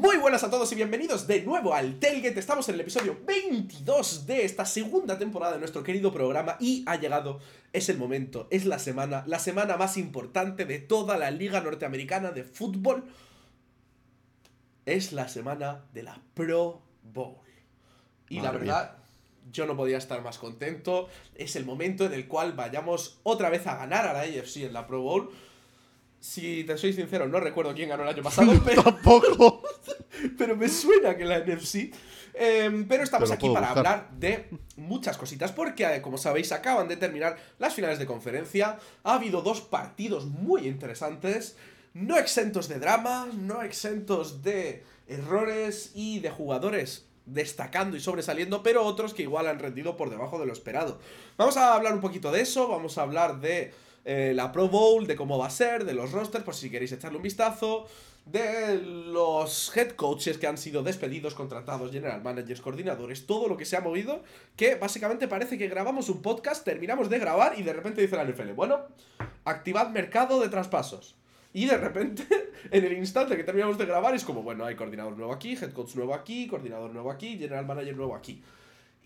Muy buenas a todos y bienvenidos de nuevo al Telget. Estamos en el episodio 22 de esta segunda temporada de nuestro querido programa y ha llegado, es el momento, es la semana, la semana más importante de toda la liga norteamericana de fútbol. Es la semana de la Pro Bowl. Y la verdad, yo no podía estar más contento. Es el momento en el cual vayamos otra vez a ganar a la AFC en la Pro Bowl. Si te soy sincero, no recuerdo quién ganó el año pasado, pero, Tampoco. Pero me suena que la NFC. Em, pero estamos aquí para buscar. hablar de muchas cositas, porque eh, como sabéis acaban de terminar las finales de conferencia. Ha habido dos partidos muy interesantes, no exentos de drama, no exentos de errores y de jugadores destacando y sobresaliendo, pero otros que igual han rendido por debajo de lo esperado. Vamos a hablar un poquito de eso, vamos a hablar de eh, la Pro Bowl, de cómo va a ser, de los rosters, por si queréis echarle un vistazo, de los head coaches que han sido despedidos, contratados, general managers, coordinadores, todo lo que se ha movido, que básicamente parece que grabamos un podcast, terminamos de grabar y de repente dice la NFL, bueno, activad mercado de traspasos. Y de repente, en el instante que terminamos de grabar, es como, bueno, hay coordinador nuevo aquí, head coach nuevo aquí, coordinador nuevo aquí, general manager nuevo aquí.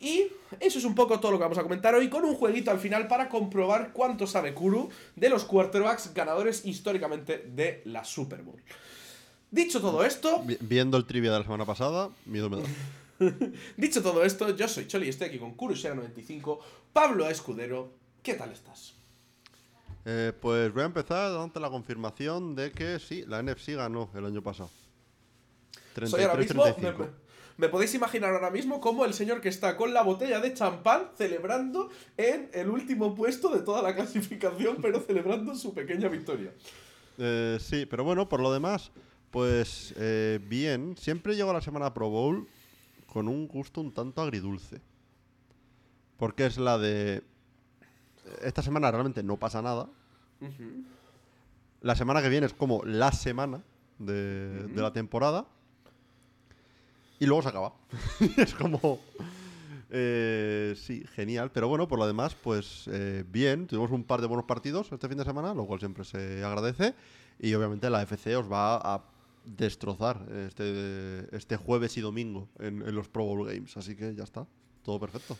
Y eso es un poco todo lo que vamos a comentar hoy, con un jueguito al final para comprobar cuánto sabe Kuru de los quarterbacks ganadores históricamente de la Super Bowl. Dicho todo esto, Vi- Viendo el trivia de la semana pasada, miedo me da. dicho todo esto, yo soy Choli y estoy aquí con Kuru 95 Pablo Escudero, ¿qué tal estás? Eh, pues voy a empezar dándote la confirmación de que sí, la NFC ganó el año pasado. Soy ahora mismo, 33-35. me, me podéis imaginar ahora mismo como el señor que está con la botella de champán celebrando en el último puesto de toda la clasificación, pero celebrando su pequeña victoria. Eh, sí, pero bueno, por lo demás, pues eh, bien. Siempre llego a la semana Pro Bowl con un gusto un tanto agridulce. Porque es la de... Esta semana realmente no pasa nada. La semana que viene es como la semana de, de la temporada. Y luego se acaba. es como... eh, sí, genial. Pero bueno, por lo demás, pues eh, bien. Tuvimos un par de buenos partidos este fin de semana, lo cual siempre se agradece. Y obviamente la FC os va a destrozar este, este jueves y domingo en, los Pro Bowl Games. Así que ya está. Todo perfecto.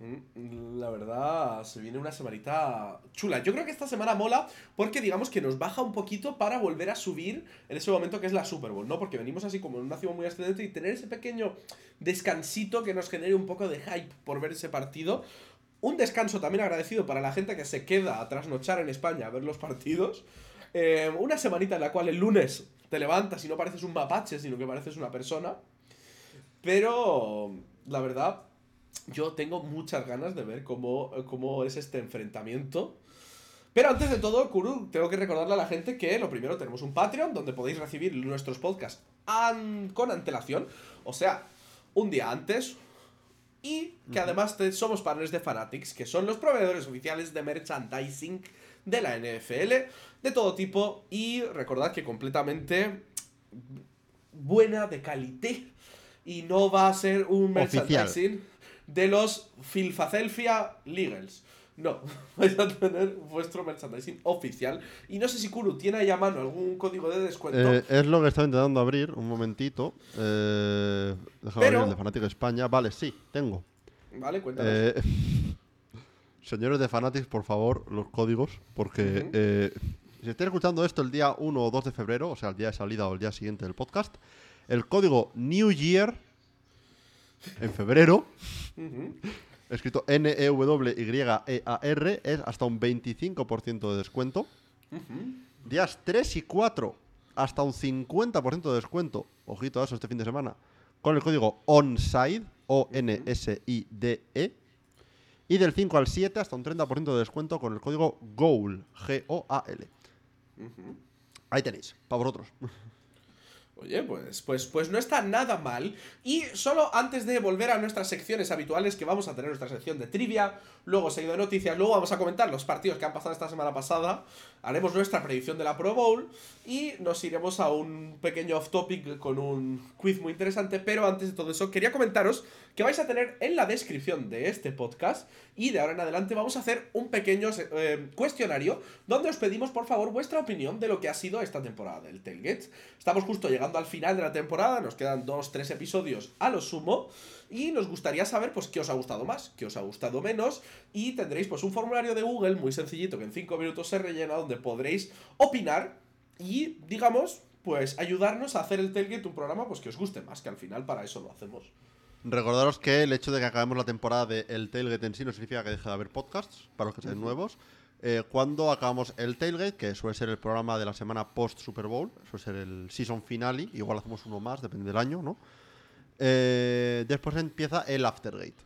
Mm, La verdad, se viene una semanita chula. Yo creo que esta semana mola porque digamos que nos baja un poquito para volver a subir en ese momento que es la Super Bowl, ¿no? Porque venimos así como en una cima muy ascendente y tener ese pequeño descansito que nos genere un poco de hype por ver ese partido. Un descanso también agradecido para la gente que se queda a trasnochar en España a ver los partidos. Eh, una semanita en la cual el lunes te levantas y no pareces un mapache, sino que pareces una persona. Pero, la verdad, yo tengo muchas ganas de ver cómo, cómo es este enfrentamiento. Pero antes de todo, Kuru, tengo que recordarle a la gente que lo primero tenemos un Patreon donde podéis recibir nuestros podcasts con antelación, o sea, un día antes. Y que además te- somos partners de Fanatics, que son los proveedores oficiales de merchandising de la NFL, de todo tipo. Y recordad que completamente buena, de calité. Y no va a ser un Oficial. merchandising de los Philadelphia Legals. No, vais a tener vuestro merchandising oficial. Y no sé si Kuru tiene ahí a mano algún código de descuento. Eh, es lo que estaba intentando abrir, un momentito. Eh, déjame Pero- abrir el de Fanatic España. Vale, sí, tengo. vale, cuéntanos. Eh, señores de Fanatics, por favor, los códigos, porque eh, si estáis escuchando esto el día 1 o 2 de febrero, o sea, el día de salida o el día siguiente del podcast, el código New Year en febrero. Escrito N-E-W-Y-E-A-R, es hasta un 25% de descuento. Días 3 y 4, hasta un 50% de descuento. Ojito a eso este fin de semana. Con el código ONSIDE, O-N-S-I-D-E. E. Y del 5 al 7, hasta un 30% de descuento con el código GOAL, G-O-A-L. Ahí tenéis, para vosotros. Oye, pues, pues, pues no está nada mal. Y solo antes de volver a nuestras secciones habituales, que vamos a tener nuestra sección de trivia, luego seguido de noticias, luego vamos a comentar los partidos que han pasado esta semana pasada, haremos nuestra predicción de la Pro Bowl y nos iremos a un pequeño off topic con un quiz muy interesante. Pero antes de todo eso, quería comentaros que vais a tener en la descripción de este podcast y de ahora en adelante vamos a hacer un pequeño eh, cuestionario donde os pedimos por favor vuestra opinión de lo que ha sido esta temporada del Tailgate. Estamos justo llegando llegando al final de la temporada, nos quedan dos, tres episodios a lo sumo, y nos gustaría saber pues qué os ha gustado más, qué os ha gustado menos, y tendréis pues un formulario de Google muy sencillito que en cinco minutos se rellena donde podréis opinar y, digamos, pues ayudarnos a hacer el Tailgate un programa pues que os guste más, que al final para eso lo hacemos. Recordaros que el hecho de que acabemos la temporada de El Tailgate en sí no significa que deje de haber podcasts, para los que sean nuevos. Eh, cuando acabamos el Tailgate, que suele ser el programa de la semana post Super Bowl, suele ser el season finale, igual hacemos uno más, depende del año, ¿no? Eh, después empieza el Aftergate,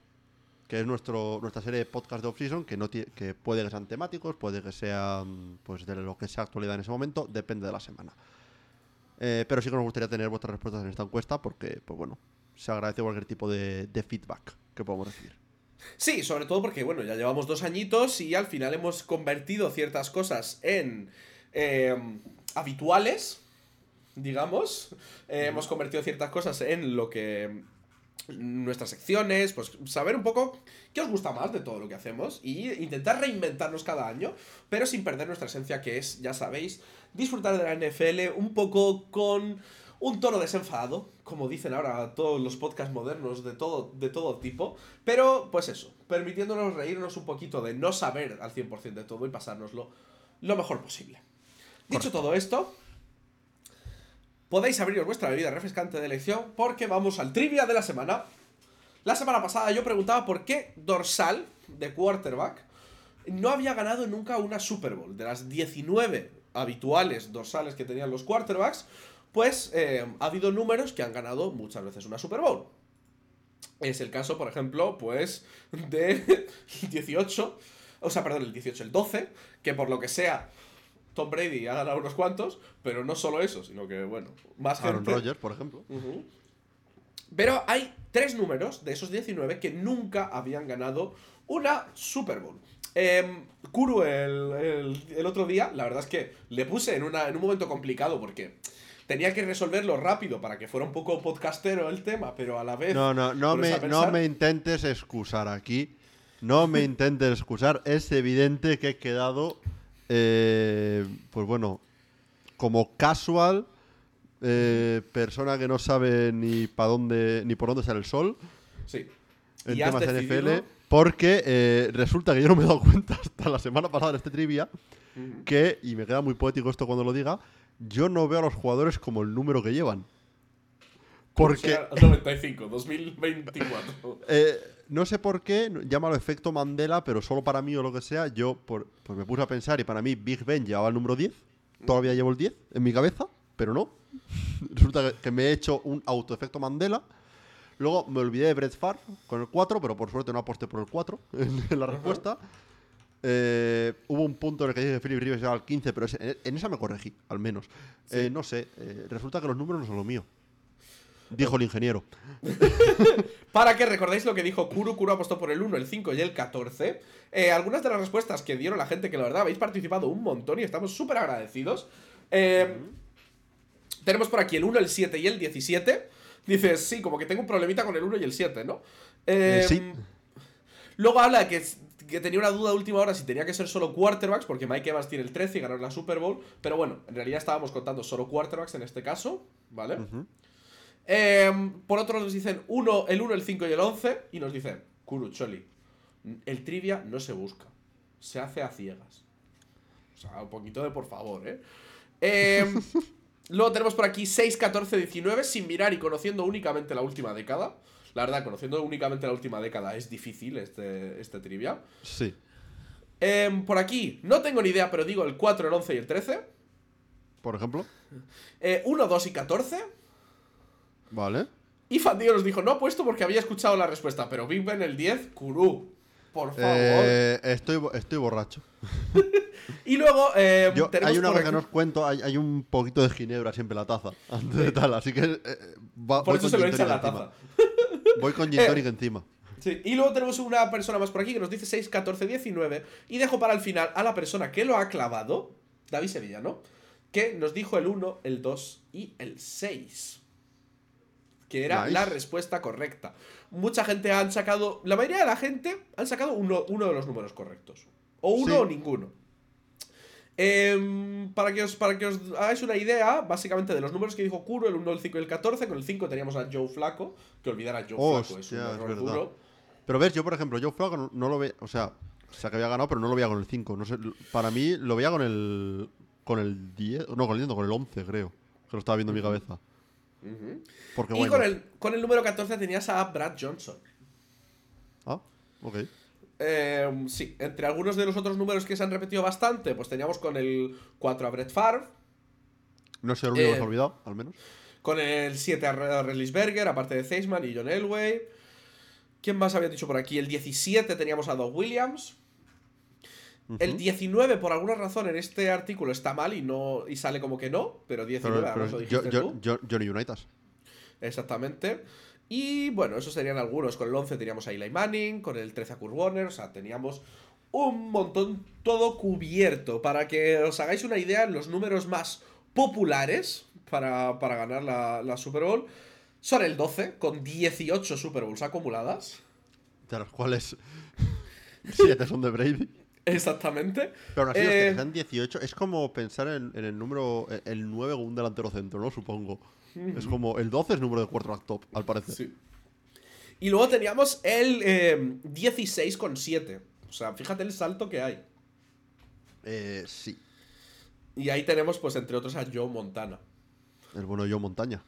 que es nuestro, nuestra serie de podcast de off-season, que, no que puede que sean temáticos, puede que sean pues, de lo que sea actualidad en ese momento, depende de la semana. Eh, pero sí que nos gustaría tener vuestras respuestas en esta encuesta porque, pues bueno, se agradece cualquier tipo de, de feedback que podamos recibir. Sí, sobre todo porque, bueno, ya llevamos dos añitos y al final hemos convertido ciertas cosas en em, habituales, digamos. Eh, hemos convertido ciertas cosas en lo que nuestras secciones, pues saber un poco qué os gusta más de todo lo que hacemos y intentar reinventarnos cada año, pero sin perder nuestra esencia que es, ya sabéis, disfrutar de la NFL un poco con un tono desenfadado, como dicen ahora todos los podcasts modernos de todo, de todo tipo, pero pues eso, permitiéndonos reírnos un poquito de no saber al 100% de todo y pasárnoslo lo mejor posible. Dicho todo esto, podéis abriros vuestra bebida refrescante de elección porque vamos al trivia de la semana. La semana pasada yo preguntaba por qué Dorsal de quarterback no había ganado nunca una Super Bowl. De las 19 habituales dorsales que tenían los quarterbacks, pues eh, ha habido números que han ganado muchas veces una Super Bowl. Es el caso, por ejemplo, pues de 18, o sea, perdón, el 18, el 12, que por lo que sea, Tom Brady ha ganado unos cuantos, pero no solo eso, sino que, bueno, más Aaron Rodgers, por ejemplo. Pero hay tres números de esos 19 que nunca habían ganado una Super Bowl. Eh, Kuru el, el, otro día, la verdad es que le puse en, una, en un momento complicado porque tenía que resolverlo rápido para que fuera un poco podcastero el tema, pero a la vez... No, no, no, me, no me intentes excusar aquí. No me intentes excusar. Es evidente que he quedado, eh, pues bueno, como casual, eh, persona que no sabe ni para dónde, ni por dónde sale el sol. Sí. En temas NFL. Porque eh, resulta que yo no me he dado cuenta hasta la semana pasada en este trivia que, y me queda muy poético esto cuando lo diga, yo no veo a los jugadores como el número que llevan. Porque. 95, 2024. Eh, no sé por qué, llámalo efecto Mandela, pero solo para mí o lo que sea, yo por, pues me puse a pensar y para mí Big Ben llevaba el número 10. Todavía llevo el 10 en mi cabeza, pero no. Resulta que, me he hecho un autoefecto Mandela Luego me olvidé de Brett Favre con el 4, pero por suerte no aposté por el 4 en, la respuesta. Eh, hubo un punto en el que dije que Philip Rivers era al 15, pero en, esa me corregí, al menos. Eh, no sé, eh, resulta que los números no son lo mío. Dijo el ingeniero. Para que recordéis lo que dijo Kuru, Kuru apostó por el 1, el 5 y el 14. algunas de las respuestas que dieron la gente, que la verdad habéis participado un montón y estamos súper agradecidos. Tenemos por aquí el 1, el 7 y el 17. Dices, sí, como que tengo un problemita con el 1 y el 7, ¿no? Eh, sí. Em, luego habla de que, tenía una duda de última hora si tenía que ser solo quarterbacks, porque Mike Evans tiene el 13 y ganó la Super Bowl. Pero bueno, en realidad estábamos contando solo quarterbacks en este caso, ¿vale? Em, por otro nos dicen uno, el 1, el 5 y el 11. Y nos dicen, Kuru Choli, el trivia no se busca, se hace a ciegas. O sea, un poquito de por favor, ¿eh? eh Luego tenemos por aquí 6, 14, 19, sin mirar y conociendo únicamente la última década. La verdad, conociendo únicamente la última década es difícil este, este trivia. Sí. Em, por aquí, no tengo ni idea, pero digo el 4, el 11 y el 13. Por ejemplo. 1, eh, 2 y 14. Vale. Y Fandio nos dijo, no ha puesto porque había escuchado la respuesta, pero Big Ben el 10, Kuru. Por favor. Eh, estoy, estoy borracho. Y luego eh, hay una cosa que no os cuento, hay, un poquito de ginebra siempre en la taza, antes de tal, así que eh, Por eso se lo echa la taza. Voy con gin tonic encima. Sí. Y luego tenemos una persona más por aquí que nos dice 6, 14, 19. Y dejo para el final a la persona que lo ha clavado, David Sevillano, que nos dijo el 1, el 2 y el 6. Que era la respuesta correcta. Mucha gente han sacado. La mayoría de la gente han sacado uno, uno de los números correctos. O uno o ninguno. Em, para, que os, para que os hagáis una idea, básicamente de los números que dijo Kuro, el 1, el 5 y el 14, con el 5 teníamos a Joe Flaco, que olvidar a Joe Flaco es un es error verdad. duro. Pero ves, yo por ejemplo, Joe Flacco no, no lo veía, o sea, o sea que había ganado, pero no lo veía con el 5. No sé, para mí lo veía con el con el 10, no, con el 10, no, con el 11, creo. Que lo estaba viendo en mi cabeza. Ujú. Porque Y bueno. con el, con el número 14 tenías a Brad Johnson. Ah, ok. Eh, sí, entre algunos de los otros números que se han repetido bastante, pues teníamos con el 4 a Brett Favre, No sé el único que se Eh, ha olvidado, al menos. con el 7 a Berger, aparte de Zeisman y John Elway. ¿Quién más había dicho por aquí? El 17 teníamos a Doug Williams. El Ujú. 19, por alguna razón, en este artículo está mal y no y sale como que no, pero 19 Pero, pero yo- yo- Johnny Unitas. Exactamente. Y bueno, esos serían algunos. Con el 11 teníamos a Eli Manning, con el 13 a Kurt Warner, o sea, teníamos un montón todo cubierto. Para que os hagáis una idea, los números más populares para, para ganar la, la Super Bowl son el 12, con 18 Super Bowls acumuladas. De los cuales 7 son de Brady. Exactamente. Pero aún así, Eh, que sean 18 es como pensar en, en el número, el 9 con un delantero centro, ¿no? Supongo. Es como, el 12 es número de quarterback top, al parecer. Sí. Y luego teníamos el eh, 16 con 7. O sea, fíjate el salto que hay. Eh, sí. Y ahí tenemos, pues, entre otros, a Joe Montana. El bueno yo Montaña.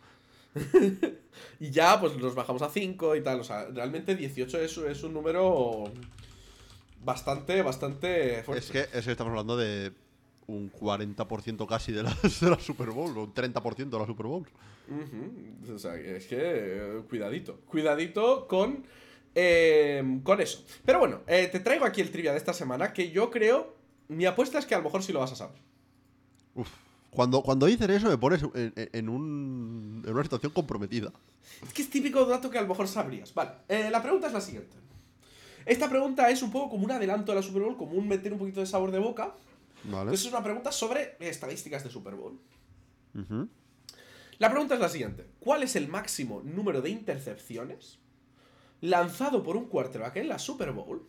Y ya, pues nos bajamos a 5 y tal. O sea, realmente 18 es, es un número bastante, bastante fuerte. Es que, es que estamos hablando de un 40% casi de la Super Bowl, o un 30% de la Super Bowl. O sea, es que eh, cuidadito. Cuidadito con, eh, con eso. Pero bueno, eh, te traigo aquí el trivia de esta semana que yo creo. Mi apuesta es que a lo mejor sí lo vas a saber. Uf. Cuando, cuando dicen eso me pones en, en- en un- en una situación comprometida. Es que es típico dato que a lo mejor sabrías. Vale, eh, la pregunta es la siguiente. Esta pregunta es un poco como un adelanto de la Super Bowl, como un meter un poquito de sabor de boca. ¿Vale? Entonces es una pregunta sobre estadísticas de Super Bowl. La pregunta es la siguiente. ¿Cuál es el máximo número de intercepciones lanzado por un quarterback en la Super Bowl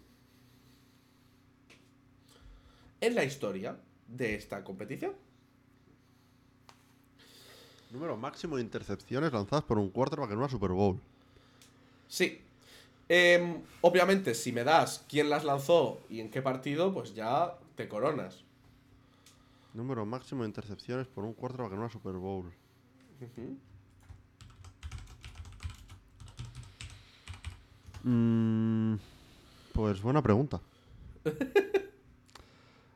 en la historia de esta competición? Número máximo de intercepciones lanzadas por un quarterback en una Super Bowl. Sí. Em, obviamente, si me das quién las lanzó y en qué partido, pues ya te coronas. Número máximo de intercepciones por un quarterback en una Super Bowl. Mm, pues buena pregunta.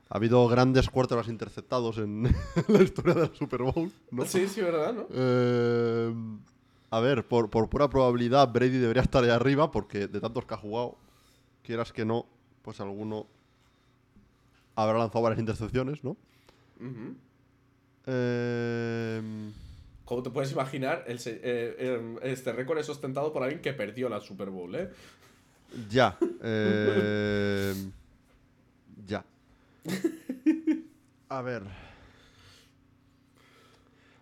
ha habido grandes quarterbacks interceptados en la historia de la Super Bowl, ¿no? Sí, sí, ¿verdad? ¿no? Eh, a ver, por, por pura probabilidad, Brady debería estar ahí arriba porque de tantos que ha jugado, quieras que no, pues alguno habrá lanzado varias intercepciones, ¿no? Eh, Como te puedes imaginar, el eh, em, este récord es ostentado por alguien que perdió la Super Bowl, ¿eh? ya. eh, ya. A ver.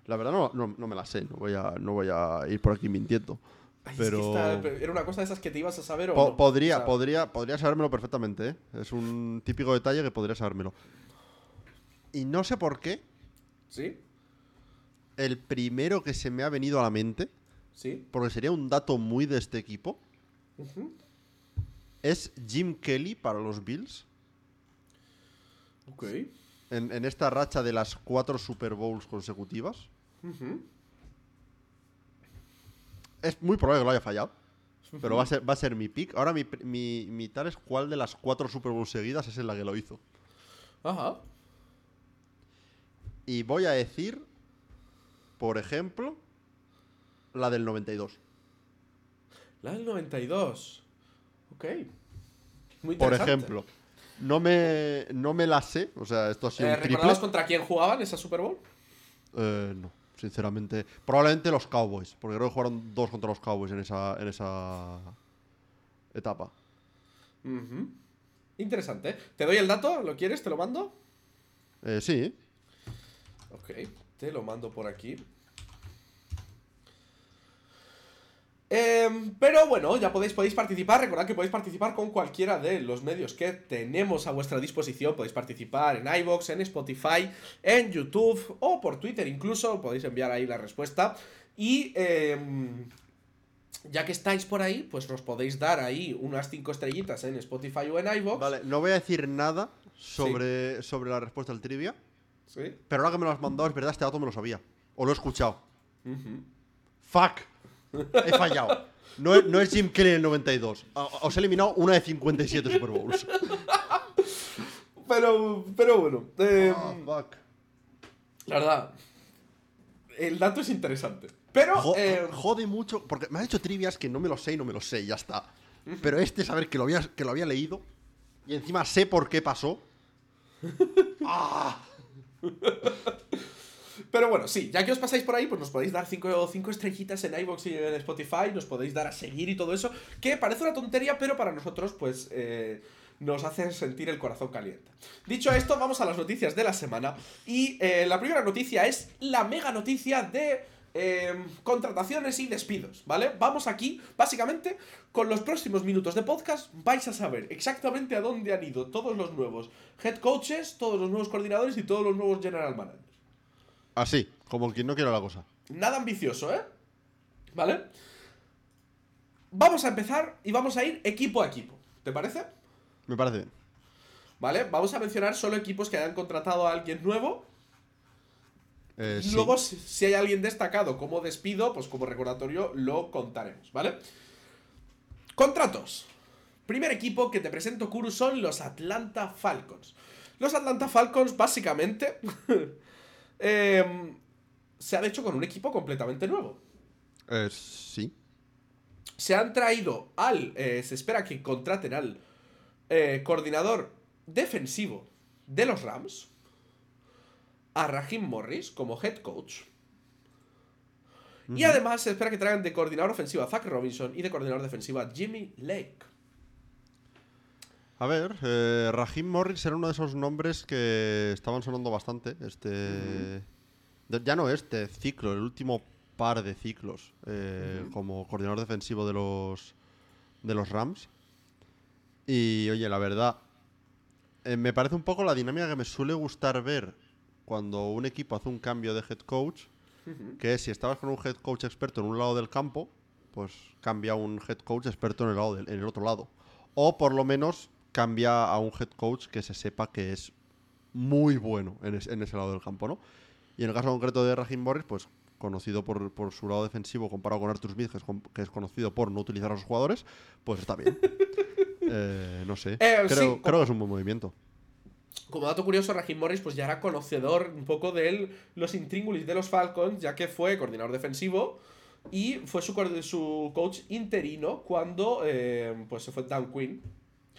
La verdad no, no, no me la sé, no voy, a, no voy a ir por aquí mintiendo. Ay, es que Pero- esta- era una cosa de esas que te ibas a saber o Po- no. podría, O sea, podría, podría sabérmelo perfectamente, ¿eh? Es un típico detalle que podría sabérmelo. Y no sé por qué, ¿Sí? el primero que se me ha venido a la mente, ¿Sí? porque sería un dato muy de este equipo, es Jim Kelly para los Bills. Ok. En, en esta racha de las cuatro Super Bowls consecutivas. Es muy probable que lo haya fallado. Pero va a ser, va a ser mi pick. Ahora mi, mi, mi tal es cuál de las cuatro Super Bowls seguidas es en la que lo hizo. Ajá. Y voy a decir, por ejemplo, la del 92. La del 92. Ok. Muy Por ejemplo, no me, no me la sé. O sea, esto ha sido Eh, un triple. ¿Recordabas contra quién jugaban esa Super Bowl? Eh, no, sinceramente. Probablemente los Cowboys, porque creo que jugaron dos contra los Cowboys en esa, en esa etapa. Ujú. Interesante. ¿Te doy el dato? ¿Lo quieres? ¿Te lo mando? Eh, sí, Ok. Te lo mando por aquí. Em, pero bueno, ya podéis, podéis participar. Recordad que podéis participar con cualquiera de los medios que tenemos a vuestra disposición. Podéis participar en iVoox, en Spotify, en YouTube o por Twitter incluso. Podéis enviar ahí la respuesta. Y em, ya que estáis por ahí, pues nos podéis dar ahí unas 5 estrellitas en Spotify o en iVoox. Vale, no voy a decir nada sobre, sobre la respuesta al trivia. ¿Sí? Pero ahora que me lo has mandado, es verdad, este dato me lo sabía. O lo he escuchado. Fuck. He fallado. No es, no es Jim Kelly en el 92. O- Os he eliminado una de 57 Super Bowls. Pero, pero bueno. em, Ah, fuck. La verdad, el dato es interesante. Pero, Jo- eh, jode mucho, porque me has hecho trivias que no me lo sé y no me lo sé, ya está. Pero este, saber que lo había, que lo había leído y encima sé por qué pasó. ¡Ah! pero bueno, sí, ya que os pasáis por ahí, pues nos podéis dar 5 cinco estrellitas en iVoox y en Spotify, nos podéis dar a seguir y todo eso, que parece una tontería, pero para nosotros, pues, eh, nos hace sentir el corazón caliente. Dicho esto, vamos a las noticias de la semana. Y eh, la primera noticia es la mega noticia de eh, contrataciones y despidos, ¿vale? Vamos aquí, básicamente, con los próximos minutos de podcast, vais a saber exactamente a dónde han ido todos los nuevos head coaches, todos los nuevos coordinadores y todos los nuevos general managers. Así, como quien no quiere la cosa. Nada ambicioso, ¿eh? ¿Vale? Vamos a empezar y vamos a ir equipo a equipo. ¿Te parece? Me parece bien. ¿Vale? Vamos a mencionar solo equipos que hayan contratado a alguien nuevo. Eh, y luego, si si hay alguien destacado como despido, pues como recordatorio lo contaremos, ¿vale? Contratos. Primer equipo que te presento, Kuru, son los Atlanta Falcons. Los Atlanta Falcons, básicamente, em, se han hecho con un equipo completamente nuevo. Eh, sí. se han traído al. eh, se espera que contraten al coordinador defensivo de los Rams, a Raheem Morris como head coach. Y además se espera que traigan de coordinador ofensivo a Zach Robinson y de coordinador defensivo a Jimmy Lake. A ver, eh, Raheem Morris era uno de esos nombres que estaban sonando bastante. Este. ya no este ciclo, el último par de ciclos. eh, Como coordinador defensivo de los. de los Rams. Y oye, la verdad. eh, me parece un poco la dinámica que me suele gustar ver cuando un equipo hace un cambio de head coach. Que es si estabas con un head coach experto en un lado del campo, pues cambia a un head coach experto en el, lado del- en el otro lado. O por lo menos cambia a un head coach que se sepa que es muy bueno en, es- en ese lado del campo, ¿no? Y en el caso concreto de Raheem Morris, pues conocido por, por su lado defensivo comparado con Arthur Smith, que es, com- que es conocido por no utilizar a sus jugadores, pues está bien. Eh, no sé. Eh, creo, sí, creo como- que es un buen movimiento. Como dato curioso, Raheem Morris pues ya era conocedor un poco de los intríngulis de los Falcons, ya que fue coordinador defensivo y fue su, su coach interino cuando eh, pues se fue Dan Quinn.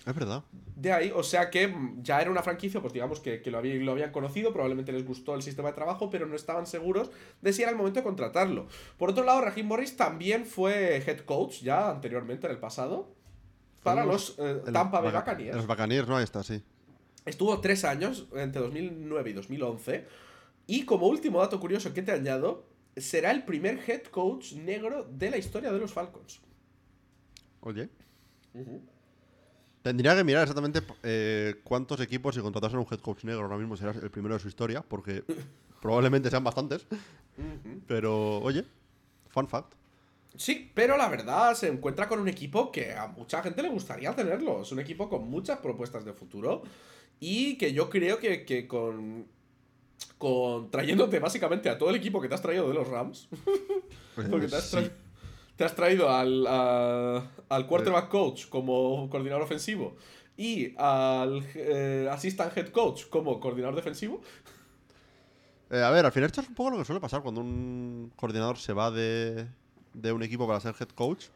Es verdad. De ahí, o sea que mm, ya era una franquicia, pues digamos que, que lo, había- lo habían conocido, probablemente les gustó el sistema de trabajo, pero no estaban seguros de si era el momento de contratarlo. Por otro lado, Raheem Morris también fue head coach ya anteriormente en el pasado para los eh, En Tampa Bay Buccaneers. Los Buccaneers, no, ahí está, sí. Estuvo tres años, entre 2009 y 2011. Y como último dato curioso que te añado, será el primer head coach negro de la historia de los Falcons. Oye. Tendría que mirar exactamente eh, cuántos equipos si contratasen un head coach negro ahora mismo será el primero de su historia, porque probablemente sean bastantes. Pero, oye, fun fact. Sí, pero la verdad se encuentra con un equipo que a mucha gente le gustaría tenerlo. Es un equipo con muchas propuestas de futuro y que yo creo que, que con, con trayéndote básicamente a todo el equipo que te has traído de los Rams, porque te has, sí. tra- te has traído al, a- al quarterback coach como coordinador ofensivo y al eh, assistant head coach como coordinador defensivo. Eh, a ver, al final esto es un poco lo que suele pasar cuando un coordinador se va de, de un equipo para ser head coach.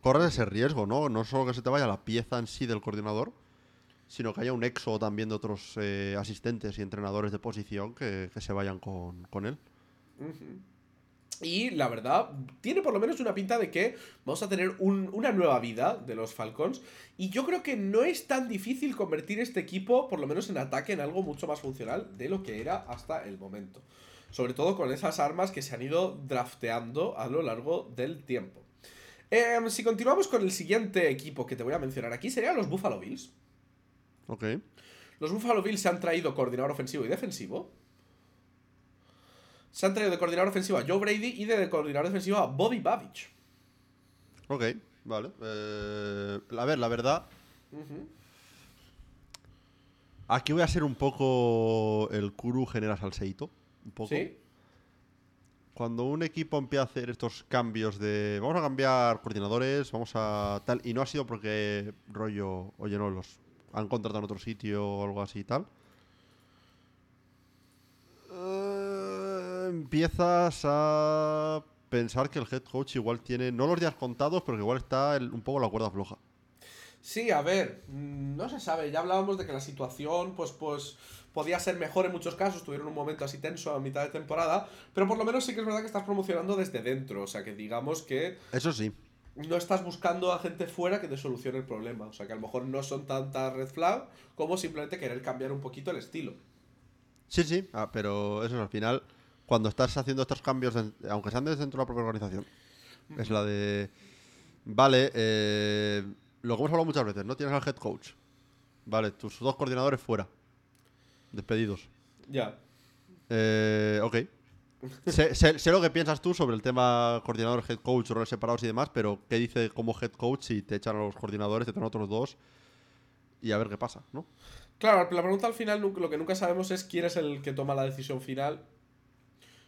Corres ese riesgo, ¿no? No solo que se te vaya la pieza en sí del coordinador, sino que haya un éxodo también de otros eh, asistentes y entrenadores de posición que, que se vayan con, con él. Y la verdad, tiene por lo menos una pinta de que vamos a tener un- una nueva vida de los Falcons. Y yo creo que no es tan difícil convertir este equipo, por lo menos en ataque, en algo mucho más funcional de lo que era hasta el momento. sobre todo con esas armas que se han ido drafteando a lo largo del tiempo. Em, si continuamos con el siguiente equipo que te voy a mencionar aquí, serían los Buffalo Bills. Ok. Los Buffalo Bills se han traído coordinador ofensivo y defensivo. Se han traído de coordinador ofensivo a Joe Brady y de coordinador defensivo a Bobby Babich. Ok, vale. Eh, a ver, la verdad. Aquí voy a ser un poco el Kuru genera salseito. Un poco. ¿Sí? Cuando un equipo empieza a hacer estos cambios de. Vamos a cambiar coordinadores, vamos a tal. Y no ha sido porque rollo. Oye, no, los han contratado en otro sitio o algo así y tal. Eh, empiezas a pensar que el head coach igual tiene. No los días contados, pero que igual está el- un poco la cuerda floja. Sí, a ver, mm, no se sabe. Ya hablábamos de que la situación, pues, pues, podía ser mejor en muchos casos. Tuvieron un momento así tenso a mitad de temporada. Pero por lo menos sí que es verdad que estás promocionando desde dentro. O sea, que digamos que Eso sí. No estás buscando a gente fuera que te solucione el problema. O sea, que a lo mejor no son tantas red flag como simplemente querer cambiar un poquito el estilo. Sí, sí, ah, pero eso es al final, cuando estás haciendo estos cambios, aunque sean desde dentro de la propia organización, es la de, vale, eh, lo que hemos hablado muchas veces, ¿no? Tienes al head coach, vale, tus dos coordinadores fuera, despedidos. Ya. Eh, ok. Sé, sé- sé lo que piensas tú sobre el tema coordinador, head coach, roles separados y demás, pero ¿qué dice como head coach si te echan a los coordinadores, te traen a otros dos y a ver qué pasa, ¿no? Claro, la pregunta al final lo que nunca sabemos es quién es el que toma la decisión final.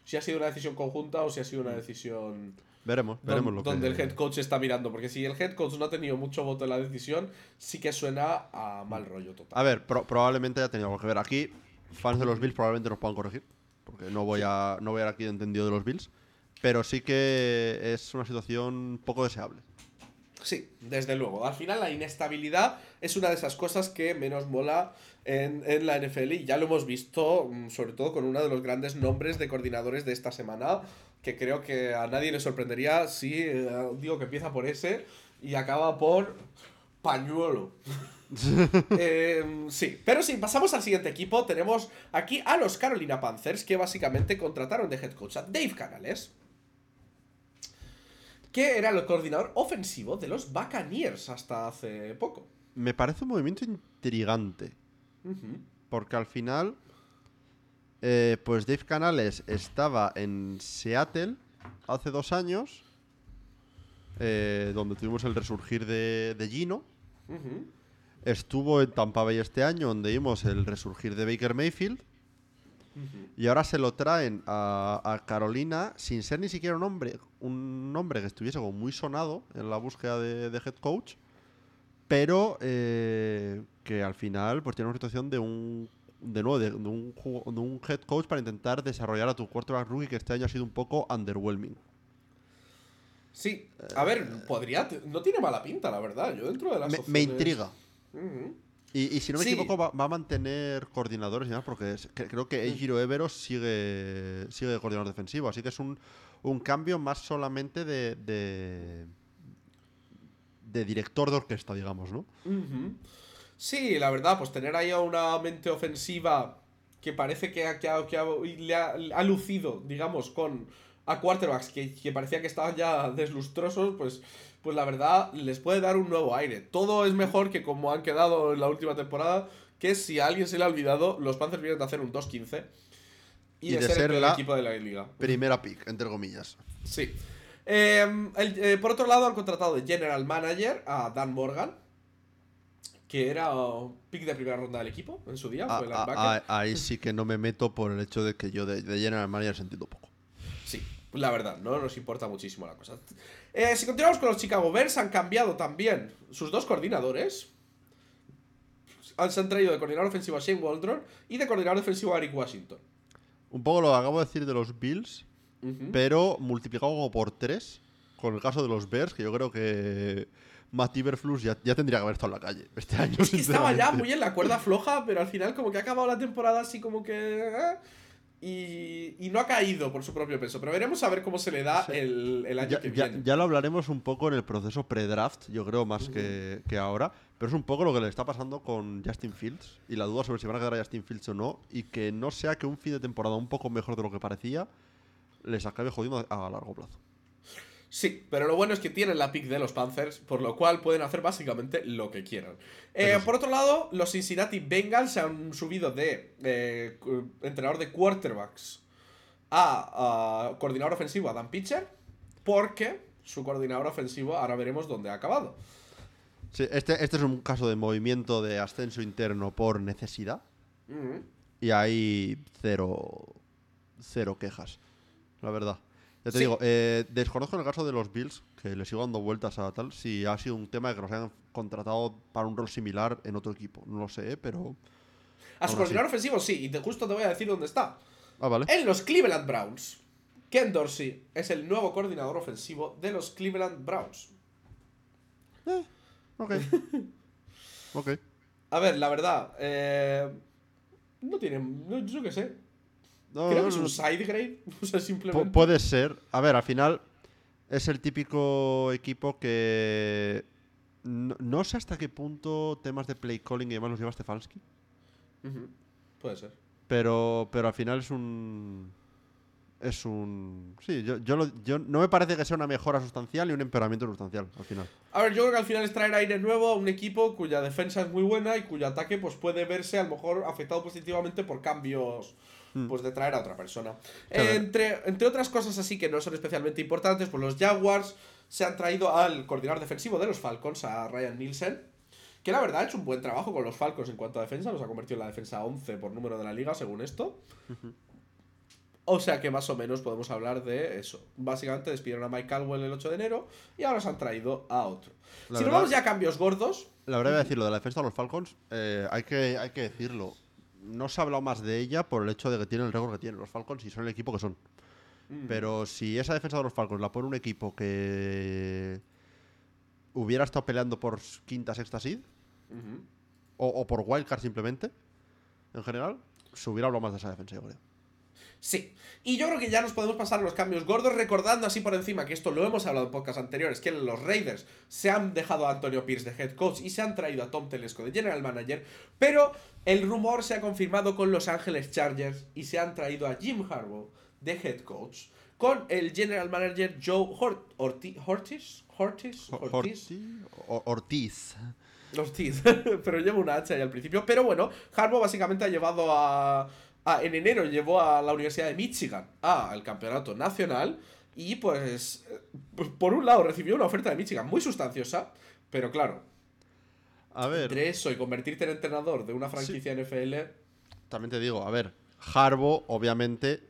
Si ha sido una decisión conjunta o si ha sido una decisión Veremos, veremos lo donde que... el head coach está mirando. Porque si el head coach no ha tenido mucho voto en la decisión, sí que suena a mal rollo total. A ver, pro- probablemente haya tenido algo que ver. Aquí, fans de los Bills probablemente nos puedan corregir. Porque no voy a no voy a aquí de entendido de los Bills. Pero sí que es una situación poco deseable. Sí, desde luego. Al final la inestabilidad es una de esas cosas que menos mola en, en la NFL y ya lo hemos visto, mm, sobre todo con uno de los grandes nombres de coordinadores de esta semana, que creo que a nadie le sorprendería si eh, digo que empieza por ese y acaba por pañuelo. Eh, sí, pero sí, pasamos al siguiente equipo. Tenemos aquí a los Carolina Panthers que básicamente contrataron de head coach a Dave Canales que era el coordinador ofensivo de los Buccaneers hasta hace poco. Me parece un movimiento intrigante. Porque al final, eh, pues Dave Canales estaba en Seattle hace dos años. eh, donde tuvimos el resurgir de, de Gino. Estuvo en Tampa Bay este año, donde vimos el resurgir de Baker Mayfield. Y ahora se lo traen a, a Carolina sin ser ni siquiera un hombre, un nombre que estuviese como muy sonado en la búsqueda de, de head coach, pero eh, que al final pues tiene una situación de un de nuevo de, de un, jugo- de un head coach para intentar desarrollar a tu quarterback rookie que este año ha sido un poco underwhelming. Sí, a ver, podría. No tiene mala pinta, la verdad. Yo dentro de las Me, me opciones- Y, y si no me Sí. equivoco, va, va a mantener coordinadores y demás, porque es- que- creo que Eijiro Everos sigue, sigue de coordinador defensivo. Así que es un, un cambio más solamente de, de, de director de orquesta, digamos, ¿no? Sí, la verdad, pues tener ahí a una mente ofensiva que parece que, ha, que ha- que ha- le ha, ha lucido, digamos, con a quarterbacks que, que parecía que estaban ya deslustrosos, pues, pues la verdad les puede dar un nuevo aire. Todo es mejor que como han quedado en la última temporada, que si a alguien se le ha olvidado, los Panthers vienen de hacer un 2-15 y, Y de, de ser, ser el la- equipo de la liga. Primera pick, entre comillas. Sí. Eh, el- eh, por otro lado, han contratado de general manager a Dan Morgan, que era uh, pick de primera ronda del equipo en su día. A- fue a- linebacker. a- ahí sí que no me meto por el hecho de que yo de, de General Manager sentido poco. Sí, la verdad, no nos importa muchísimo la cosa. Eh, si continuamos con los Chicago Bears, han cambiado también sus dos coordinadores. Se han traído de coordinador ofensivo a Shane Waldron y de coordinador defensivo a Eric Washington. Un poco lo acabo de decir de los Bills, pero multiplicado como por tres, con el caso de los Bears, que yo creo que Matt Iberflus ya, ya tendría que haber estado en la calle este año. Es que estaba ya muy en la cuerda floja, pero al final como que ha acabado la temporada así como que... eh, y, y no ha caído por su propio peso. Pero veremos a ver cómo se le da el, el año Ya, que viene. ya lo hablaremos un poco en el proceso pre-draft, yo creo, más que, que ahora. Pero es un poco lo que le está pasando con Justin Fields y la duda sobre si van a quedar a Justin Fields o no. Y que no sea que un fin de temporada un poco mejor de lo que parecía les acabe jodiendo a largo plazo. Sí, pero lo bueno es que tienen la pick de los Panthers, por lo cual pueden hacer básicamente lo que quieran. Eh. Por otro lado, los Cincinnati Bengals se han subido de eh, entrenador de quarterbacks a, a coordinador ofensivo Adam Pitcher, porque su coordinador ofensivo ahora veremos dónde ha acabado. Sí, este, este es un caso de movimiento de ascenso interno por necesidad. Y hay cero, cero quejas, la verdad. Ya te Sí. digo, eh, desconozco el caso de los Bills, que le sigo dando vueltas a tal, si ha sido un tema de que los hayan contratado para un rol similar en otro equipo. No lo sé, pero... A su coordinador ofensivo sí, y te, justo te voy a decir dónde está. Ah, vale. En los Cleveland Browns. Ken Dorsey es el nuevo coordinador ofensivo de los Cleveland Browns. Ok. ok. A ver, la verdad, eh, no tiene. No, yo qué sé. No, Creo que es un side grade. O sea, simplemente. puede ser. A ver, al final es el típico equipo que... No, no sé hasta qué punto temas de play calling y demás los lleva Stefanski. Puede ser. Pero, pero al final es un. Es un. Sí, yo, yo, lo- yo- no me parece que sea una mejora sustancial y un empeoramiento sustancial al final. A ver, yo creo que al final es traer aire nuevo a un equipo cuya defensa es muy buena y cuyo ataque pues puede verse a lo mejor afectado positivamente por cambios. Pues de traer a otra persona. Eh, entre, entre otras cosas así que no son especialmente importantes, pues los Jaguars se han traído al coordinador defensivo de los Falcons, a Ryan Nielsen, que la verdad ha hecho un buen trabajo con los Falcons en cuanto a defensa, los ha convertido en la defensa 11 por número de la liga, según esto. O sea que más o menos podemos hablar de eso. Básicamente despidieron a Mike Caldwell el 8 de enero y ahora se han traído a otro. La si nos verdad- vamos ya a cambios gordos, La verdad, voy a decir, lo de la defensa de los Falcons, eh, hay, que, hay que decirlo. No se ha hablado más de ella por el hecho de que tienen el récord que tienen los Falcons y son el equipo que son. Mm. Pero si esa defensa de los Falcons la pone un equipo que hubiera estado peleando por quinta, sexta seed, o, o por wildcard simplemente, en general, se hubiera hablado más de esa defensa, yo creo. Sí, y yo creo que ya nos podemos pasar a los cambios gordos, recordando así por encima que esto lo hemos hablado en podcasts anteriores, que los Raiders se han dejado a Antonio Pierce de head coach y se han traído a Tom Telesco de general manager, pero el rumor se ha confirmado con Los Ángeles Chargers y se han traído a Jim Harbaugh de head coach con el general manager Joe Hort Orti- Hortis, Hortis, Ortiz. Ortiz. Ortiz. Ortiz, pero lleva una H ahí al principio. Pero bueno, Harbaugh básicamente ha llevado a, a- En enero llevó a la Universidad de Michigan al campeonato nacional. Y pues, eh, por un lado recibió una oferta de Michigan muy sustanciosa. Pero claro, A ver, entre eso y convertirte en entrenador de una franquicia NFL. también te digo, a ver, Harbo, obviamente,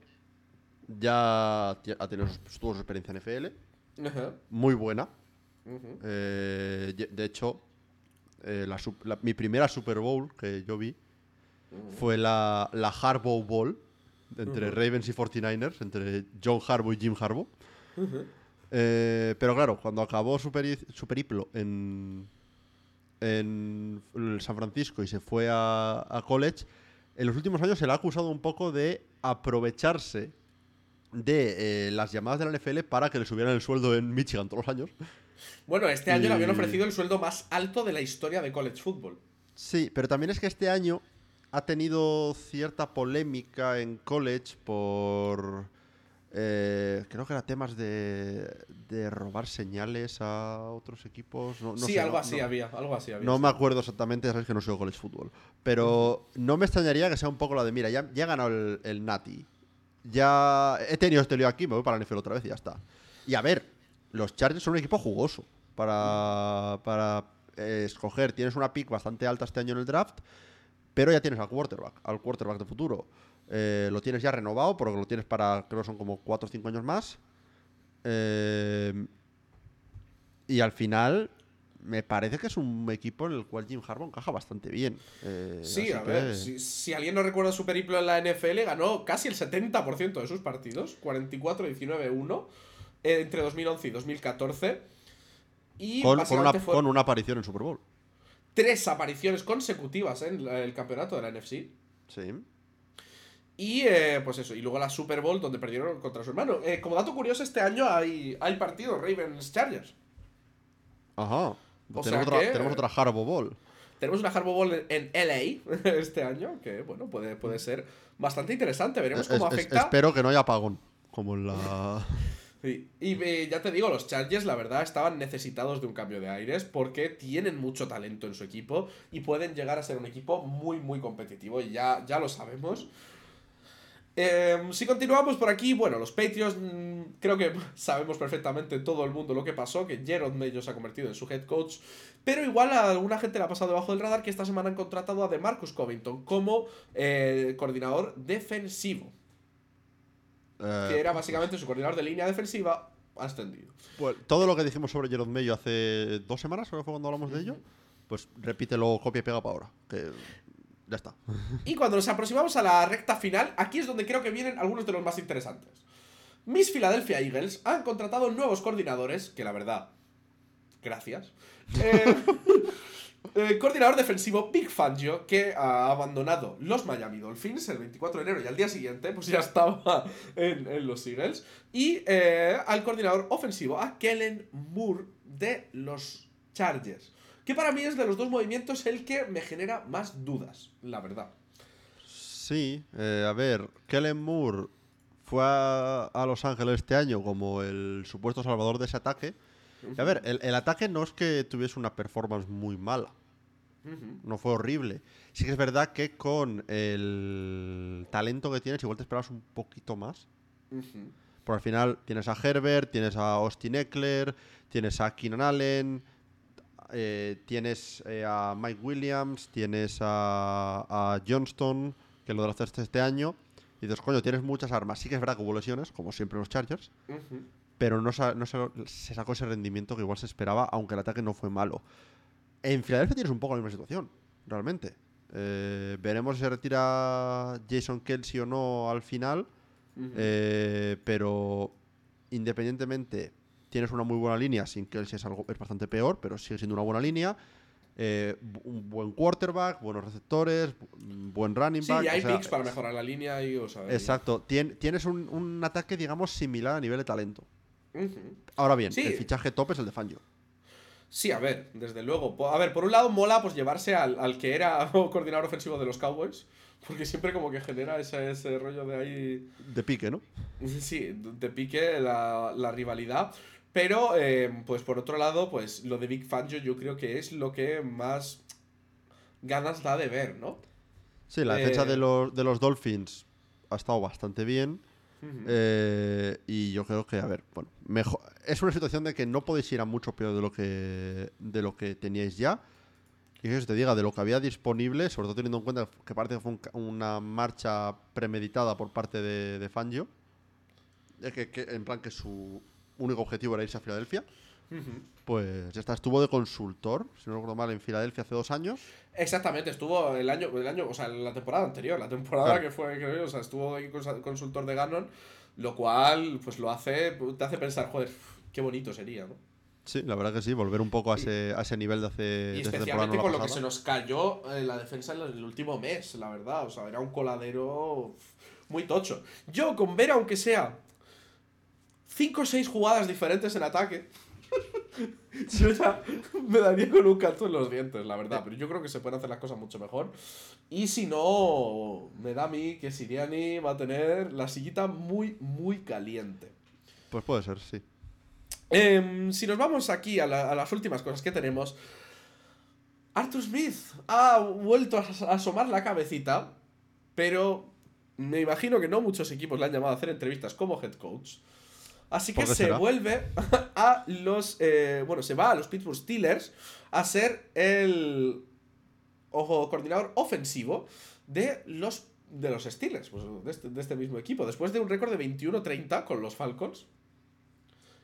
ya ha tenido su, tuvo su experiencia en FL, Ajá, muy buena. Eh, de hecho, eh, la- mi primera Super Bowl que yo vi fue la, la Harbaugh Bowl entre. Ravens y 49ers, entre John Harbaugh y Jim Harbaugh. Eh, pero claro, cuando acabó su, peri- su periplo en, en San Francisco y se fue a, a college, en los últimos años se le ha acusado un poco de aprovecharse de eh, las llamadas de la NFL para que le subieran el sueldo en Michigan todos los años. Bueno, este año le habían ofrecido el sueldo más alto de la historia de college football. Sí, pero también es que este año ha tenido cierta polémica en college por... eh, creo que era temas de, de robar señales a otros equipos. No, no sí, sé, algo no- así había, algo así había. No sí. me acuerdo exactamente, sabes que no soy college fútbol. Pero no me extrañaría que sea un poco la de, mira, ya, ya he ganado el, el Nati. Ya he tenido este lío aquí, me voy para la NFL otra vez y ya está. Y a ver, los Chargers son un equipo jugoso para, para eh, escoger. Tienes una pick bastante alta este año en el draft, pero ya tienes al quarterback, al quarterback de futuro. Eh, lo tienes ya renovado, porque lo tienes para, creo que son como 4 o 5 años más. Eh, y al final, me parece que es un equipo en el cual Jim Harbaugh encaja bastante bien. Eh, Sí, a que- ver, si, si alguien no recuerda su periplo en la NFL, ganó casi el 70% de sus partidos, 44-19-1, eh, entre 2011 y 2014. Y con, con una, fue con una aparición en Super Bowl. Tres apariciones consecutivas en el campeonato de la NFC. Sí. Y eh, pues eso, y luego la Super Bowl donde perdieron contra su hermano. Eh, como dato curioso, este año hay, hay partido Ravens Chargers. Ajá. O tenemos, sea otra, que- tenemos otra Harbo Ball. Tenemos una Harbaugh Bowl en, en LA este año, que bueno, puede, puede ser bastante interesante. Veremos cómo es- afecta. espero que no haya apagón. Como en la. Sí. Y eh, ya te digo, los Chargers, la verdad, estaban necesitados de un cambio de aires porque tienen mucho talento en su equipo y pueden llegar a ser un equipo muy, muy competitivo. Y ya, ya lo sabemos. Eh, si continuamos por aquí, bueno, los Patriots, mm, creo que sabemos perfectamente todo el mundo lo que pasó, que Jerod Mayo se ha convertido en su head coach, pero igual a alguna gente le ha pasado debajo del radar que esta semana han contratado a DeMarcus Covington como eh, coordinador defensivo, eh, que era básicamente su coordinador de línea defensiva ascendido. pues, todo lo que dijimos sobre Jerod Mayo hace dos semanas, creo que fue cuando hablamos de ello. Pues repítelo, copia y pega para ahora. Que ya está. Y cuando nos aproximamos a la recta final, aquí es donde creo que vienen algunos de los más interesantes. Mis Philadelphia Eagles han contratado nuevos coordinadores, que la verdad, gracias. Eh, eh, coordinador defensivo Big Fangio, que ha abandonado los Miami Dolphins el 24 de enero y al día siguiente, pues ya estaba en, en los Eagles. Y eh, al coordinador ofensivo, a Kellen Moore de los Chargers. Que para mí es de los dos movimientos el que me genera más dudas, la verdad. Sí, eh, a ver, Kellen Moore fue a, a Los Ángeles este año como el supuesto salvador de ese ataque. A ver, el, el ataque no es que tuviese una performance muy mala, no fue horrible. Sí que es verdad que con el talento que tienes, igual te esperabas un poquito más. Por al final tienes a Herbert, tienes a Austin Eckler, tienes a Keenan Allen, eh, tienes eh, a Mike Williams, tienes a, a Johnston, que lo draftaste este año. Y dices, coño, tienes muchas armas. Sí que es verdad que hubo lesiones, como siempre en los Chargers, Ujú. Pero no, sa- no sa- se sacó ese rendimiento que igual se esperaba, aunque el ataque no fue malo. En Filadelfia tienes un poco la misma situación, realmente. Eh, veremos si se retira Jason Kelsey o no al final. Eh, pero independientemente, tienes una muy buena línea, sin que es, algo, es bastante peor, pero sigue siendo una buena línea. Eh, un buen quarterback, buenos receptores, bu- buen running Sí, back. y hay o sea, picks para mejorar la línea y, o sea, Exacto. Tien- tienes un, un ataque, digamos, similar a nivel de talento. Ahora bien, Sí. el fichaje top es el de Fangio. Sí, a ver, desde luego. A ver, por un lado mola pues llevarse al, al que era coordinador ofensivo de los Cowboys, porque siempre como que genera ese, ese rollo de ahí, De pique, ¿no? sí, de pique la, la rivalidad. Pero, eh, pues por otro lado, pues lo de Big Fangio yo creo que es lo que más ganas da de ver, ¿no? Sí, la Eh, defensa de los, de los Dolphins ha estado bastante bien. Eh, y yo creo que, a ver, bueno, mejor, es una situación de que no podéis ir a mucho peor de lo que, de lo que teníais ya. Y que te diga, de lo que había disponible, sobre todo teniendo en cuenta que que fue una marcha premeditada por parte de, de Fangio. eh, que, que- en plan que su único objetivo era irse a Filadelfia. Pues ya está, estuvo de consultor, si no recuerdo mal, en Filadelfia hace dos años. Exactamente, estuvo el año, el año, o sea, la temporada anterior, la temporada Claro. que fue, creo o sea, estuvo ahí consultor de Ganon, lo cual, pues lo hace, te hace pensar, joder, qué bonito sería, ¿no? Sí, la verdad que sí, volver un poco a ese, a ese nivel de hace. Y especialmente con lo que se nos cayó en la defensa en el último mes, la verdad, o sea, era un coladero muy tocho. Yo, con ver, aunque sea 5 o 6 jugadas diferentes en ataque, yo ya me daría con un canto en los dientes, la verdad. Pero yo creo que se pueden hacer las cosas mucho mejor. Y si no, me da a mí que Siriani va a tener la sillita muy, muy caliente. Pues puede ser, sí. Em, si nos vamos aquí a, la- a las últimas cosas que tenemos. Arthur Smith ha vuelto a asomar la cabecita, pero me imagino que no muchos equipos le han llamado a hacer entrevistas como head coach. Así que ¿Por qué se será? vuelve a los. eh, bueno, se va a los Pittsburgh Steelers a ser el. Ojo, coordinador ofensivo de los, de los Steelers, pues, de, este, de este mismo equipo. Después de un récord de 21-30 con los Falcons.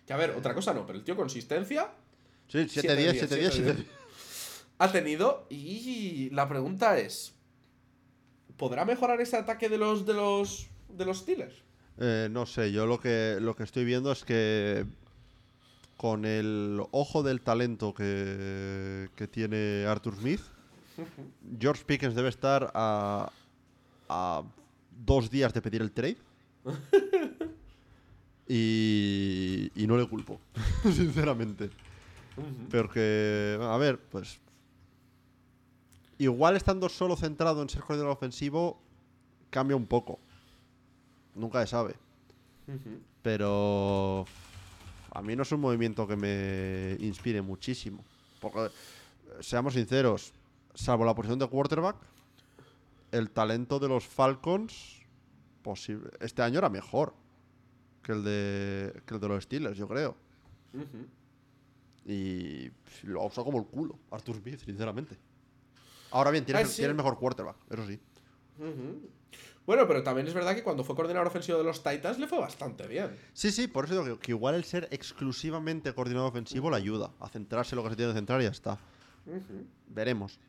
Que a ver, otra cosa no, pero el tío consistencia Sí, 7-10, 7-10, 7-10. ha tenido. Y la pregunta es: ¿podrá mejorar ese ataque de los de los de los Steelers? Eh, no sé, yo lo que, lo que estoy viendo es que con el ojo del talento que, que tiene Arthur Smith, George Pickens debe estar a, a dos días de pedir el trade. y, y no le culpo, sinceramente. Porque, a ver, pues. Igual estando solo centrado en ser coordinador ofensivo, cambia un poco. Nunca se sabe. Pero. A mí no es un movimiento que me inspire muchísimo. Porque, seamos sinceros, salvo la posición de quarterback, el talento de los Falcons posible, este año era mejor que el de, que el de los Steelers, yo creo. Y lo ha usado como el culo, Arthur Smith, sinceramente. Ahora bien, tiene, Ay, sí. el mejor quarterback, eso sí. Bueno, pero también es verdad que cuando fue coordinador ofensivo de los Titans le fue bastante bien. Sí, sí, por eso digo que, que igual el ser exclusivamente coordinador ofensivo le ayuda a centrarse en lo que se tiene que centrar y ya está. Veremos.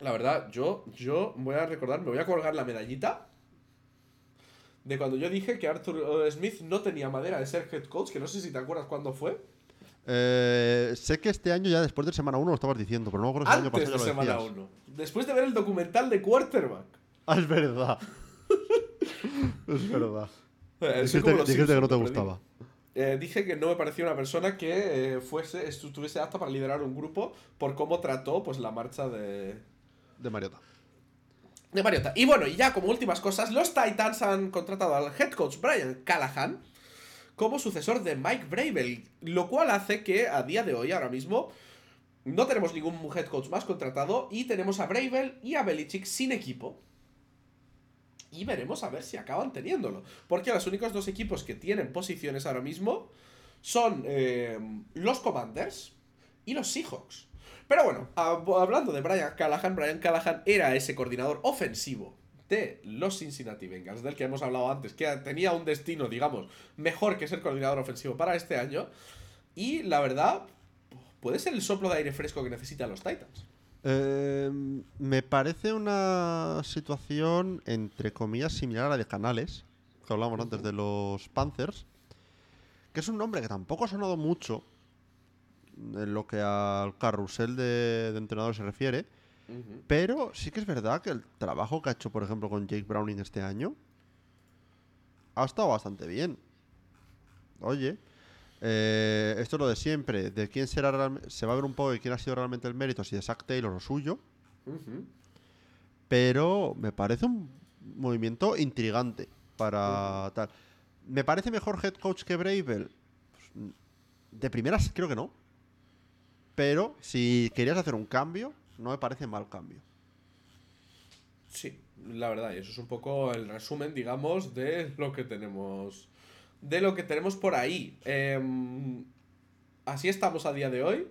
La verdad, yo, yo voy a recordar, me voy a colgar la medallita de cuando yo dije que Arthur Smith no tenía madera de ser head coach, que no sé si te acuerdas cuándo fue. Eh, sé que este año ya después de semana 1 lo estabas diciendo, pero no me acuerdo si el año Antes pasado de ya lo semana decías. 1. Después de ver el documental de quarterback. Ah, es verdad. es verdad. Eh, Dijiste, dijiste que no te gustaba. Eh, dije que no me parecía una persona que eh, fuese, estuviese apta para liderar un grupo por cómo trató pues la marcha de, De Mariota. de Mariota. Y bueno, y ya como últimas cosas, los Titans han contratado al head coach Brian Callahan como sucesor de Mike Bravel, lo cual hace que a día de hoy, ahora mismo, no tenemos ningún head coach más contratado y tenemos a Bravel y a Belichick sin equipo. Y veremos a ver si acaban teniéndolo. Porque los únicos dos equipos que tienen posiciones ahora mismo son eh, los Commanders y los Seahawks. Pero bueno, hab- hablando de Brian Callahan, Brian Callahan era ese coordinador ofensivo de los Cincinnati Bengals, del que hemos hablado antes, que tenía un destino, digamos, mejor que ser coordinador ofensivo para este año. Y la verdad, puede ser el soplo de aire fresco que necesitan los Titans. Eh, me parece una situación, entre comillas, similar a la de Canales, que hablábamos antes de los Panthers, que es un nombre que tampoco ha sonado mucho en lo que al carrusel de, de entrenadores se refiere, pero sí que es verdad que el trabajo que ha hecho, por ejemplo, con Jake Browning este año ha estado bastante bien. Oye, eh, esto es lo de siempre. De quién será se va a ver un poco de quién ha sido realmente el mérito, si de Zack Taylor o suyo. Pero me parece un movimiento intrigante para tal. ¿Me parece mejor head coach que Bravel? Pues, de primeras creo que no. Pero si querías hacer un cambio, no me parece mal cambio. Sí, la verdad, y eso es un poco el resumen, digamos, de lo que tenemos. De lo que tenemos por ahí. Em, así estamos a día de hoy.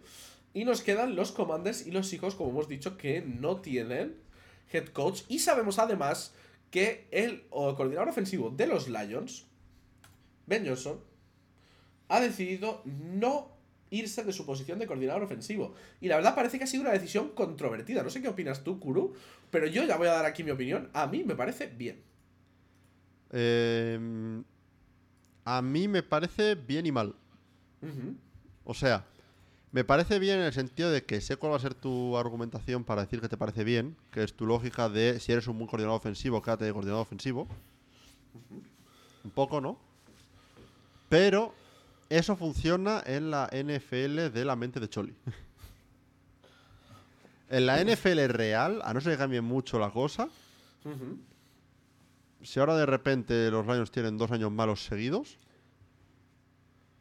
Y nos quedan los Commanders y los hijos, como hemos dicho, que no tienen head coach. Y sabemos además que el coordinador ofensivo de los Lions, Ben Johnson, ha decidido no irse de su posición de coordinador ofensivo. Y la verdad parece que ha sido una decisión controvertida. No sé qué opinas tú, Kuru, pero yo ya voy a dar aquí mi opinión. A mí me parece bien. Eh, a mí me parece bien y mal. O sea, me parece bien en el sentido de que sé cuál va a ser tu argumentación para decir que te parece bien, que es tu lógica de si eres un buen coordinador ofensivo, quédate de coordinador ofensivo. Un poco, ¿no? Pero eso funciona en la NFL de la mente de Choli. en la NFL real, a no ser que cambie mucho la cosa. Si ahora de repente los Lions tienen dos años malos seguidos,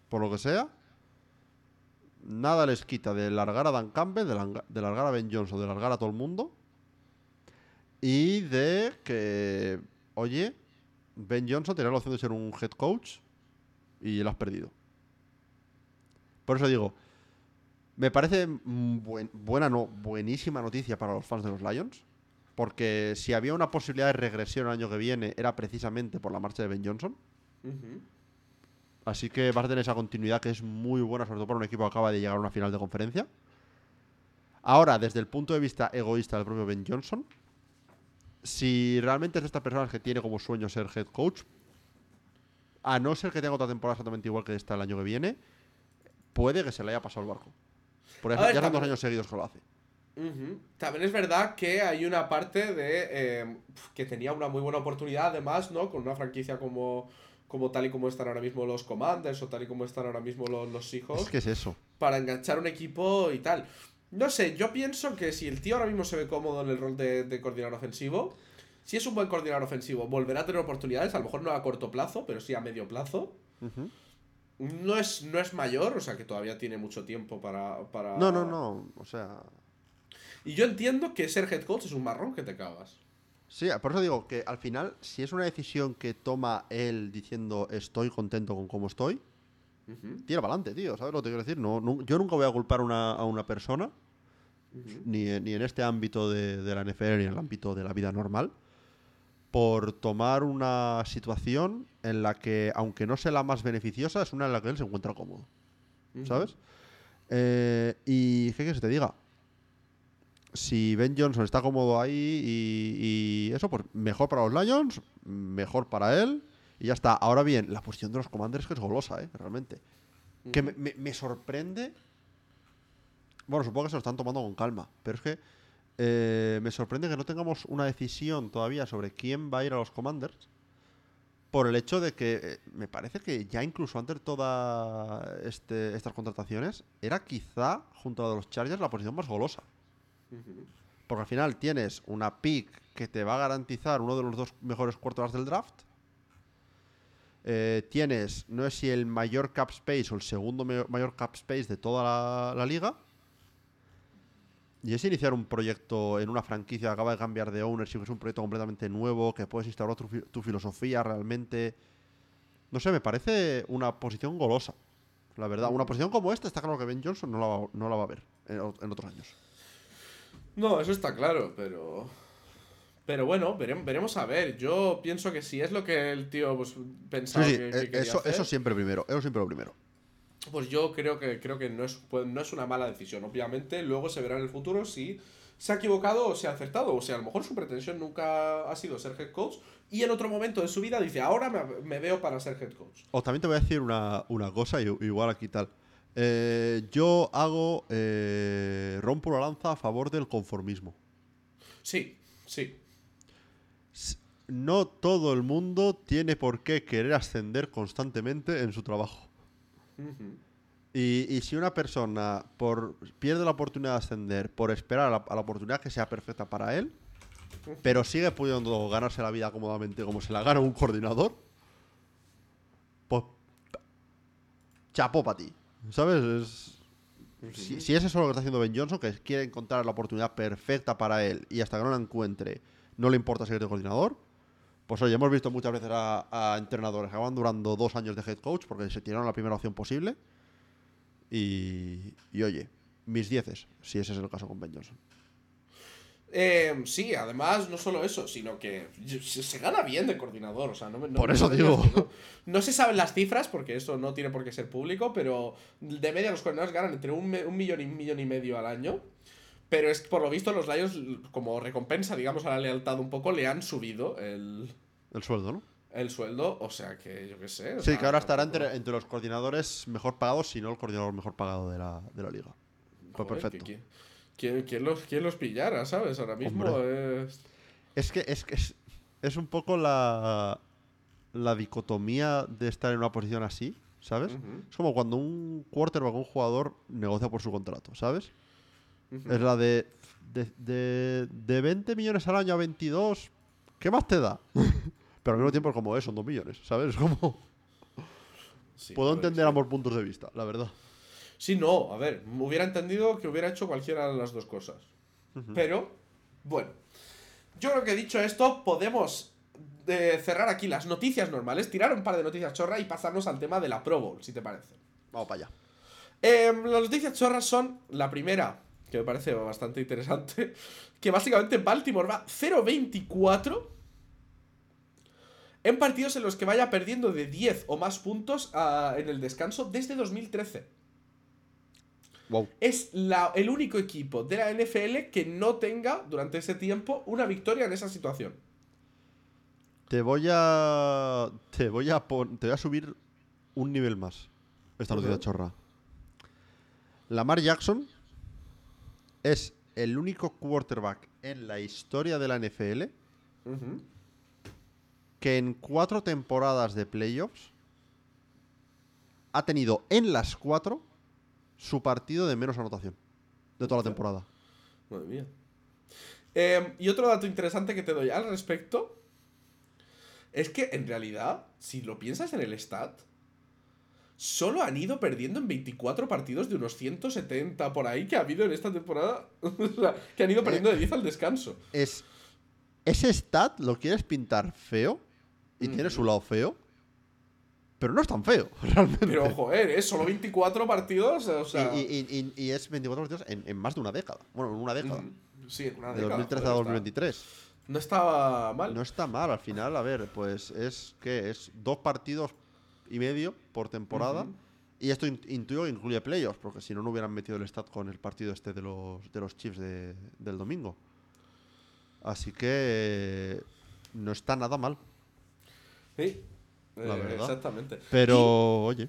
por lo que sea, nada les quita de largar a Dan Campbell, de, largar a Ben Johnson, de largar a todo el mundo, y de que, oye, Ben Johnson tenía la opción de ser un head coach y lo has perdido. Por eso digo, me parece buen- buena, no, buenísima noticia para los fans de los Lions. Porque si había una posibilidad de regresión el año que viene, era precisamente por la marcha de Ben Johnson. Así que vas a tener esa continuidad que es muy buena, sobre todo para un equipo que acaba de llegar a una final de conferencia. Ahora, desde el punto de vista egoísta del propio Ben Johnson, si realmente es de estas personas que tiene como sueño ser head coach, a no ser que tenga otra temporada exactamente igual que esta el año que viene, puede que se le haya pasado el barco. Porque ya ver, ya son dos años seguidos que lo hace. Ujú. También es verdad que hay una parte de eh, que tenía una muy buena oportunidad, además, ¿no? Con una franquicia como, como tal y como están ahora mismo los Commanders o tal y como están ahora mismo los, los Seahawks, Es que es eso. para enganchar un equipo y tal. No sé, yo pienso que si el tío ahora mismo se ve cómodo en el rol de, de coordinador ofensivo, si es un buen coordinador ofensivo, volverá a tener oportunidades, a lo mejor no a corto plazo, pero sí a medio plazo. No es, no es mayor, o sea que todavía tiene mucho tiempo para, para... No, no, no. O sea. Y yo entiendo que ser head coach es un marrón que te cagas. Sí, por eso digo que al final, si es una decisión que toma él diciendo estoy contento con cómo estoy, tira para adelante, tío. ¿Sabes lo que te quiero decir? No, yo nunca voy a culpar una- a una persona, ni, ni en este ámbito de, de la NFL, ni en el ámbito de la vida normal, por tomar una situación en la que, aunque no sea la más beneficiosa, es una en la que él se encuentra cómodo. ¿Sabes? Eh, y qué que te diga. Si Ben Johnson está cómodo ahí y, y eso, pues mejor para los Lions, mejor para él. Y ya está. Ahora bien, la posición de los Commanders que es golosa, ¿eh? Realmente. Que me, sorprende. Bueno, supongo que se lo están tomando con calma. Pero es que eh, me sorprende que no tengamos una decisión todavía sobre quién va a ir a los Commanders. Por el hecho de que eh, me parece que ya incluso antes de todas este, estas contrataciones, era quizá, junto a los Chargers, la posición más golosa. Porque al final tienes una pick que te va a garantizar uno de los dos mejores cuartos del draft. Eh, tienes, no sé si el mayor cap space o el segundo mayor cap space de toda la, liga. Y es iniciar un proyecto en una franquicia que acaba de cambiar de ownership, es un proyecto completamente nuevo, que puedes instaurar tu, tu filosofía realmente. No sé, me parece una posición golosa. La verdad, una posición como esta está claro que Ben Johnson no la va, no la va a ver en otros años. No, eso está claro, pero. Pero bueno, veremos, veremos a ver. Yo pienso que si es lo que el tío pues, pensaba sí, que, que eh, quería eso, hacer, eso siempre primero, eso siempre lo primero. pues yo creo que creo que no es, pues, no es una mala decisión. Obviamente, luego se verá en el futuro si se ha equivocado o se ha acertado. O sea, a lo mejor su pretensión nunca ha sido ser head coach. Y en otro momento de su vida dice, ahora me, me veo para ser head coach. O también te voy a decir una, una cosa, igual aquí tal. Eh, yo hago, eh, rompo la lanza a favor del conformismo. Sí, sí. No todo el mundo tiene por qué querer ascender constantemente en su trabajo. Y, y si una persona por, pierde la oportunidad de ascender por esperar a la, a la oportunidad que sea perfecta para él, pero sigue pudiendo ganarse la vida cómodamente como se la gana un coordinador, pues chapó para ti. ¿Sabes? Es- si, si es eso lo que está haciendo Ben Johnson, que quiere encontrar la oportunidad perfecta para él y hasta que no la encuentre, no le importa ser de coordinador, pues oye, hemos visto muchas veces a, a entrenadores que acaban durando dos años de head coach porque se tiraron la primera opción posible. Y, y oye, mis dieces, si ese es el caso con Ben Johnson. Eh, sí, además, no solo eso, sino que se, gana bien de coordinador. O sea, no, me- no Por eso digo. No, No se saben las cifras, porque eso no tiene por qué ser público, pero de media los coordinadores ganan entre un, millón y un millón y medio al año. Pero es por lo visto los Lions, como recompensa, digamos, a la lealtad un poco, le han subido el, El sueldo, ¿no? el sueldo. O sea que yo qué sé. o Sí, sea, que ahora estará entre, entre los coordinadores mejor pagados, si no el coordinador mejor pagado de la, de la liga. Pues Joder, perfecto. que- que- ¿Quién, quién los, quién los pillara, sabes? Ahora mismo es. Es que es, que es, es un poco la, la dicotomía de estar en una posición así, ¿sabes? Es como cuando un quarterback o un jugador negocia por su contrato, ¿sabes? Es la de, de, de, de 20 millones al año a 22, ¿qué más te da? Pero al mismo tiempo es como, eh, son 2 millones, ¿sabes? Es como, Sí, puedo entender ambos puntos de vista, la verdad. Sí, no, a ver, me hubiera entendido que hubiera hecho cualquiera de las dos cosas. Pero, bueno, yo creo que dicho esto, podemos eh, cerrar aquí las noticias normales, tirar un par de noticias chorra y pasarnos al tema de la Pro Bowl, si te parece. Vamos para allá. Eh, las noticias chorras son la primera, que me parece bastante interesante, que básicamente Baltimore va 0-24 en partidos en los que vaya perdiendo de 10 o más puntos ah, en el descanso desde 2013 Wow. es la- el único equipo de la NFL que no tenga durante ese tiempo una victoria en esa situación. Te voy a. Te voy a pon- te voy a subir un nivel más. Esta noticia Ujú. chorra. Lamar Jackson es el único quarterback en la historia de la NFL que en cuatro temporadas de playoffs ha tenido en las cuatro su partido de menos anotación de toda la temporada. Madre mía. Eh, y otro dato interesante que te doy al respecto es que en realidad, si lo piensas en el stat, solo han ido perdiendo en 24 partidos de unos 170 por ahí que ha habido en esta temporada. o sea, que han ido perdiendo de 10 al descanso. Es ese stat lo quieres pintar feo y tiene su lado feo, pero no es tan feo realmente. Pero joder, ¿eh? Solo 24 partidos, o sea... y, y- y- y es 24 partidos en, en más de una década. Bueno, en una década. Sí, una De década, 2013 joder, a está- 2023. No estaba mal. No está mal, al final, a ver, pues es que es dos partidos y medio por temporada. Y esto in- intuyo que incluye playoffs, porque si no, no hubieran metido el stat con el partido este de los, de los Chiefs de- del domingo. Así que no está nada mal. Sí, La eh, verdad. Exactamente. Pero, oye,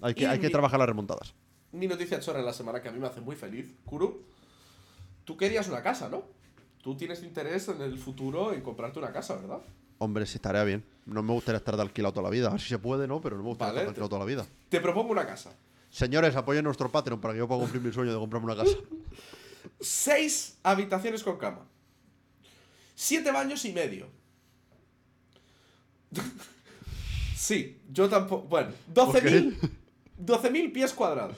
hay que, hay que trabajar las remontadas. Mi noticia chorra en la semana que a mí me hace muy feliz, Kuru. Tú querías una casa, ¿no? Tú tienes interés en el futuro en comprarte una casa, ¿verdad? Hombre, sí estaría bien. No me gustaría estar de alquilado toda la vida. A ver si se puede, ¿no? Pero no me gustaría Vale, estar de alquilado toda la vida. Te propongo una casa. Señores, apoyen nuestro Patreon para que yo pueda cumplir mi sueño de comprarme una casa. Seis habitaciones con cama. Siete baños y medio. sí, yo tampoco. Bueno, 12.000 12.000 pies cuadrados.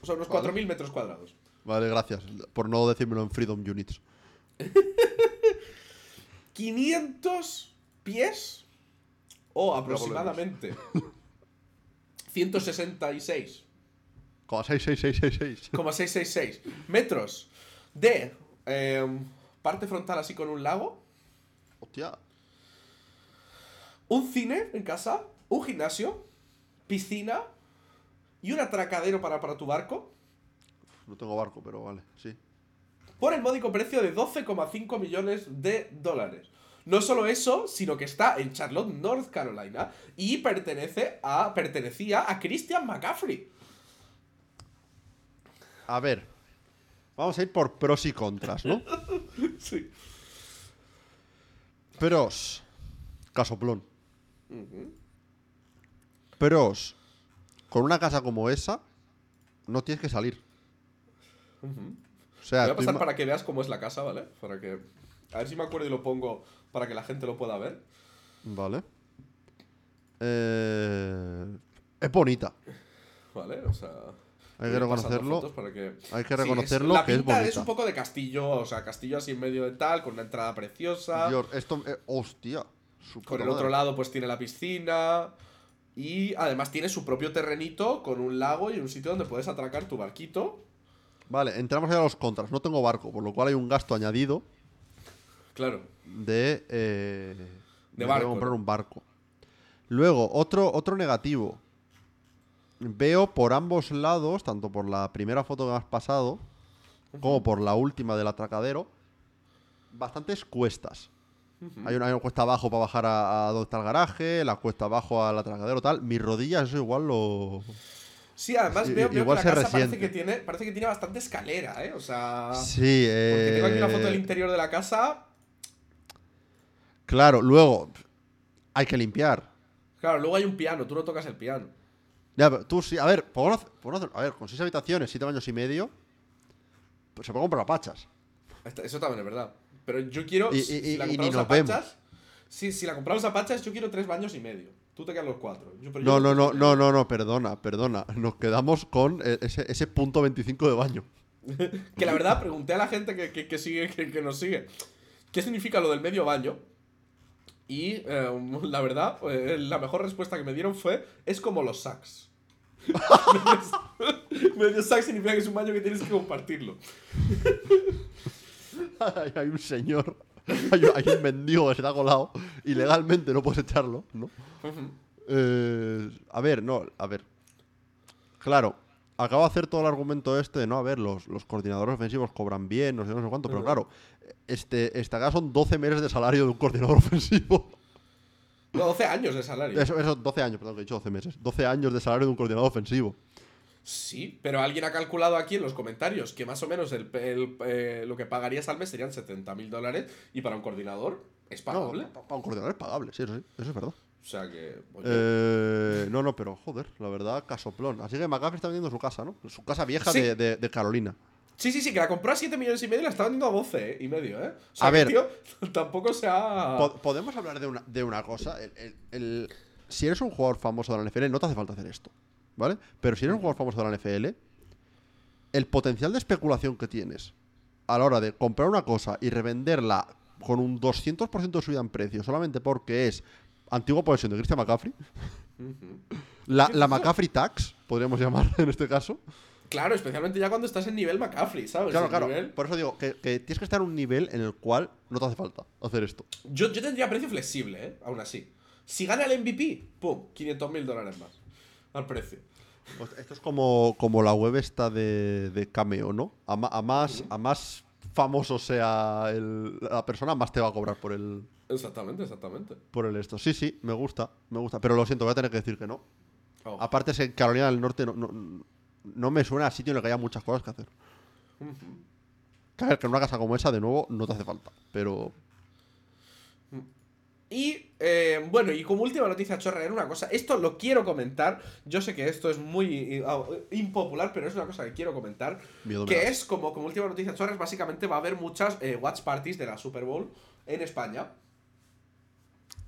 O sea, unos Vale. 4.000 metros cuadrados. Vale, gracias. Por no decírmelo en Freedom Units. 500 pies o aproximadamente 166,666 Como 66666. metros de em, parte frontal así con un lago, Hostia. Un cine en casa, un gimnasio, piscina y un atracadero para, para tu barco No tengo barco, pero vale, sí. por el módico precio de 12,5 millones de dólares. No solo eso, sino que está en Charlotte, North Carolina y pertenece a, pertenecía a Christian McCaffrey. A ver. Vamos a ir por pros y contras, ¿no? Sí. Pros. Casoplón. Ujú. Pros. Con una casa como esa, no tienes que salir. O sea, Voy a pasar para que veas cómo es la casa, ¿vale? Para que. A ver si me acuerdo y lo pongo para que la gente lo pueda ver. Vale. Eh, Es bonita. ¿Vale? O sea. Hay que reconocerlo. que- Hay que Sí, reconocerlo la que es pinta bonita. un poco de castillo, o sea, castillo así en medio de tal, con una entrada preciosa. Dios, esto. eh, hostia. Su Con puta el otro lado, pues tiene la piscina. Y además tiene su propio terrenito con un lago y un sitio donde puedes atracar tu barquito. Vale, entramos ya a los contras. No tengo barco, por lo cual hay un gasto añadido Claro. de. eh, me barco, comprar un barco. Luego, otro, otro negativo. Veo por ambos lados, tanto por la primera foto que me has pasado, como por la última del atracadero, bastantes cuestas. Hay una, hay una cuesta abajo para bajar a, a donde está el garaje, la cuesta abajo al atracadero, tal. Mis rodillas, eso igual lo. Sí, además Sí, veo, veo igual que se la casa parece que, tiene, parece que tiene bastante escalera, ¿eh? O sea. Sí, eh. Porque tengo aquí una foto del interior de la casa. Claro, luego. Hay que limpiar. Claro, luego hay un piano, tú no tocas el piano. Ya, pero tú sí. A ver, a ver, con seis habitaciones, siete baños y medio. Pues se puede comprar pachas. Eso también es verdad. Pero yo quiero. Y- si, y- si la compramos a pachas. Si la compramos a pachas, yo quiero tres baños y medio. Tú te quedan los cuatro. Yo- pero yo No, no, no, no, no, no, perdona, perdona. Nos quedamos con eh, ese, ese punto 25 de baño. Que la verdad, pregunté a la gente que, que- que sigue, que, que nos sigue, ¿qué significa lo del medio baño? Y eh, la verdad, eh, la mejor respuesta que me dieron fue, es como los sacks. medio sack significa que es un baño que tienes que compartirlo. hay, un señor, hay, un- hay un mendigo que se te ha colado y legalmente no puedes echarlo, ¿no? Eh, a ver, no, a ver. Claro, acabo de hacer todo el argumento este de no, a ver, los, los coordinadores ofensivos cobran bien, no sé, no sé cuánto, pero claro, este, esta acá son 12 meses de salario de un coordinador ofensivo. No, 12 años de salario. Eso, eso, 12 años, perdón, que he dicho 12 meses. 12 años de salario de un coordinador ofensivo. Sí, pero alguien ha calculado aquí en los comentarios que más o menos el, el, eh, lo que pagarías al mes serían 70 mil dólares y para un coordinador es pagable. No, para un coordinador es pagable, sí, eso sí, eso es verdad. O sea que. Eh, no, no, pero joder, la verdad, casoplón. Así que McCaffrey está vendiendo su casa, ¿no? Su casa vieja Sí. de, de- de Carolina. Sí, sí, sí, que la compró a 7 millones y medio y la está vendiendo a 12 y medio, ¿eh? O sea, A ver. tío, tampoco se ha. Po- Podemos hablar de una, de una cosa. El- el- el- si eres un jugador famoso de la NFL, no te hace falta hacer esto, ¿vale? Pero si eres un jugador famoso de la NFL, el potencial de especulación que tienes a la hora de comprar una cosa y revenderla con un 200% de subida en precio solamente porque es antigua posesión de Christian McCaffrey, la, la McCaffrey tax, podríamos llamar en este caso. Claro, especialmente ya cuando estás en nivel McCaffrey, ¿sabes? Claro, claro. nivel- Por eso digo que, que tienes que estar en un nivel en el cual no te hace falta hacer esto. Yo, yo tendría precio flexible, ¿eh? Aún así. Si gana el MVP, ¡pum! 500 mil dólares más. Al precio. Pues esto es como, como la web esta de, de Cameo, ¿no? A, más, a más famoso sea el- la persona, más te va a cobrar por el, Exactamente, exactamente. por el esto. Sí, sí, me gusta, me gusta. Pero lo siento, voy a tener que decir que no. Oh. Aparte es que en Carolina del Norte no, no, no me suena a sitio en el que haya muchas cosas que hacer. Que a ver, que en una casa como esa, de nuevo, no te hace falta. Pero Y eh, bueno, y como última noticia chorra, era una cosa, esto lo quiero comentar, yo sé que esto es muy eh, impopular, pero es una cosa que quiero comentar, Miedo que es como, como última noticia chorra, básicamente va a haber muchas eh, watch parties de la Super Bowl en España.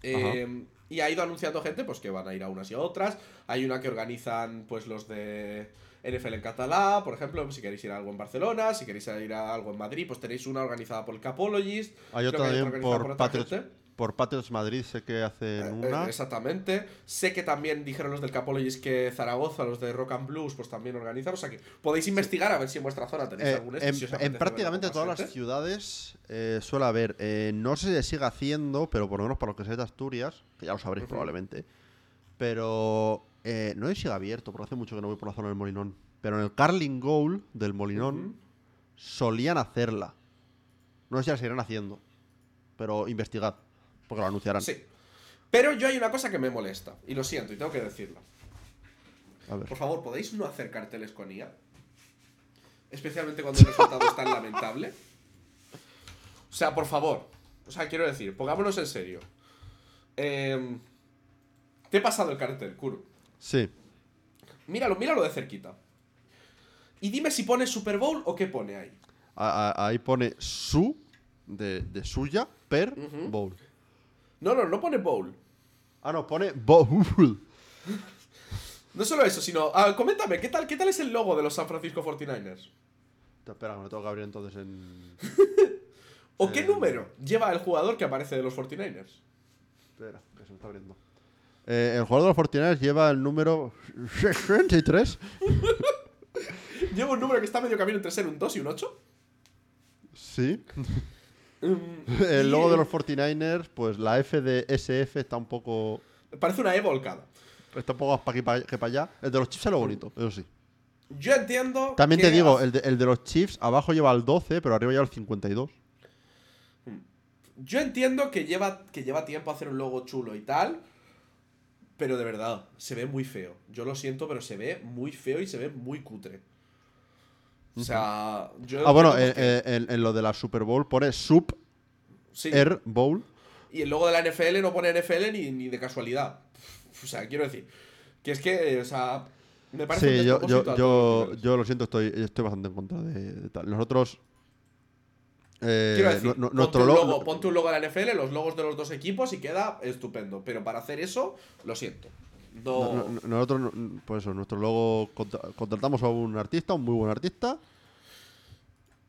Eh, y ha ido anunciando gente pues que van a ir a unas y a otras. Hay una que organizan pues los de NFL en catalá, por ejemplo, si queréis ir a algo en Barcelona, si queréis ir a algo en Madrid, pues tenéis una organizada por el Capologist. hay otra también por, Patriots, gente. Por Patriots Madrid, sé que hacen Eh, una. eh, exactamente. Sé que también dijeron los del Capologist que Zaragoza, los de Rock and Blues, pues también organizan. O sea que podéis investigar a ver si en vuestra zona tenéis Eh, algún en, en prácticamente todas las ciudades eh, suele haber. eh, no sé si se sigue haciendo, pero por lo menos para lo que sea de Asturias, que ya lo sabréis probablemente. Pero no sé si sigue abierto, porque hace mucho que no voy por la zona del Molinón. Pero en el Carling Goal del Molinón solían hacerla. No sé si la seguirán haciendo. Pero investigad, porque lo anunciarán. Sí. Pero yo hay una cosa que me molesta. Y lo siento, y tengo que decirlo. A ver. Por favor, ¿podéis no hacer carteles con IA? Especialmente cuando el resultado es tan lamentable. O sea, por favor. O sea, quiero decir, pongámonos en serio. Em, te he pasado el cartel, Kuro. Sí. Míralo, míralo de cerquita. Y dime si pone Super Bowl o qué pone ahí. Ahí pone su, de, de suya, per bowl. No, no, no pone Bowl. Ah, no, pone bowl. No solo eso, sino. ah, coméntame, ¿qué tal, ¿qué tal es el logo de los San Francisco 49ers? Espera, me tengo que abrir entonces en. ¿O qué número lleva el jugador que aparece de los 49ers? Espera, que se me está abriendo. Eh, el jugador de los 49 lleva el número 63. Lleva un número que está medio camino entre ser un 2 y un 8. Sí. El logo de los 49ers, pues la F de SF está un poco. Parece una E volcada. Está un poco para aquí que para allá. El de los Chiefs es lo bonito, eso sí. Yo entiendo. También que te digo, el de, el de los Chiefs abajo lleva el 12, pero arriba lleva el 52. Yo entiendo que lleva, que lleva tiempo hacer un logo chulo y tal. Pero de verdad, se ve muy feo. Yo lo siento, pero se ve muy feo y se ve muy cutre. O sea, yo. Ah, bueno, que- en, en lo de la Super Bowl pone Sub sí. Air Bowl. Y el logo de la NFL no pone NFL ni, ni de casualidad. O sea, quiero decir. Que es que, eh, o sea. Me parece un Sí, yo, yo, yo, yo lo siento, estoy, estoy bastante en contra de, de tal. Nosotros. eh, Quiero decir, ponte, un logo. logo, ponte un logo de la NFL, los logos de los dos equipos y queda estupendo. Pero para hacer eso, lo siento. No. no- no- nosotros, no- pues eso, nuestro logo. contra- contratamos a un artista, un muy buen artista.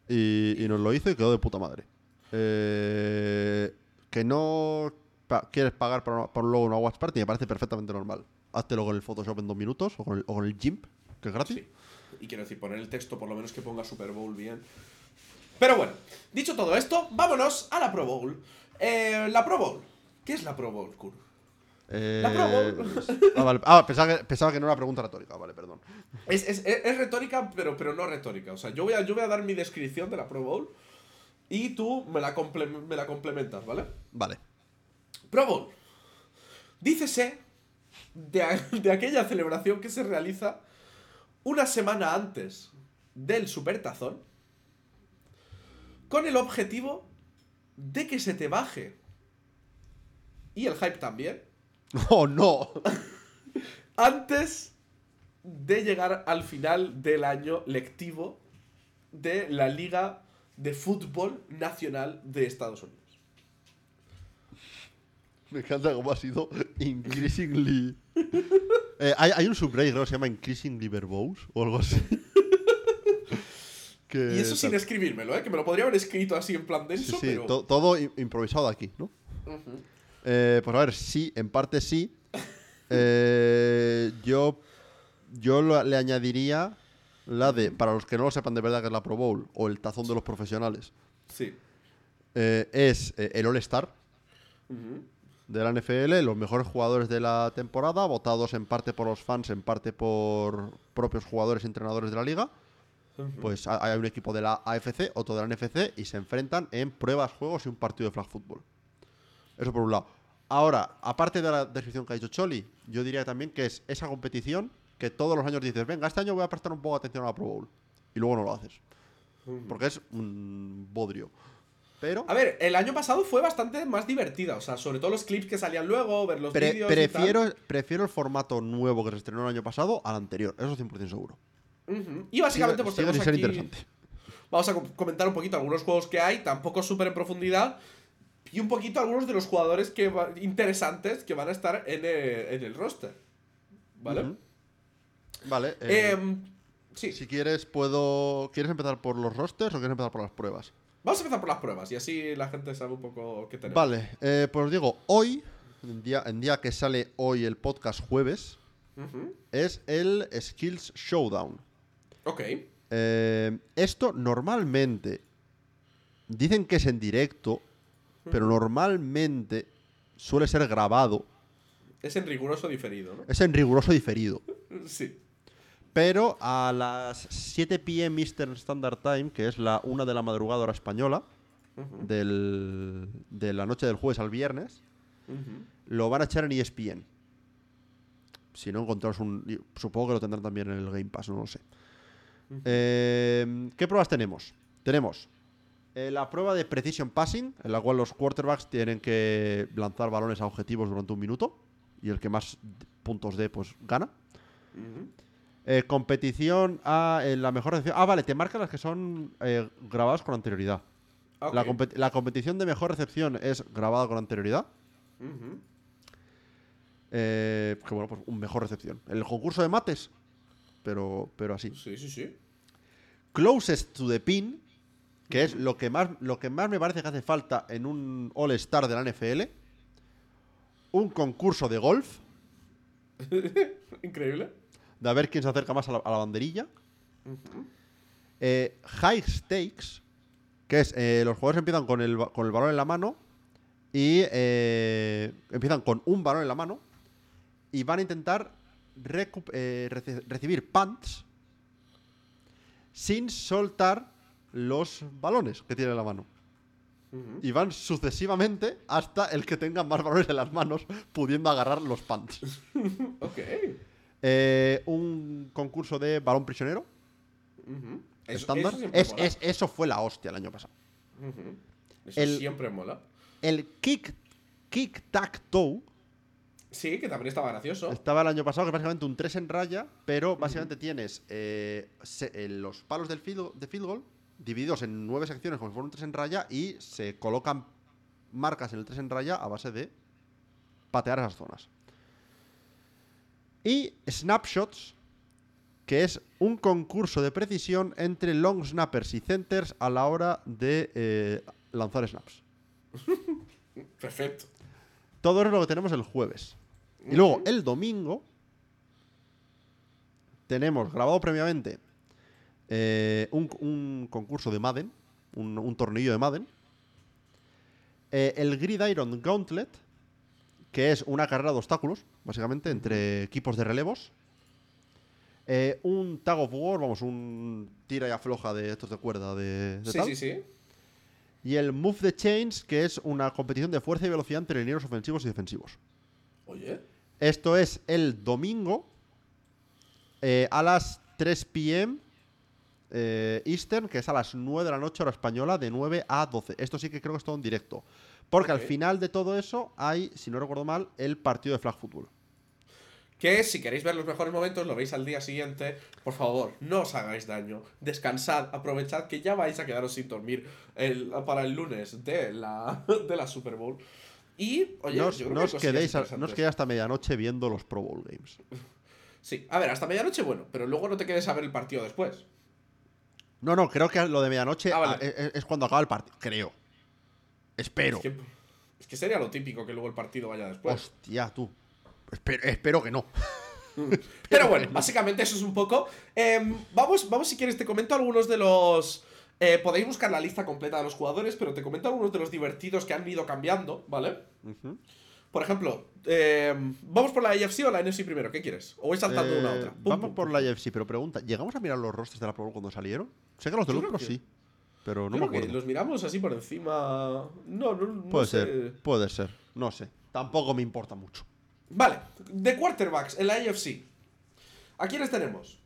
Y, y nos lo hizo y quedó de puta madre. Eh, que no pa- quieres pagar por, por un logo en una Watch Party me parece perfectamente normal. Háztelo con el Photoshop en dos minutos o con el, o con el GIMP, que es gratis. Sí. Y quiero decir, poner el texto, por lo menos que ponga Super Bowl bien. Pero bueno, dicho todo esto, vámonos a la Pro Bowl. Eh, la Pro Bowl. ¿Qué es la Pro Bowl, Kur? Eh, La Pro Bowl. ah, vale. Ah, pensaba que, pensaba que no era una pregunta retórica. Vale, perdón. Es, es- es- es retórica, pero, pero no retórica. O sea, yo voy, a, yo voy a dar mi descripción de la Pro Bowl y tú me la, comple- me la complementas, ¿vale? Vale. Pro Bowl. Dícese de, a- de aquella celebración que se realiza una semana antes del Supertazón con el objetivo de que se te baje y el hype también ¡Oh, no! antes de llegar al final del año lectivo de la Liga de Fútbol Nacional de Estados Unidos. Me encanta cómo ha sido increasingly. Eh, hay, hay un subreddit creo que se llama Increasingly Verbose o algo así. Que Y eso sin escribírmelo, ¿eh? Que me lo podría haber escrito así en plan Sí, denso, sí, pero... to- todo improvisado aquí, ¿no? Ujú. Eh, pues a ver, sí, en parte sí. Eh, yo yo lo- le añadiría la de, para los que no lo sepan de verdad que es la Pro Bowl o el tazón de los profesionales, Sí. eh, es eh, el All-Star de la NFL, los mejores jugadores de la temporada, votados en parte por los fans, en parte por propios jugadores y entrenadores de la liga. Pues ha- hay un equipo de la AFC, otro de la NFC y se enfrentan en pruebas, juegos y un partido de flag football. Eso por un lado. Ahora, aparte de la descripción que ha dicho Choli, yo diría también que es esa competición que todos los años dices, venga, este año voy a prestar un poco de atención a la Pro Bowl. Y luego no lo haces. Porque es un bodrio. Pero A ver, el año pasado fue bastante más divertida, o sea, sobre todo los clips que salían luego, ver los pre- vídeos y tal. prefiero, prefiero el formato nuevo que se estrenó el año pasado al anterior. Eso 100% seguro. Ujú. Y básicamente, Sigue- pues sigue tenemos aquí... interesante. Vamos a co- comentar un poquito algunos juegos que hay, tampoco súper en profundidad, y un poquito algunos de los jugadores que va- interesantes que van a estar en el, en el roster. ¿Vale? Vale. eh, Em, sí, Si quieres, puedo. ¿Quieres empezar por los rosters o quieres empezar por las pruebas? vamos a empezar por las pruebas y así la gente sabe un poco qué tenemos. Vale, eh, pues os digo, hoy, en día, en día que sale hoy el podcast jueves, es el Skills Showdown. Ok. Eh, esto normalmente dicen que es en directo, pero normalmente suele ser grabado. Es en riguroso diferido, ¿no? Es en riguroso diferido. Sí. Pero a las 7 pm Eastern Standard Time, que es la una de la madrugada hora española, del- de la noche del jueves al viernes, lo van a echar en ESPN. Si no encontramos un. Supongo que lo tendrán también en el Game Pass, no lo sé. Eh, ¿Qué pruebas tenemos? Tenemos eh, la prueba de Precision Passing, en la cual los quarterbacks tienen que lanzar balones a objetivos durante un minuto. Y el que más puntos dé, pues gana. Eh, competición a en la mejor recepción. Ah, vale, te marcan las que son eh, grabadas con anterioridad. Ok. La, compet- la competición de mejor recepción es grabada con anterioridad. Eh, que bueno, pues un mejor recepción. El concurso de mates, pero, pero así. Sí, sí, sí. Closest to the pin, que es lo que más, lo que más me parece que hace falta en un All-Star de la NFL. Un concurso de golf, Increíble. de a ver quién se acerca más a la, a la banderilla. Eh, high stakes, que es eh, los jugadores empiezan con el, con el balón en la mano y eh, empiezan con un balón en la mano y van a intentar eh, recibir punts sin soltar los balones que tiene en la mano. Y van sucesivamente hasta el que tenga más balones en las manos, pudiendo agarrar los punts. Ok. Eh, un concurso de balón prisionero. Eso- estándar. eso Es- eso fue la hostia el año pasado. Eso el- siempre mola. El kick, kick tac toe Sí, que también estaba gracioso. estaba el año pasado, que es básicamente un 3 en raya, pero básicamente tienes eh, se- eh, los palos del field, de field goal divididos en nueve secciones como si fuera un 3 en raya y se colocan marcas en el 3 en raya a base de patear esas zonas. Y snapshots, que es un concurso de precisión entre long snappers y centers a la hora de eh, lanzar snaps. Perfecto. Todo eso es lo que tenemos el jueves. Y luego, el domingo, tenemos grabado previamente eh, un, un concurso de Madden, un, un tornillo de Madden, eh, el Gridiron Gauntlet, que es una carrera de obstáculos, básicamente, entre equipos de relevos, eh, un Tag of War, vamos, un tira y afloja de estos de cuerda de, de Sí, tal. sí, sí. Y el Move the Chains, que es una competición de fuerza y velocidad entre linieros ofensivos y defensivos. Oye. Esto es el domingo eh, a las 3 pm eh, Eastern, que es a las 9 de la noche hora española, de 9 a 12. Esto sí que creo que es todo en directo. Porque al final de todo eso hay, si no recuerdo mal, el partido de flag football. Que si queréis ver los mejores momentos, lo veis al día siguiente. Por favor, no os hagáis daño. Descansad, aprovechad que ya vais a quedaros sin dormir el- para el lunes de la, de la Super Bowl. Y, oye, no os, yo creo no que os hay cosillas quedéis, a- no os quedéis hasta medianoche viendo los Pro Bowl Games. Sí, a ver, hasta medianoche, bueno, pero luego no te quedes a ver el partido después. No, no, creo que lo de medianoche Ah, vale. ah, es, es cuando acaba el partido. Creo. Espero. Es que, es que sería lo típico que luego el partido vaya después. Hostia, tú. Espero, espero que no. Pero bueno, básicamente eso es un poco. Em, vamos, vamos, si quieres, te comento algunos de los. eh, podéis buscar la lista completa de los jugadores, pero te comento algunos de los divertidos que han ido cambiando, ¿vale? Ujú. Por ejemplo, em, ¿vamos por la AFC o la NFC primero? ¿Qué quieres? ¿O voy saltando de una a Eh, otra? Pum, vamos pum, por pum. la UFC, pero pregunta, ¿llegamos a mirar los rosters de la Pro cuando salieron? Sé que los de Yo los creo Pro que- sí, pero no me creo que acuerdo. los miramos así por encima. No, no, no Puede sé. ser, puede ser, no sé. Tampoco me importa mucho. Vale, de quarterbacks en la AFC. ¿A quiénes tenemos?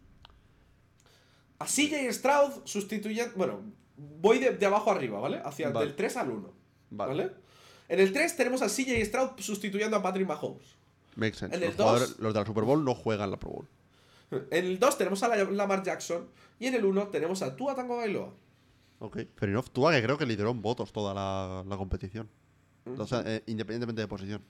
A CJ Stroud sustituyendo. Bueno, voy de, de abajo arriba, ¿vale? Hacia Vale. del 3 al 1. Vale. Vale. En el 3 tenemos a CJ Stroud sustituyendo a Patrick Mahomes. Make sense. En el Los, dos- jugadores- los de la Super Bowl no juegan la Pro Bowl. En el 2 tenemos a la- Lamar Jackson. Y en el 1 tenemos a Tua Tango Bailoa. Ok. Fair enough. Tua que creo que lideró en votos toda la, la competición. O sea, eh, independientemente de posición.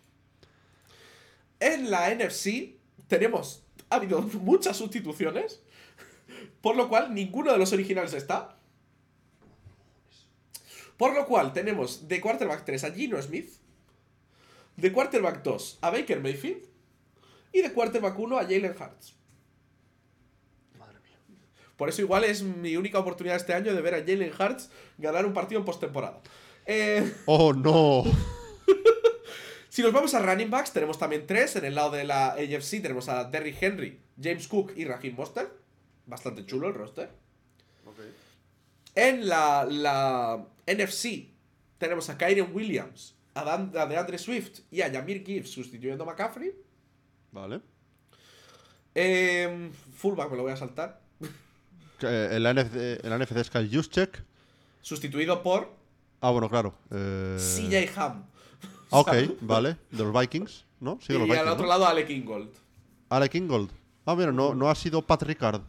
En la NFC tenemos. Ha habido muchas sustituciones. Por lo cual, ninguno de los originales está. Por lo cual, tenemos de quarterback 3 a Gino Smith. De quarterback 2 a Baker Mayfield. Y de quarterback 1 a Jalen Hurts. Madre mía. Por eso, igual es mi única oportunidad este año de ver a Jalen Hurts ganar un partido en postemporada. Eh. ¡Oh, no! Si nos vamos a running backs, tenemos también tres. En el lado de la AFC tenemos a Derrick Henry, James Cook y Raheem Mostert. Bastante chulo el roster. En la, la NFC tenemos a Kyren Williams, a, Dan, a DeAndre Swift y a Jamir Gibbs sustituyendo a McCaffrey. Vale. Em, fullback me lo voy a saltar. Eh, en, la NFC, NFC es Kyle Juszczyk. Sustituido por Ah, bueno, claro. Eh... CJ Ham. Ah, ok, vale. De los Vikings, ¿no? Sí, de los y Vikings. al otro ¿no? lado Alec Ingold. Alec Ingold. Ah, mira, no, no ha sido Pat Ricard.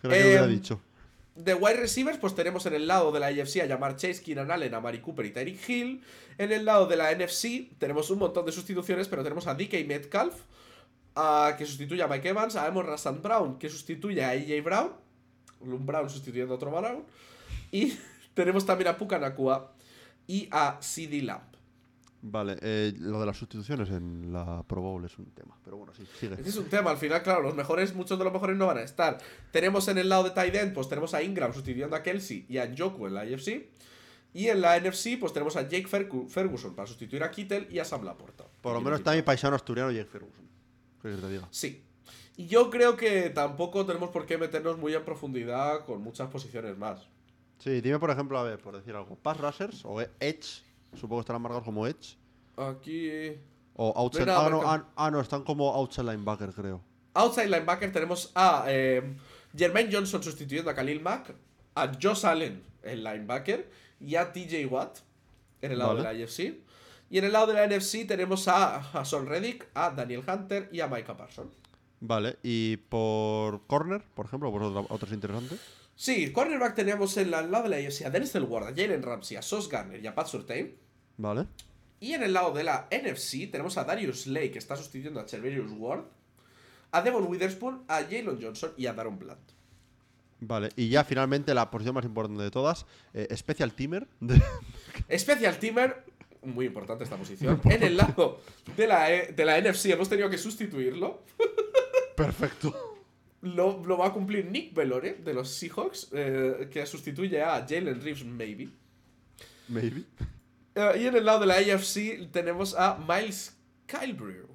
Creo que Eh, lo hubiera dicho. De wide receivers, pues tenemos en el lado de la AFC a llamar Chase, Keenan Allen, a Mari Cooper y Tyreek Hill. En el lado de la NFC tenemos un montón de sustituciones, pero tenemos a DK Metcalf, a- que sustituye a Mike Evans, a Amon Rassan Brown, que sustituye a AJ Brown, un Brown sustituyendo a otro Brown. Y tenemos también a Puka Nakua y a CD. Vale, eh, lo de las sustituciones en la Pro Bowl es un tema. Pero bueno, sí, sigue. Es un tema, al final, claro, los mejores, muchos de los mejores no van a estar. Tenemos en el lado de tight end, pues tenemos a Ingram sustituyendo a Kelsey y a Njoku en la AFC. Y en la NFC, pues tenemos a Jake Fergu- Ferguson para sustituir a Kittel y a Sam Laporta. Por lo menos no está mi paisano asturiano Jake Ferguson. ¿Qué quieres que te diga? Sí. Y yo creo que tampoco tenemos por qué meternos muy en profundidad con muchas posiciones más. Sí, dime por ejemplo, a ver, por decir algo. Pass rushers o Edge. Supongo que estarán marcados como Edge. Aquí. O outside. ah, no, marcado. ah, ah, no, están como outside linebacker, creo. Outside linebacker tenemos a eh, Jermaine Johnson sustituyendo a Khalil Mack, a Josh Allen, el linebacker, y a TJ Watt en el lado Vale. de la AFC. Y en el lado de la NFC tenemos a, a Son Reddick, a Daniel Hunter y a Micah Parsons. Vale, y por corner, por ejemplo, por otra, otros interesantes. Sí, cornerback teníamos en la- el lado de la AFC a Denzel Ward, a Jalen Ramsey, a Sos Garner y a Pat Surtain. Vale. Y en el lado de la NFC tenemos a Darius Slay, que está sustituyendo a Cherverius Ward, a Devon Witherspoon, a Jalen Johnson y a Daron Blunt. Vale, y ya finalmente la posición más importante de todas, eh, Special Teamer. Special Teamer, muy importante esta posición. En el lado de la, E- de la NFC hemos tenido que sustituirlo. Perfecto. Lo, lo va a cumplir Nick Velore de los Seahawks, eh, que sustituye a Jalen Reeves, maybe. Maybe. Eh, y en el lado de la AFC tenemos a Miles Killebrew.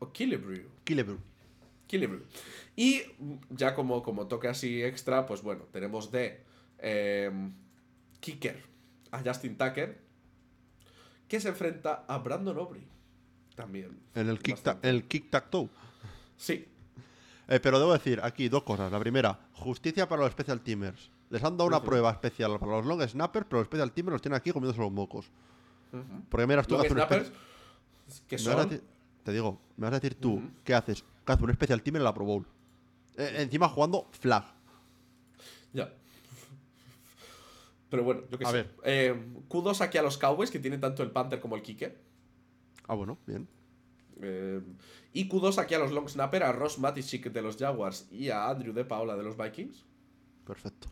O Killebrew. Killebrew. Killebrew. Y ya como, como toque así extra, pues bueno, tenemos de eh, Kicker a Justin Tucker, que se enfrenta a Brandon Aubrey. También. En el kick, el kick tac toe. Sí. Eh, pero debo decir aquí dos cosas. La primera, justicia para los special teamers. Les han dado una prueba especial para los long snappers, pero los special teamers los tienen aquí comiéndose los mocos. Porque miras tú que haces snappers, que son... decir- te digo, me vas a decir tú, ¿qué haces? ¿Qué hace un special teamer en la Pro Bowl? Eh, encima jugando flag. Ya. Pero bueno, yo qué A sé. ver. Eh, kudos aquí a los Cowboys, que tienen tanto el Panther como el Kike. Ah, bueno, bien. Eh, y kudos aquí a los Long Snapper, a Ross Matishik de los Jaguars y a Andrew de Paola de los Vikings. Perfecto.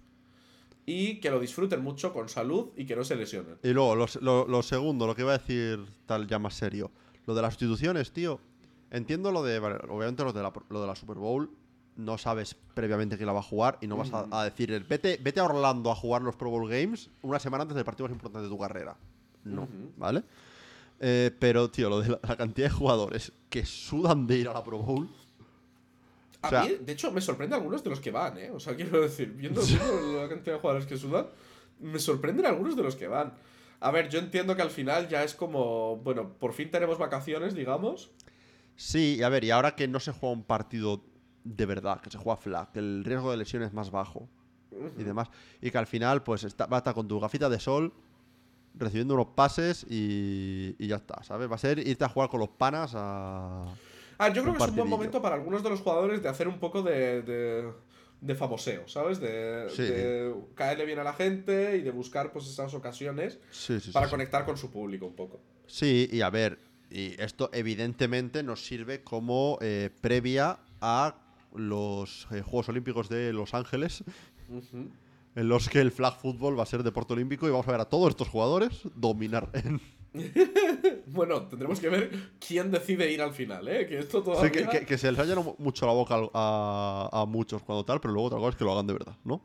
Y que lo disfruten mucho con salud y que no se lesionen. Y luego, lo, lo- lo segundo, lo que iba a decir tal ya más serio. Lo de las sustituciones, tío. Entiendo lo de. vale, obviamente lo de, la, lo de la Super Bowl. No sabes previamente quién la va a jugar y no vas a, a decir, vete, vete a Orlando a jugar los Pro Bowl Games una semana antes del partido más importante de tu carrera. No, ¿vale? Eh, pero, tío, lo de la, la cantidad de jugadores que sudan de ir a la Pro Bowl. A O sea- mí, de hecho, me sorprende algunos de los que van, ¿eh? O sea, quiero decir, viendo, viendo la cantidad de jugadores que sudan, me sorprenden algunos de los que van. A ver, yo entiendo que al final ya es como, bueno, por fin tenemos vacaciones, digamos. Sí, y a ver, y ahora que no se juega un partido de verdad, que se juega flag, que el riesgo de lesión es más bajo y demás, y que al final, pues, está, va a estar con tu gafita de sol, recibiendo unos pases y, y ya está, ¿sabes? Va a ser irte a jugar con los panas a. Ah, yo creo que es un buen momento para algunos de los jugadores de hacer un poco de, de, de famoseo, ¿sabes? De, Sí. de caerle bien a la gente y de buscar pues esas ocasiones Sí, sí, sí. para conectar con su público un poco. Sí, y a ver, y esto evidentemente nos sirve como eh, previa a los eh, Juegos Olímpicos de Los Ángeles, en los que el flag football va a ser deporte olímpico y vamos a ver a todos estos jugadores dominar en, Bueno, tendremos que ver quién decide ir al final, ¿eh? Que esto todavía... Sí, que, que- que se les haya mucho la boca a, a muchos cuando tal, pero luego otra cosa es que lo hagan de verdad, ¿no?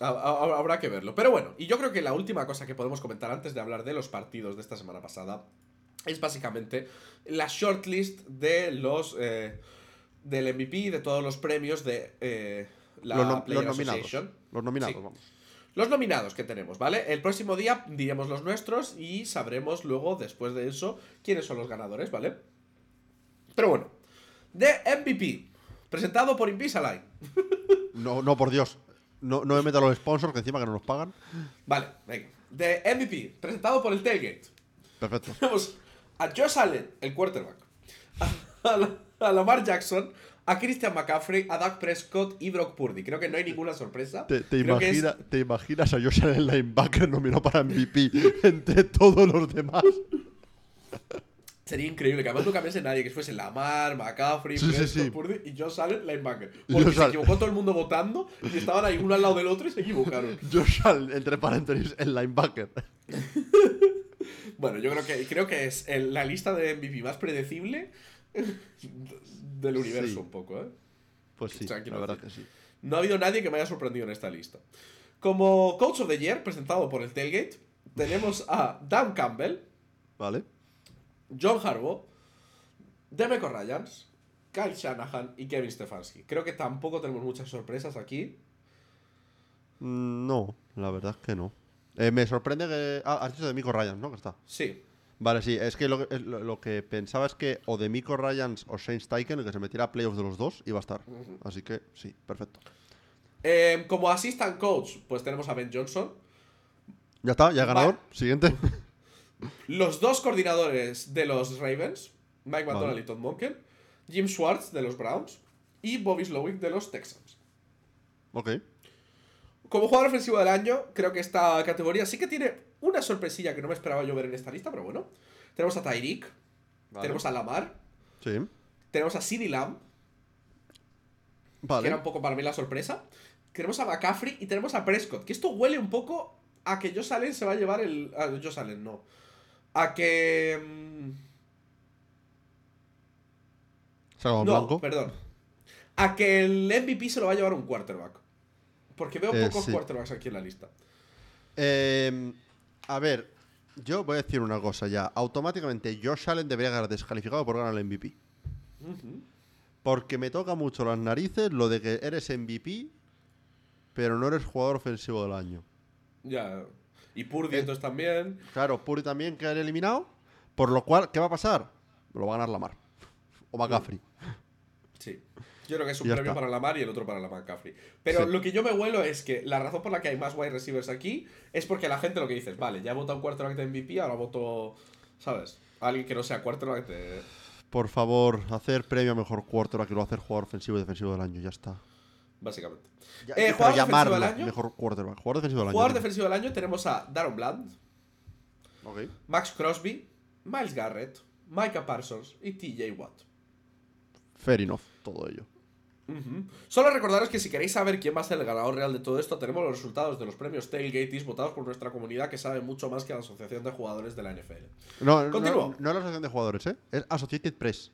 Habrá que verlo. Pero bueno, y yo creo que la última cosa que podemos comentar antes de hablar de los partidos de esta semana pasada es básicamente la shortlist de los eh, del MVP y de todos los premios de eh, la los, nom- Player los nominados. Los nominados, Sí. vamos. Los nominados que tenemos, ¿vale? El próximo día diremos los nuestros y sabremos luego, después de eso, quiénes son los ganadores, ¿vale? Pero bueno, de MVP, presentado por Invisalign. No, no, por Dios. No, no me meto a los sponsors, que encima que no nos pagan. Vale, venga. De MVP, presentado por el Tailgate. Perfecto. Tenemos a Josh Allen, el quarterback. A, la- a Lamar Jackson, a Christian McCaffrey, a Doug Prescott y Brock Purdy. Creo que no hay ninguna sorpresa. ¿Te, te que es- imagina- ¿Te imaginas a Josh Allen linebacker nominado para MVP entre todos los demás? Sería increíble que además no cambiase nadie, que fuese Lamar, McCaffrey, Sí, sí, Prescott, sí. Purdy y Josh Allen, linebacker. Porque Josh se equivocó todo el mundo votando y estaban ahí uno al lado del otro y se equivocaron. Josh Allen, entre paréntesis, el linebacker. Bueno, yo creo que, creo que es el- la lista de MVP más predecible del universo Sí. un poco, ¿eh? Pues sí, O sea, quiero la verdad que sí. No ha habido nadie que me haya sorprendido en esta lista. Como Coach of the Year, presentado por el Tailgate, tenemos a Dan Campbell, ¿Vale? John Harbaugh, Demeco Ryans, Kyle Shanahan y Kevin Stefanski. Creo que tampoco tenemos muchas sorpresas aquí. Mm, No, la verdad es que no. Eh, me sorprende que. Ah, has dicho de Mico Ryan, ¿no? Que está. Sí. Vale, sí, es que lo, que- es lo- lo que pensaba es que o de Miko Ryans o Shane Steichen, el que se metiera a playoffs de los dos, iba a estar. Así que sí, perfecto. Eh, como assistant coach, pues tenemos a Ben Johnson. Ya está, ya ganador. Vale. Siguiente. Los dos coordinadores de los Ravens, Mike McDonald Vale. y Todd Monken. Jim Schwartz de los Browns. Y Bobby Slowick de los Texans. ok. Como jugador ofensivo del año, creo que esta categoría sí que tiene una sorpresilla que no me esperaba yo ver en esta lista, pero bueno. Tenemos a Tyreek, Vale. tenemos a Lamar, Sí. tenemos a CeeDee Lamb, que era Vale. un poco para mí la sorpresa. Tenemos a McCaffrey y tenemos a Prescott, que esto huele un poco a que Josh Allen se va a llevar el... A Josh Allen, no. A que... en No, blanco. perdón. A que el MVP se lo va a llevar un quarterback. Porque veo Eh, pocos sí. quarterbacks aquí en la lista. Eh, a ver, yo voy a decir una cosa ya. Automáticamente Josh Allen debería quedar descalificado por ganar el MVP. Porque me toca mucho las narices lo de que eres MVP, pero no eres jugador ofensivo del año. Ya. Y Purdy Eh, entonces también. Claro, Puri también queda eliminado. Por lo cual, ¿qué va a pasar? Lo va a ganar Lamar. O McCaffrey. Sí. Yo creo que es un premio está. para Lamar y el otro para la McCaffrey. Pero Sí. lo que yo me huelo es que la razón por la que hay más wide receivers aquí es porque la gente lo que dice es, vale, ya he votado un quarterback de MVP, ahora voto, ¿sabes? Alguien que no sea quarterback de... Por favor, hacer premio a mejor quarterback que lo hacer jugador ofensivo y defensivo del año, ya está. Básicamente. Ya- Eh, ¿jugador defensivo del año? mejor quarterback. Jugador defensivo del año. Jugador defensivo del año tenemos a Daron Bland. Max Crosby, Miles Garrett, Micah Parsons y TJ Watt. Fair enough, todo ello. Solo recordaros que si queréis saber quién va a ser el ganador real de todo esto, tenemos los resultados de los premios Tailgates votados por nuestra comunidad que sabe mucho más que la Asociación de Jugadores de la NFL. No, no, Continúo. no, la asociación de jugadores, ¿eh? Es Associated Press.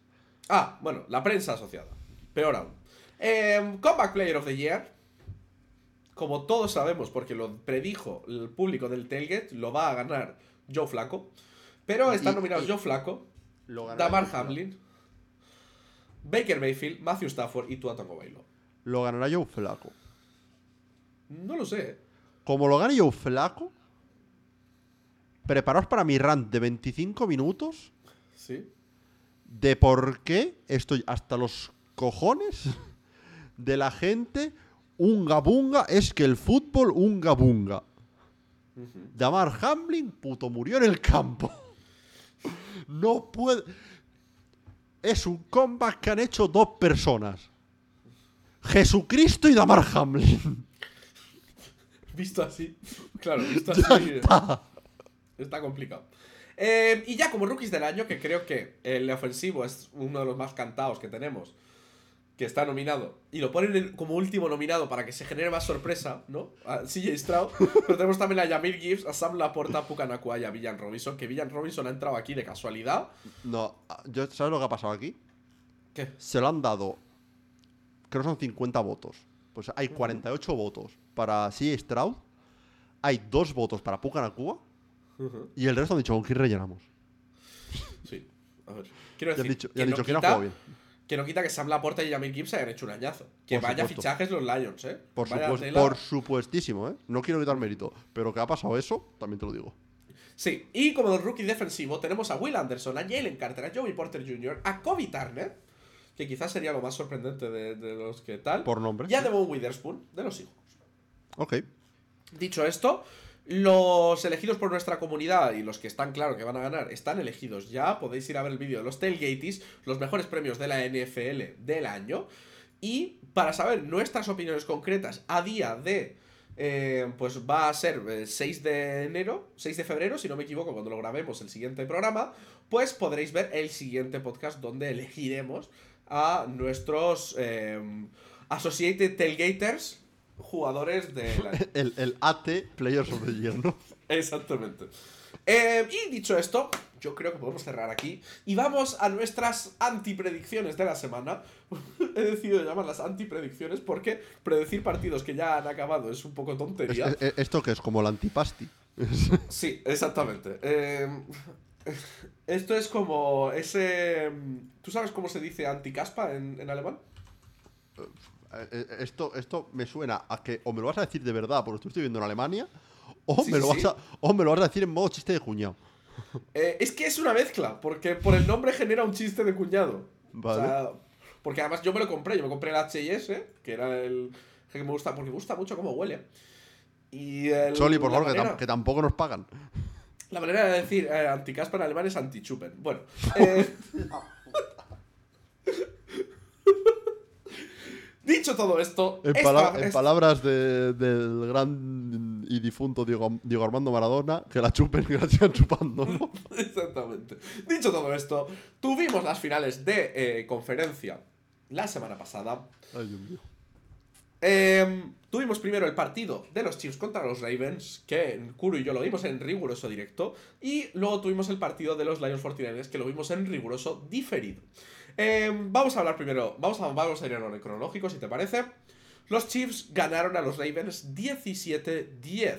Ah, bueno, la prensa asociada. Peor aún. Eh, Comeback Player of the Year. Como todos sabemos, porque lo predijo el público del Tailgate, lo va a ganar Joe Flaco. Pero están nominados y- Joe Flaco, Damar Hamlin, Baker Mayfield, Matthew Stafford y Tua Tagovailoa. Lo ganará Joe Flaco. No lo sé. Como lo gane Joe Flaco, preparaos para mi rant de 25 minutos Sí. de por qué estoy hasta los cojones de la gente unga bunga es que el fútbol unga bunga. Damar Hamlin, puto, murió en el campo. No puede. Es un comeback que han hecho dos personas: Jesucristo y Damar Hamlin. Visto así. Claro, visto así. está. Está complicado. Eh, y ya como rookies del año, que creo que el ofensivo es uno de los más cantados que tenemos, que está nominado, y lo ponen en- como último nominado para que se genere más sorpresa, ¿no? A CJ Stroud. Pero tenemos también a Yamir Gibbs, a Sam Laporta, a Puka Nakua y a Villan Robinson, que Villan Robinson ha entrado aquí de casualidad. No, yo- ¿sabes lo que ha pasado aquí? ¿Qué? Se lo han dado. Creo que son 50 votos. Pues hay 48 votos para C. Stroud. Hay dos votos para Puka Nakua. Y el resto han dicho, ¿con quién rellenamos? Sí. A ver. Quiero Ya han decir, dicho, que, han no dicho ¿quién ha jugado bien? Que no quita que Sam Laporta y Yamir Gibbs hayan hecho un añazo. Que Por vaya supuesto. fichajes los Lions, ¿eh? Por, supuesto, supuestísimo, ¿eh? No quiero quitar mérito. Pero que ha pasado eso, también te lo digo. Sí, y como rookie defensivo tenemos a Will Anderson, a Jalen Carter, a Joey Porter Jr., a Kobe Turner, que quizás sería lo más sorprendente de, de los que tal, Por nombre. y a Devon Witherspoon, de los hijos. Ok. Dicho esto, los elegidos por nuestra comunidad y los que están claro que van a ganar están elegidos ya. Podéis ir a ver el vídeo de los Tailgates, los mejores premios de la NFL del año. Y para saber nuestras opiniones concretas a día de. eh, pues va a ser eh, 6 de enero, 6 de febrero, si no me equivoco, cuando lo grabemos el siguiente programa, pues podréis ver el siguiente podcast donde elegiremos a nuestros eh, Associated Tailgaters, jugadores de la El, el AT Players of the Year, ¿no? Exactamente. Eh, y dicho esto, yo creo que podemos cerrar aquí. Y vamos a nuestras antipredicciones de la semana. He decidido llamarlas antipredicciones porque predecir partidos que ya han acabado es un poco tontería. es- es- ¿Esto que es? Como el antipasti. Sí, exactamente. Eh, esto es como ese... ¿Tú sabes cómo se dice anticaspa en, en alemán? Eh, eh, Esto, esto me suena a que o me lo vas a decir de verdad porque tú estoy viviendo en Alemania o, Sí, me lo sí, vas a, o me lo vas a decir en modo chiste de cuñado. Eh, es que es una mezcla, porque por el nombre genera un chiste de cuñado. Vale. O sea, porque además yo me lo compré, yo me compré el H&S, que era el que me gusta, porque me gusta mucho cómo huele. Y el, Soli, por favor, que, tam- que tampoco nos pagan. La manera de decir eh, anticaspa en alemán es antichupen. Bueno. eh, Dicho todo esto, En, esta- en es- palabras de- del gran y difunto Diego, Diego Armando Maradona, que la chupen y la sigan chupando, ¿no? Exactamente. Dicho todo esto, tuvimos las finales de eh, conferencia la semana pasada. Ay, Dios mío. Eh, tuvimos primero el partido de los Chiefs contra los Ravens, que Kuro y yo lo vimos en riguroso directo. Y luego tuvimos el partido de los Lions 49ers, que lo vimos en riguroso diferido. Eh, vamos a hablar primero, vamos a, vamos a ir en orden cronológico, si te parece. Los Chiefs ganaron a los Ravens 17-10.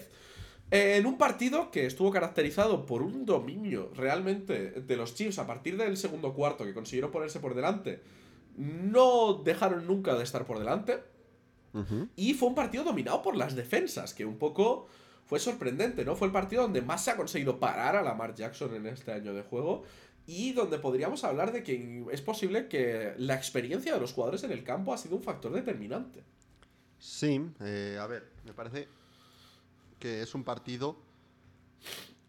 Eh, en un partido que estuvo caracterizado por un dominio realmente de los Chiefs a partir del segundo cuarto, que consiguieron ponerse por delante. No dejaron nunca de estar por delante. Y fue un partido dominado por las defensas, que un poco fue sorprendente, ¿no? Fue el partido donde más se ha conseguido parar a Lamar Jackson en este año de juego. Y donde podríamos hablar de que es posible que la experiencia de los jugadores en el campo ha sido un factor determinante. Sí, eh, a ver, me parece que es un partido,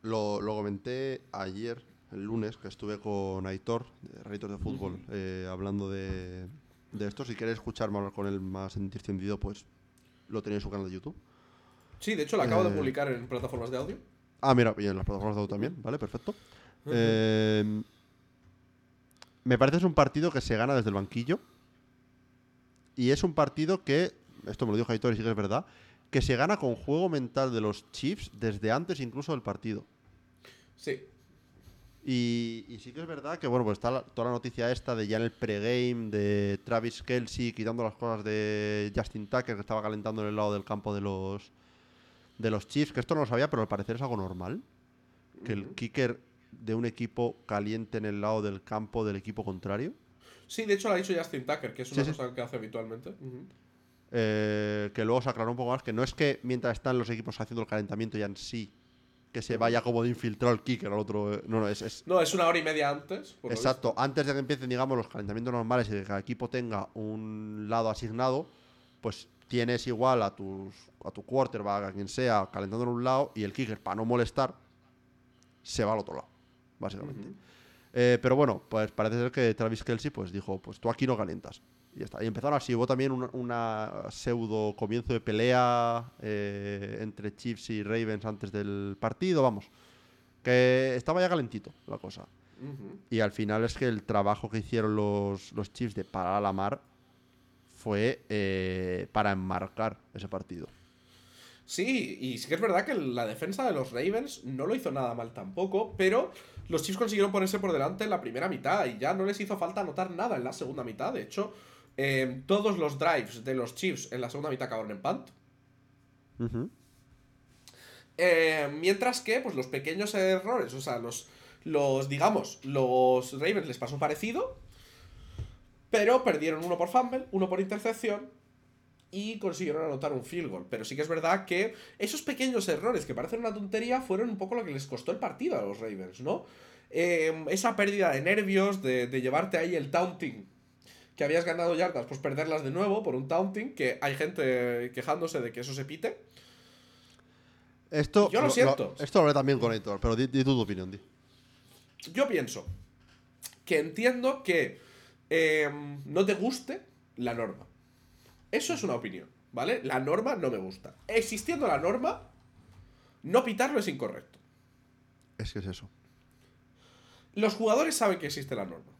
lo, lo comenté ayer, el lunes, que estuve con Aitor, de Reitor de Fútbol, eh, hablando de, de esto. Si quieres escucharme hablar con él más en distendido, pues lo tenéis en su canal de YouTube. Sí, de hecho lo acabo de Eh. publicar en plataformas de audio. Ah, mira, y en las plataformas de audio también, ¿vale? Perfecto. Eh, me parece que es un partido que se gana desde el banquillo. Y es un partido que, esto me lo dijo Aitor y sí que es verdad, que se gana con juego mental de los Chiefs desde antes incluso del partido. Sí. Y, y sí que es verdad que, bueno, pues está la- toda la noticia esta de ya en el pregame de Travis Kelsey quitando las cosas de Justin Tucker que estaba calentando en el lado del campo de los de los Chiefs, que esto no lo sabía, pero al parecer es algo normal. Que el kicker de un equipo caliente en el lado del campo del equipo contrario. Sí, de hecho lo ha dicho Justin Tucker, que es una Sí, sí. cosa que hace habitualmente. Eh, que luego se aclaró un poco más que no es que mientras están los equipos haciendo el calentamiento ya en sí, que se vaya como de infiltrado el kicker al otro. eh, No, no, es, es, No, es una hora y media antes. por Exacto, antes de que empiecen, digamos, los calentamientos normales y de que cada equipo tenga un lado asignado, pues tienes igual a tus a tu quarterback, a quien sea, calentando en un lado y el kicker, para no molestar, se va al otro lado, básicamente. Eh, pero bueno, pues parece ser que Travis Kelsey pues dijo, pues tú aquí no calientas. Y ya está. Y empezaron así, hubo también una, una pseudo comienzo de pelea eh, entre Chiefs y Ravens antes del partido, vamos. Que estaba ya calentito la cosa. Y al final es que el trabajo que hicieron los, los Chiefs de parar a la mar fue eh, para enmarcar ese partido. Sí, y sí que es verdad que la defensa de los Ravens no lo hizo nada mal tampoco, pero los Chiefs consiguieron ponerse por delante en la primera mitad y ya no les hizo falta anotar nada en la segunda mitad. De hecho, eh, todos los drives de los Chiefs en la segunda mitad acabaron en punt. Eh, mientras que, pues los pequeños errores, o sea, los, los, digamos, los Ravens les pasó parecido, pero perdieron uno por fumble, uno por intercepción y consiguieron anotar un field goal. Pero sí que es verdad que esos pequeños errores que parecen una tontería fueron un poco lo que les costó el partido a los Ravens, ¿no? Eh, esa pérdida de nervios, de, de llevarte ahí el taunting que habías ganado yardas, pues perderlas de nuevo por un taunting, que hay gente quejándose de que eso se pite. Esto, Yo lo siento. esto lo hablé también con Héctor, pero di, di tu opinión, di. Yo pienso que entiendo que eh, no te guste la norma. Eso es una opinión, ¿vale? La norma no me gusta. Existiendo la norma, no pitarlo es incorrecto. Es que es eso. Los jugadores saben que existe la norma.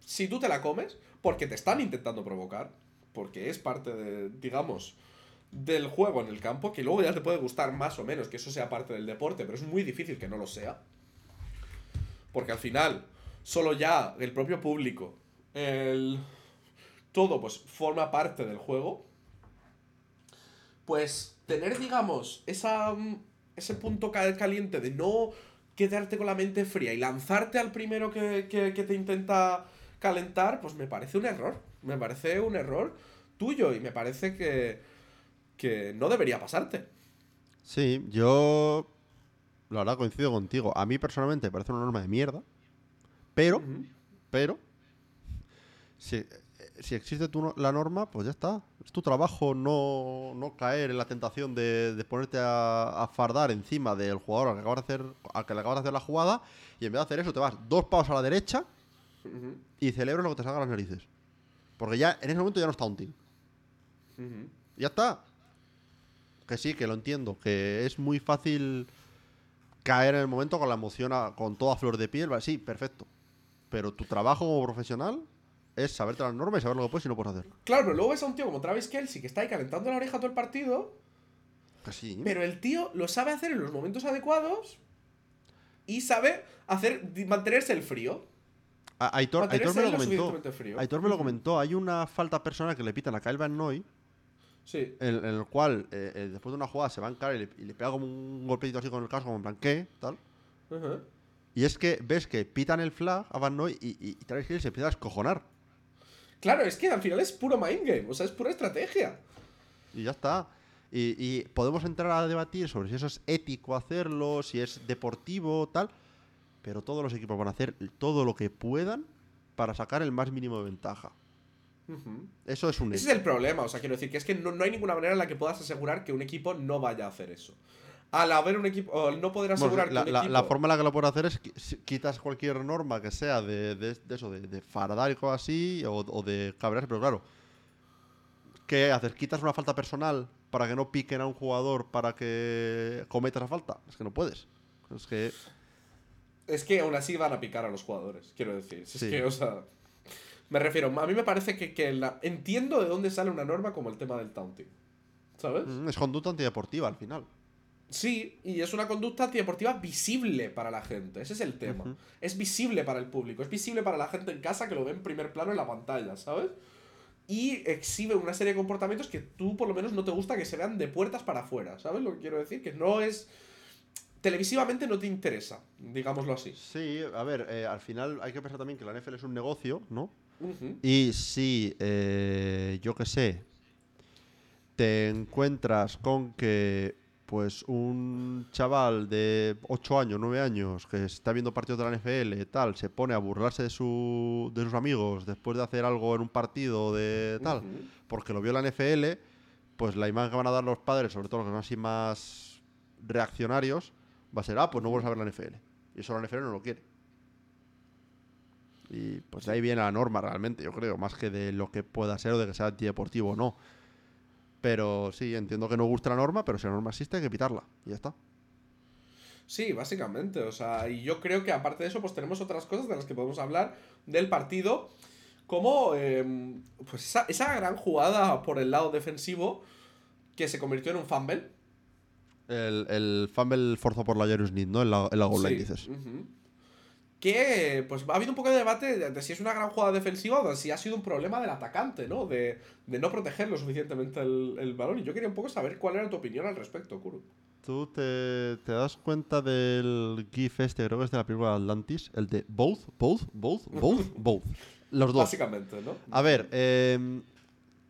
Si tú te la comes, porque te están intentando provocar, porque es parte de, digamos, del juego en el campo, que luego ya te puede gustar más o menos que eso sea parte del deporte, pero es muy difícil que no lo sea. Porque al final, solo ya el propio público, el... todo, pues forma parte del juego. Pues tener, digamos, esa, mm, ese punto ca- caliente de no quedarte con la mente fría y lanzarte al primero que, que- que te intenta calentar, pues me parece un error. Me parece un error tuyo y me parece que, que no debería pasarte. Sí, yo. La verdad coincido contigo. A mí personalmente me parece una norma de mierda. Pero, pero. Si, si existe tu la norma, pues ya está. Es tu trabajo no, no caer en la tentación de, de ponerte a, a fardar encima del jugador al que, acabas de hacer, al que le acabas de hacer la jugada. Y en vez de hacer eso, te vas dos pasos a la derecha y celebras lo que te salga a las narices. Porque ya en ese momento ya no es taunting. ujú. Ya está. Que sí, que lo entiendo. Que es muy fácil caer en el momento con la emoción, a- con toda flor de piel. Sí, perfecto. Pero tu trabajo como profesional es saberte las normas y saber lo que puedes y no puedes hacer. Claro, pero luego ves a un tío como Travis Kelsey que está ahí calentando la oreja todo el partido, Que sí. pero el tío lo sabe hacer en los momentos adecuados y sabe hacer mantenerse el frío. A- Aitor, Aitor me lo comentó. frío. Aitor me lo comentó. Hay una falta personal que le pitan a Kyle Van Noy, Sí. en, en el cual eh, eh, después de una jugada se va a encarar y le, y le pega como un golpecito así con el casco, como en plan, ¿qué? Tal. Y es que ves que pitan el flag a Van Noy y, y, y Travis Hill se empieza a escojonar. Claro, es que al final es puro mind game, o sea, es pura estrategia. Y ya está. Y, y podemos entrar a debatir sobre si eso es ético hacerlo, si es deportivo, tal. pero todos los equipos van a hacer todo lo que puedan para sacar el más mínimo de ventaja. Eso es un Ese hecho. es el problema, o sea, quiero decir que es que no, no hay ninguna manera en la que puedas asegurar que un equipo no vaya a hacer eso. Al haber un equipo, o al no poder Bueno, asegurar la, que un la- equipo... la forma en la que lo puedes hacer es quitas cualquier norma que sea de, de- de eso, de, de fardar y cosas así, o, o de cabrearse, pero claro. ¿Qué haces? ¿Quitas una falta personal para que no piquen a un jugador para que cometa esa falta? Es que no puedes. Es que. Es que aún así van a picar a los jugadores, quiero decir. Sí. Es que, o sea. Me refiero, a mí me parece que, que la- entiendo de dónde sale una norma como el tema del taunting. ¿Sabes? mm, Es conducta antideportiva al final. Sí, y es una conducta antideportiva visible para la gente. Ese es el tema. Es visible para el público, es visible para la gente en casa que lo ve en primer plano en la pantalla, ¿sabes? Y exhibe una serie de comportamientos que tú por lo menos no te gusta que se vean de puertas para afuera, ¿sabes lo que quiero decir? Que no es... Televisivamente no te interesa, digámoslo así. Sí, a ver, eh, al final hay que pensar también que la NFL es un negocio, ¿no? Y si, eh, yo qué sé, te encuentras con que, pues, un chaval de 8 años, 9 años, que está viendo partidos de la NFL y tal, se pone a burlarse de, su, de sus amigos después de hacer algo en un partido de tal, porque lo vio la NFL, pues la imagen que van a dar los padres, sobre todo los que son así más reaccionarios, va a ser, ah, pues no vuelves a ver la NFL. Y eso la NFL no lo quiere. Y pues de ahí viene la norma realmente, yo creo, más que de lo que pueda ser o de que sea antideportivo o no. Pero sí, entiendo que no gusta la norma, pero si la norma existe hay que quitarla. Y ya está. Sí, básicamente. O sea, y yo creo que aparte de eso, pues tenemos otras cosas de las que podemos hablar del partido. Como em, pues esa, esa gran jugada por el lado defensivo que se convirtió en un fumble. El, el fumble forzado por la Jairus Need, ¿no? En la, en la goal line, Sí, dices. ujú. Que pues ha habido un poco de debate de, de si es una gran jugada defensiva o de si ha sido un problema del atacante, ¿no? De, de no proteger lo suficientemente el, el balón. Y yo quería un poco saber cuál era tu opinión al respecto, Kuro. ¿Tú te, te das cuenta del GIF este, creo que es de la película Atlantis? El de both, both, both, both, both. Los dos. Básicamente, ¿no? A ver, em,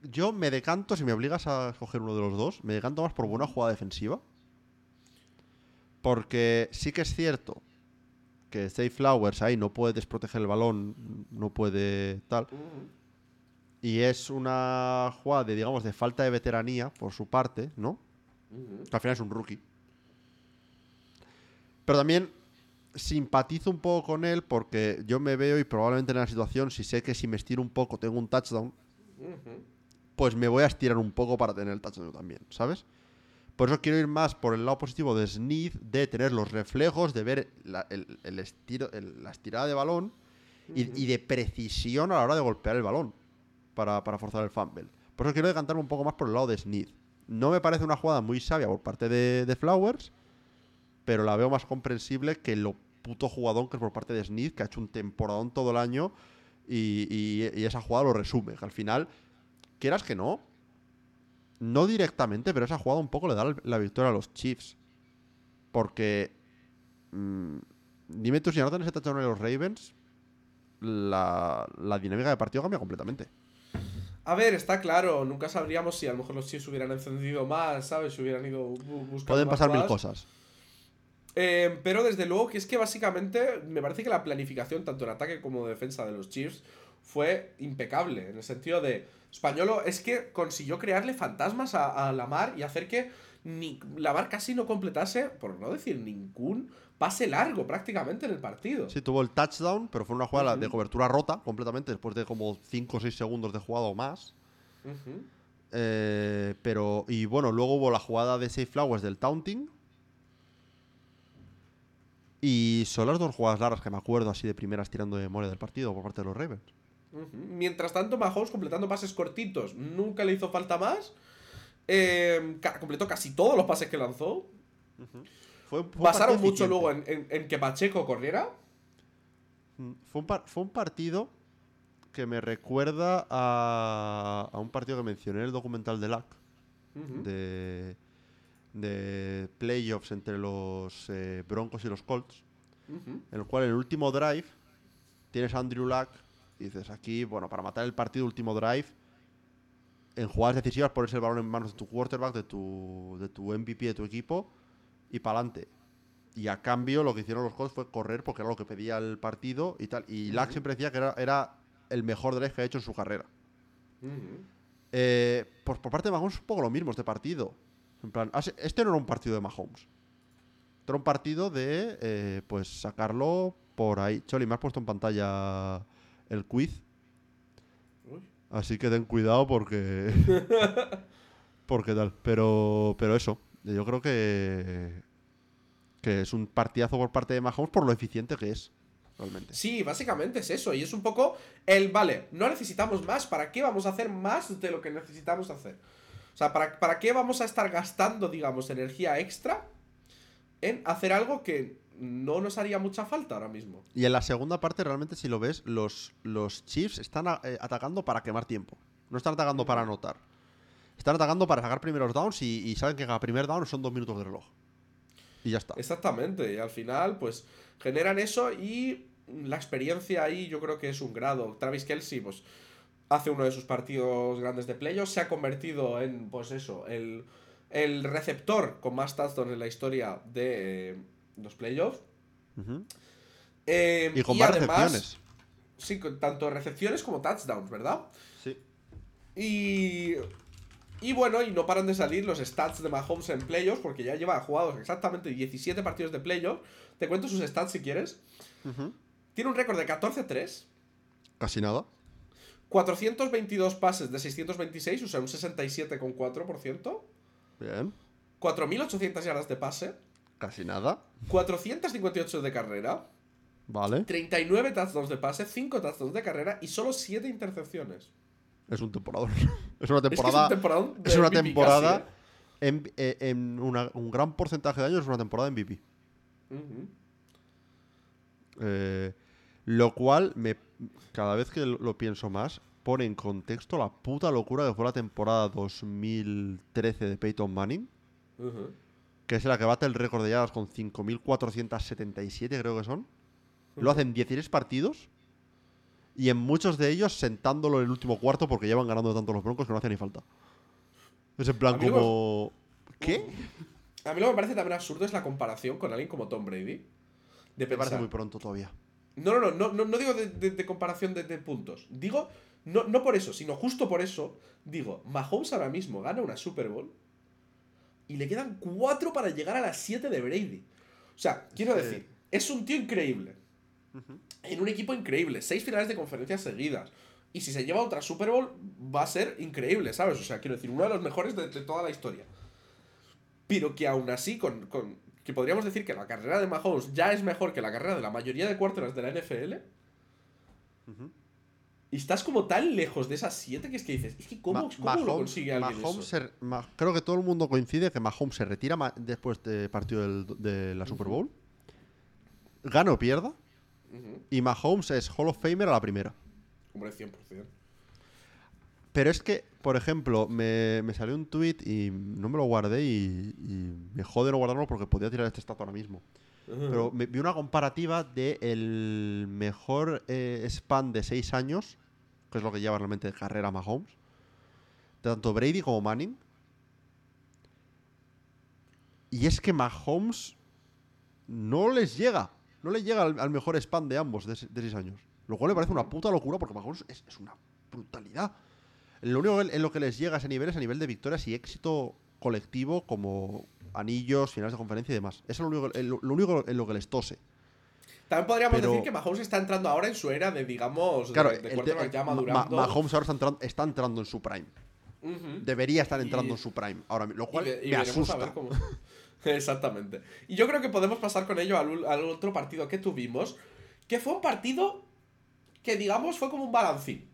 yo me decanto, si me obligas a escoger uno de los dos, me decanto más por buena jugada defensiva. Porque sí que es cierto que Safe Flowers ahí no puede desproteger el balón, no puede tal. Y es una jugada de, digamos, de falta de veteranía por su parte, ¿no? Que al final es un rookie. Pero también simpatizo un poco con él porque yo me veo y probablemente en la situación, si sé que si me estiro un poco tengo un touchdown, pues me voy a estirar un poco para tener el touchdown también, ¿sabes? Por eso quiero ir más por el lado positivo de Sneed, de tener los reflejos, de ver la, el- el estiro, el- la estirada de balón y, y de precisión a la hora de golpear el balón para, para forzar el fumble. Por eso quiero decantarme un poco más por el lado de Sneed. No me parece una jugada muy sabia por parte de, de Flowers, pero la veo más comprensible que lo puto jugadón que es por parte de Sneed, que ha hecho un temporadón todo el año y, y- y esa jugada lo resume. Que al final, quieras que no, no directamente, pero esa jugada un poco le da la- victoria a los Chiefs. Porque. mm, dime tú si anotan ese touchdown a los Ravens, la, la dinámica de partido cambia completamente. A ver, está claro, nunca sabríamos si a lo mejor los Chiefs hubieran encendido más, ¿sabes? Si hubieran ido bu- buscando Pueden más pasar mil cosas. Eh, pero desde luego que es que básicamente me parece que la planificación, tanto en ataque como de defensa de los Chiefs, fue impecable. En el sentido de. Españolo es que consiguió crearle fantasmas a, a Lamar y hacer que ni, Lamar casi no completase, por no decir ningún, pase largo prácticamente en el partido. Sí, tuvo el touchdown, pero fue una jugada de cobertura rota completamente después de como 5 o 6 segundos de jugada o más. Eh, pero, y bueno, luego hubo la jugada de Safe Flowers del taunting. Y son las dos jugadas largas que me acuerdo así de primeras tirando de memoria del partido por parte de los Ravens. Mientras tanto, Mahomes completando pases cortitos, nunca le hizo falta más. Eh, ca- completó casi todos los pases que lanzó. Fue, fue un Basaron partido mucho eficiente. luego en, en- en que Pacheco corriera. Mm, Fue un, fue un partido que me recuerda a, a un partido que mencioné en el documental de LAC, Ujú. de, de playoffs entre los eh, Broncos y los Colts, en el cual en el último drive tienes a Andrew Luck dices aquí, bueno, para matar el partido último drive, en jugadas decisivas pones el balón en manos de tu quarterback, de tu, de tu MVP de tu equipo y para adelante. y a cambio lo que hicieron los Colts fue correr porque era lo que pedía el partido y tal. Y Lack siempre decía que era, era el mejor drive que ha hecho en su carrera. Ujú. Eh, pues por parte de Mahomes es un poco lo mismo este partido. En plan, ah, este no era un partido de Mahomes. Este era un partido de, eh, pues, sacarlo por ahí. Choli, me has puesto en pantalla el quiz. Uy. Así que ten cuidado porque... porque tal. Pero, pero eso, yo creo que... Que es un partidazo por parte de Mahomes por lo eficiente que es. Realmente. Sí, básicamente es eso. Y es un poco el, vale, no necesitamos más. ¿Para qué vamos a hacer más de lo que necesitamos hacer? O sea, ¿para, para qué vamos a estar gastando, digamos, energía extra en hacer algo que no nos haría mucha falta ahora mismo? Y en la segunda parte, realmente, si lo ves, los, los Chiefs están a- eh, atacando para quemar tiempo. No están atacando para anotar. Están atacando para sacar primeros downs y, y saben que cada primer down son dos minutos de reloj. Y ya está. Exactamente, y al final, pues, generan eso y la experiencia ahí yo creo que es un grado. Travis Kelsey, pues, hace uno de sus partidos grandes de playoffs, se ha convertido en, pues eso, el, el receptor con más touchdowns en la historia de eh, los playoffs. Ujú. Eh, Y con más además, recepciones. Sí, con tanto recepciones como touchdowns, ¿verdad? Sí. Y. Y bueno, y no paran de salir los stats de Mahomes en playoffs, porque ya lleva jugados exactamente 17 partidos de playoffs. Te cuento sus stats si quieres. Ujú. Tiene un récord de 14-3, Casi nada. 422 pases de 626, o sea, un 67,4%. Bien. 4.800 yardas de pase, Casi nada. 458 de carrera, Vale. 39 touchdowns de pase, 5 touchdowns de carrera y solo 7 intercepciones. Es un temporador. es una Es que temporada. es un una MVP temporada. casi, En, eh, en una- un gran porcentaje de años es una temporada MVP. ¿eh? Ujú. Eh, lo cual, me, cada vez que lo, lo pienso más, pone en contexto la puta locura que fue la temporada 2013 de Peyton Manning, Ujú. Que es la que bate el récord de yardas con 5.477, creo que son. Lo hacen 16 partidos y en muchos de ellos sentándolo en el último cuarto porque llevan ganando tanto los broncos que no hace ni falta. Es en plan como... ¿Qué? A mí lo que me parece también absurdo es la comparación con alguien como Tom Brady. De Me parece muy pronto todavía. No, no, no, no, no, no digo de, de- de comparación de, de puntos. Digo, no, no por eso, sino justo por eso, digo, Mahomes ahora mismo gana una Super Bowl y le quedan cuatro para llegar a las 7 de Brady. O sea, quiero Sí. decir, es un tío increíble. En un equipo increíble, seis finales de conferencias seguidas. Y si se lleva otra Super Bowl, va a ser increíble, ¿sabes? O sea, quiero decir, uno de los mejores de, de toda la historia. Pero que aún así, con, con- que podríamos decir que la carrera de Mahomes ya es mejor que la carrera de la mayoría de quarterbacks de la NFL. Ujú. Y estás como tan lejos de esas siete que es que dices, es que ¿cómo, Ma- cómo lo consigue alguien Mahomes eso? se- Ma- creo que todo el mundo coincide que Mahomes se retira ma- después del partido del- de la Super Bowl. Gana o pierda. Y Mahomes es Hall of Famer a la primera. Hombre, 100%. Pero es que, por ejemplo, me, me salió un tweet y no me lo guardé y, y me jode no guardarlo porque podía tirar este estatua ahora mismo. Pero vi una comparativa de el mejor eh, span de 6 años, que es lo que lleva realmente de carrera Mahomes, de tanto Brady como Manning. Y es que Mahomes no les llega, no le llega al, al mejor span de ambos de 6 años. Lo cual me parece una puta locura porque Mahomes es, es una brutalidad. Lo único en lo que les llega a ese nivel es a nivel de victorias y éxito colectivo como anillos, finales de conferencia y demás. Eso es lo único, lo, lo único en lo que les tose. También podríamos Pero- decir que Mahomes está entrando ahora en su era de, digamos, Claro, de, de el ya Ma- madurando. Ma- Mahomes ahora está entrando, está entrando en su prime. Debería estar entrando Y- en su prime ahora mismo, lo cual y me a asusta. ver cómo- Exactamente. Y yo creo que podemos pasar con ello al otro partido que tuvimos, que fue un partido que, digamos, fue como un balancín.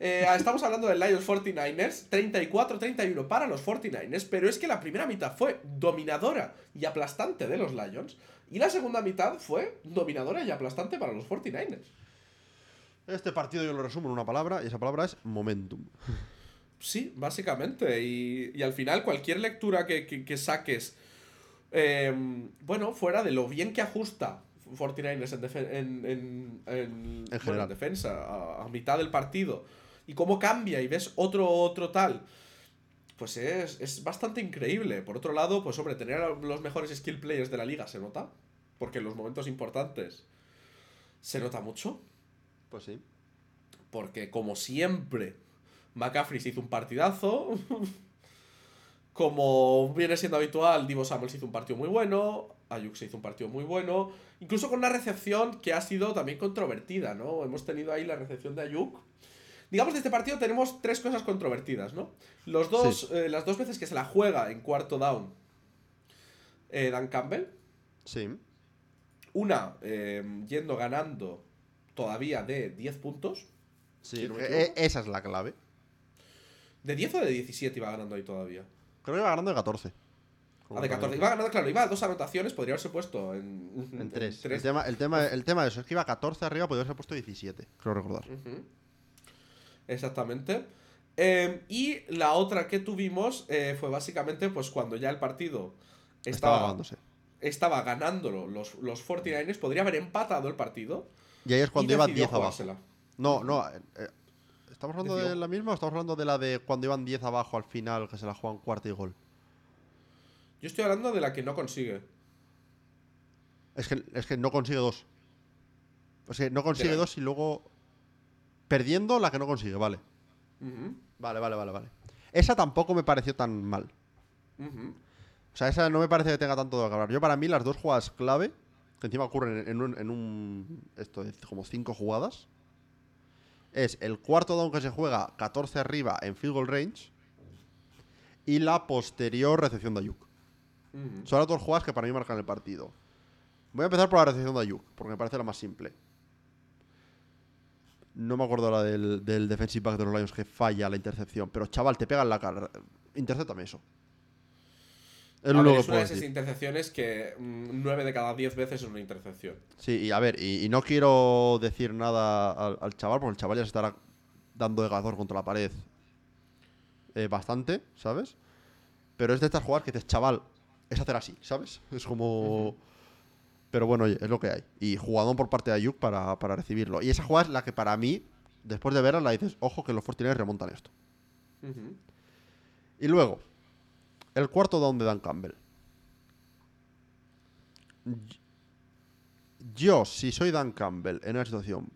Eh, estamos hablando del Lions 49ers, 34-31 para los 49ers, pero es que la primera mitad fue dominadora y aplastante de los Lions, y la segunda mitad fue dominadora y aplastante para los 49ers. Este partido yo lo resumo en una palabra y esa palabra es momentum. Sí, básicamente. Y, y al final, cualquier lectura que, que- que saques, eh, bueno, fuera de lo bien que ajusta 49ers en, en, en- en- bueno, defensa a, a mitad del partido y cómo cambia y ves otro, otro tal, pues es, es bastante increíble. Por otro lado, pues hombre, tener a los mejores skill players de la liga se nota. porque en los momentos importantes se nota mucho. Pues sí. Porque como siempre, McCaffrey se hizo un partidazo. como viene siendo habitual, Divo Samuel se hizo un partido muy bueno. Ayuk se hizo un partido muy bueno. Incluso con una recepción que ha sido también controvertida, ¿no? Hemos tenido ahí la recepción de Ayuk. Digamos, de este partido tenemos tres cosas controvertidas, ¿no? Los dos, Sí. eh, las dos veces que se la juega en cuarto down eh, Dan Campbell. Sí. Una eh, yendo ganando todavía de 10 puntos. Sí, no equivoco. e- esa es la clave. ¿De 10 o de 17 iba ganando ahí todavía? Creo que iba ganando de 14. Ah, de 14. Iba ganando, claro, iba a dos anotaciones, podría haberse puesto en, En 3. tres. El, tema, el, tema, el tema de eso es que iba 14 arriba, podría haber puesto 17. Creo recordar. Ujú. Exactamente. Eh, y la otra que tuvimos eh, fue básicamente pues cuando ya el partido Estaba estaba, ganándose. estaba ganándolo los, los 49ers, podría haber empatado el partido. Y ahí es cuando y iba decidió 10 abajo. No, no. eh, eh, ¿Estamos hablando de la misma o estamos hablando de la de cuando iban 10 abajo al final, que se la juegan cuarto y gol? Yo estoy hablando de la que no consigue. Es que, es que no consigue dos. Es que no consigue dos y luego. Perdiendo la que no consigue, vale. Vale, vale, vale, vale. Esa tampoco me pareció tan mal. O sea, esa no me parece que tenga tanto de que hablar. Yo, para mí, las dos jugadas clave, que encima ocurren en un. En un esto es como cinco jugadas. Es el cuarto down que se juega 14 arriba en field goal range. Y la posterior recepción de Ayuk. Son las dos jugadas que para mí marcan el partido. Voy a empezar por la recepción de Ayuk, porque me parece la más simple. No me acuerdo la del, del defensive back de los Lions que falla la intercepción, pero chaval, te pega en la cara. Intercéptame eso. Es ver, es una de esas decir. intercepciones que 9 de cada 10 veces es una intercepción. Sí, y a ver, y, y no quiero decir nada al, al chaval, porque el chaval ya se estará dando de gazor contra la pared eh, bastante, ¿sabes? Pero es de estas jugadas que dices, chaval, es hacer así, ¿sabes? Es como... Pero bueno, es lo que hay. Y jugadón por parte de Ayuk para, para recibirlo. Y esa jugada es la que para mí, después de verla, la dices, ojo que los 49 remontan esto. Y luego, el cuarto down de Dan Campbell. Yo, si soy Dan Campbell en una situación,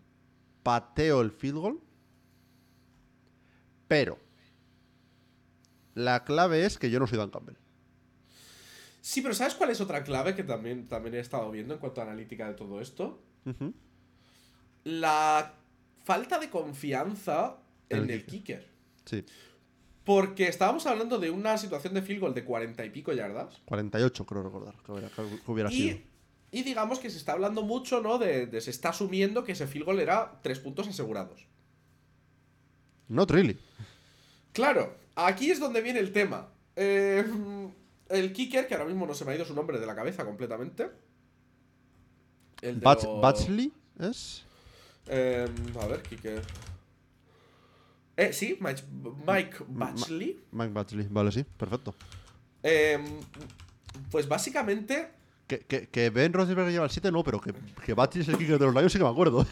pateo el field goal, pero la clave es que yo no soy Dan Campbell. Sí, pero ¿sabes cuál es otra clave que también, también he estado viendo en cuanto a analítica de todo esto? La falta de confianza En el el kicker. Sí, Porque estábamos hablando de una situación de field goal de 40 y pico yardas. 48 creo recordar que hubiera, que hubiera sido. Y, y digamos que se está hablando mucho, ¿no? De, de- se está asumiendo que ese field goal era tres puntos asegurados. Not really. Claro, aquí es donde viene el tema. Eh, el kicker, que ahora mismo no se me ha ido su nombre de la cabeza completamente. El de Bats- los- Batchley es... Eh, a ver, kicker. Eh, sí, Mike, Mike Batchley. Mike Batchley, vale, sí, perfecto. Eh, pues básicamente, Que, que, que Ben Roethlisberger lleva el 7, no, pero que, que Batchley es el kicker de los Lions sí que me acuerdo.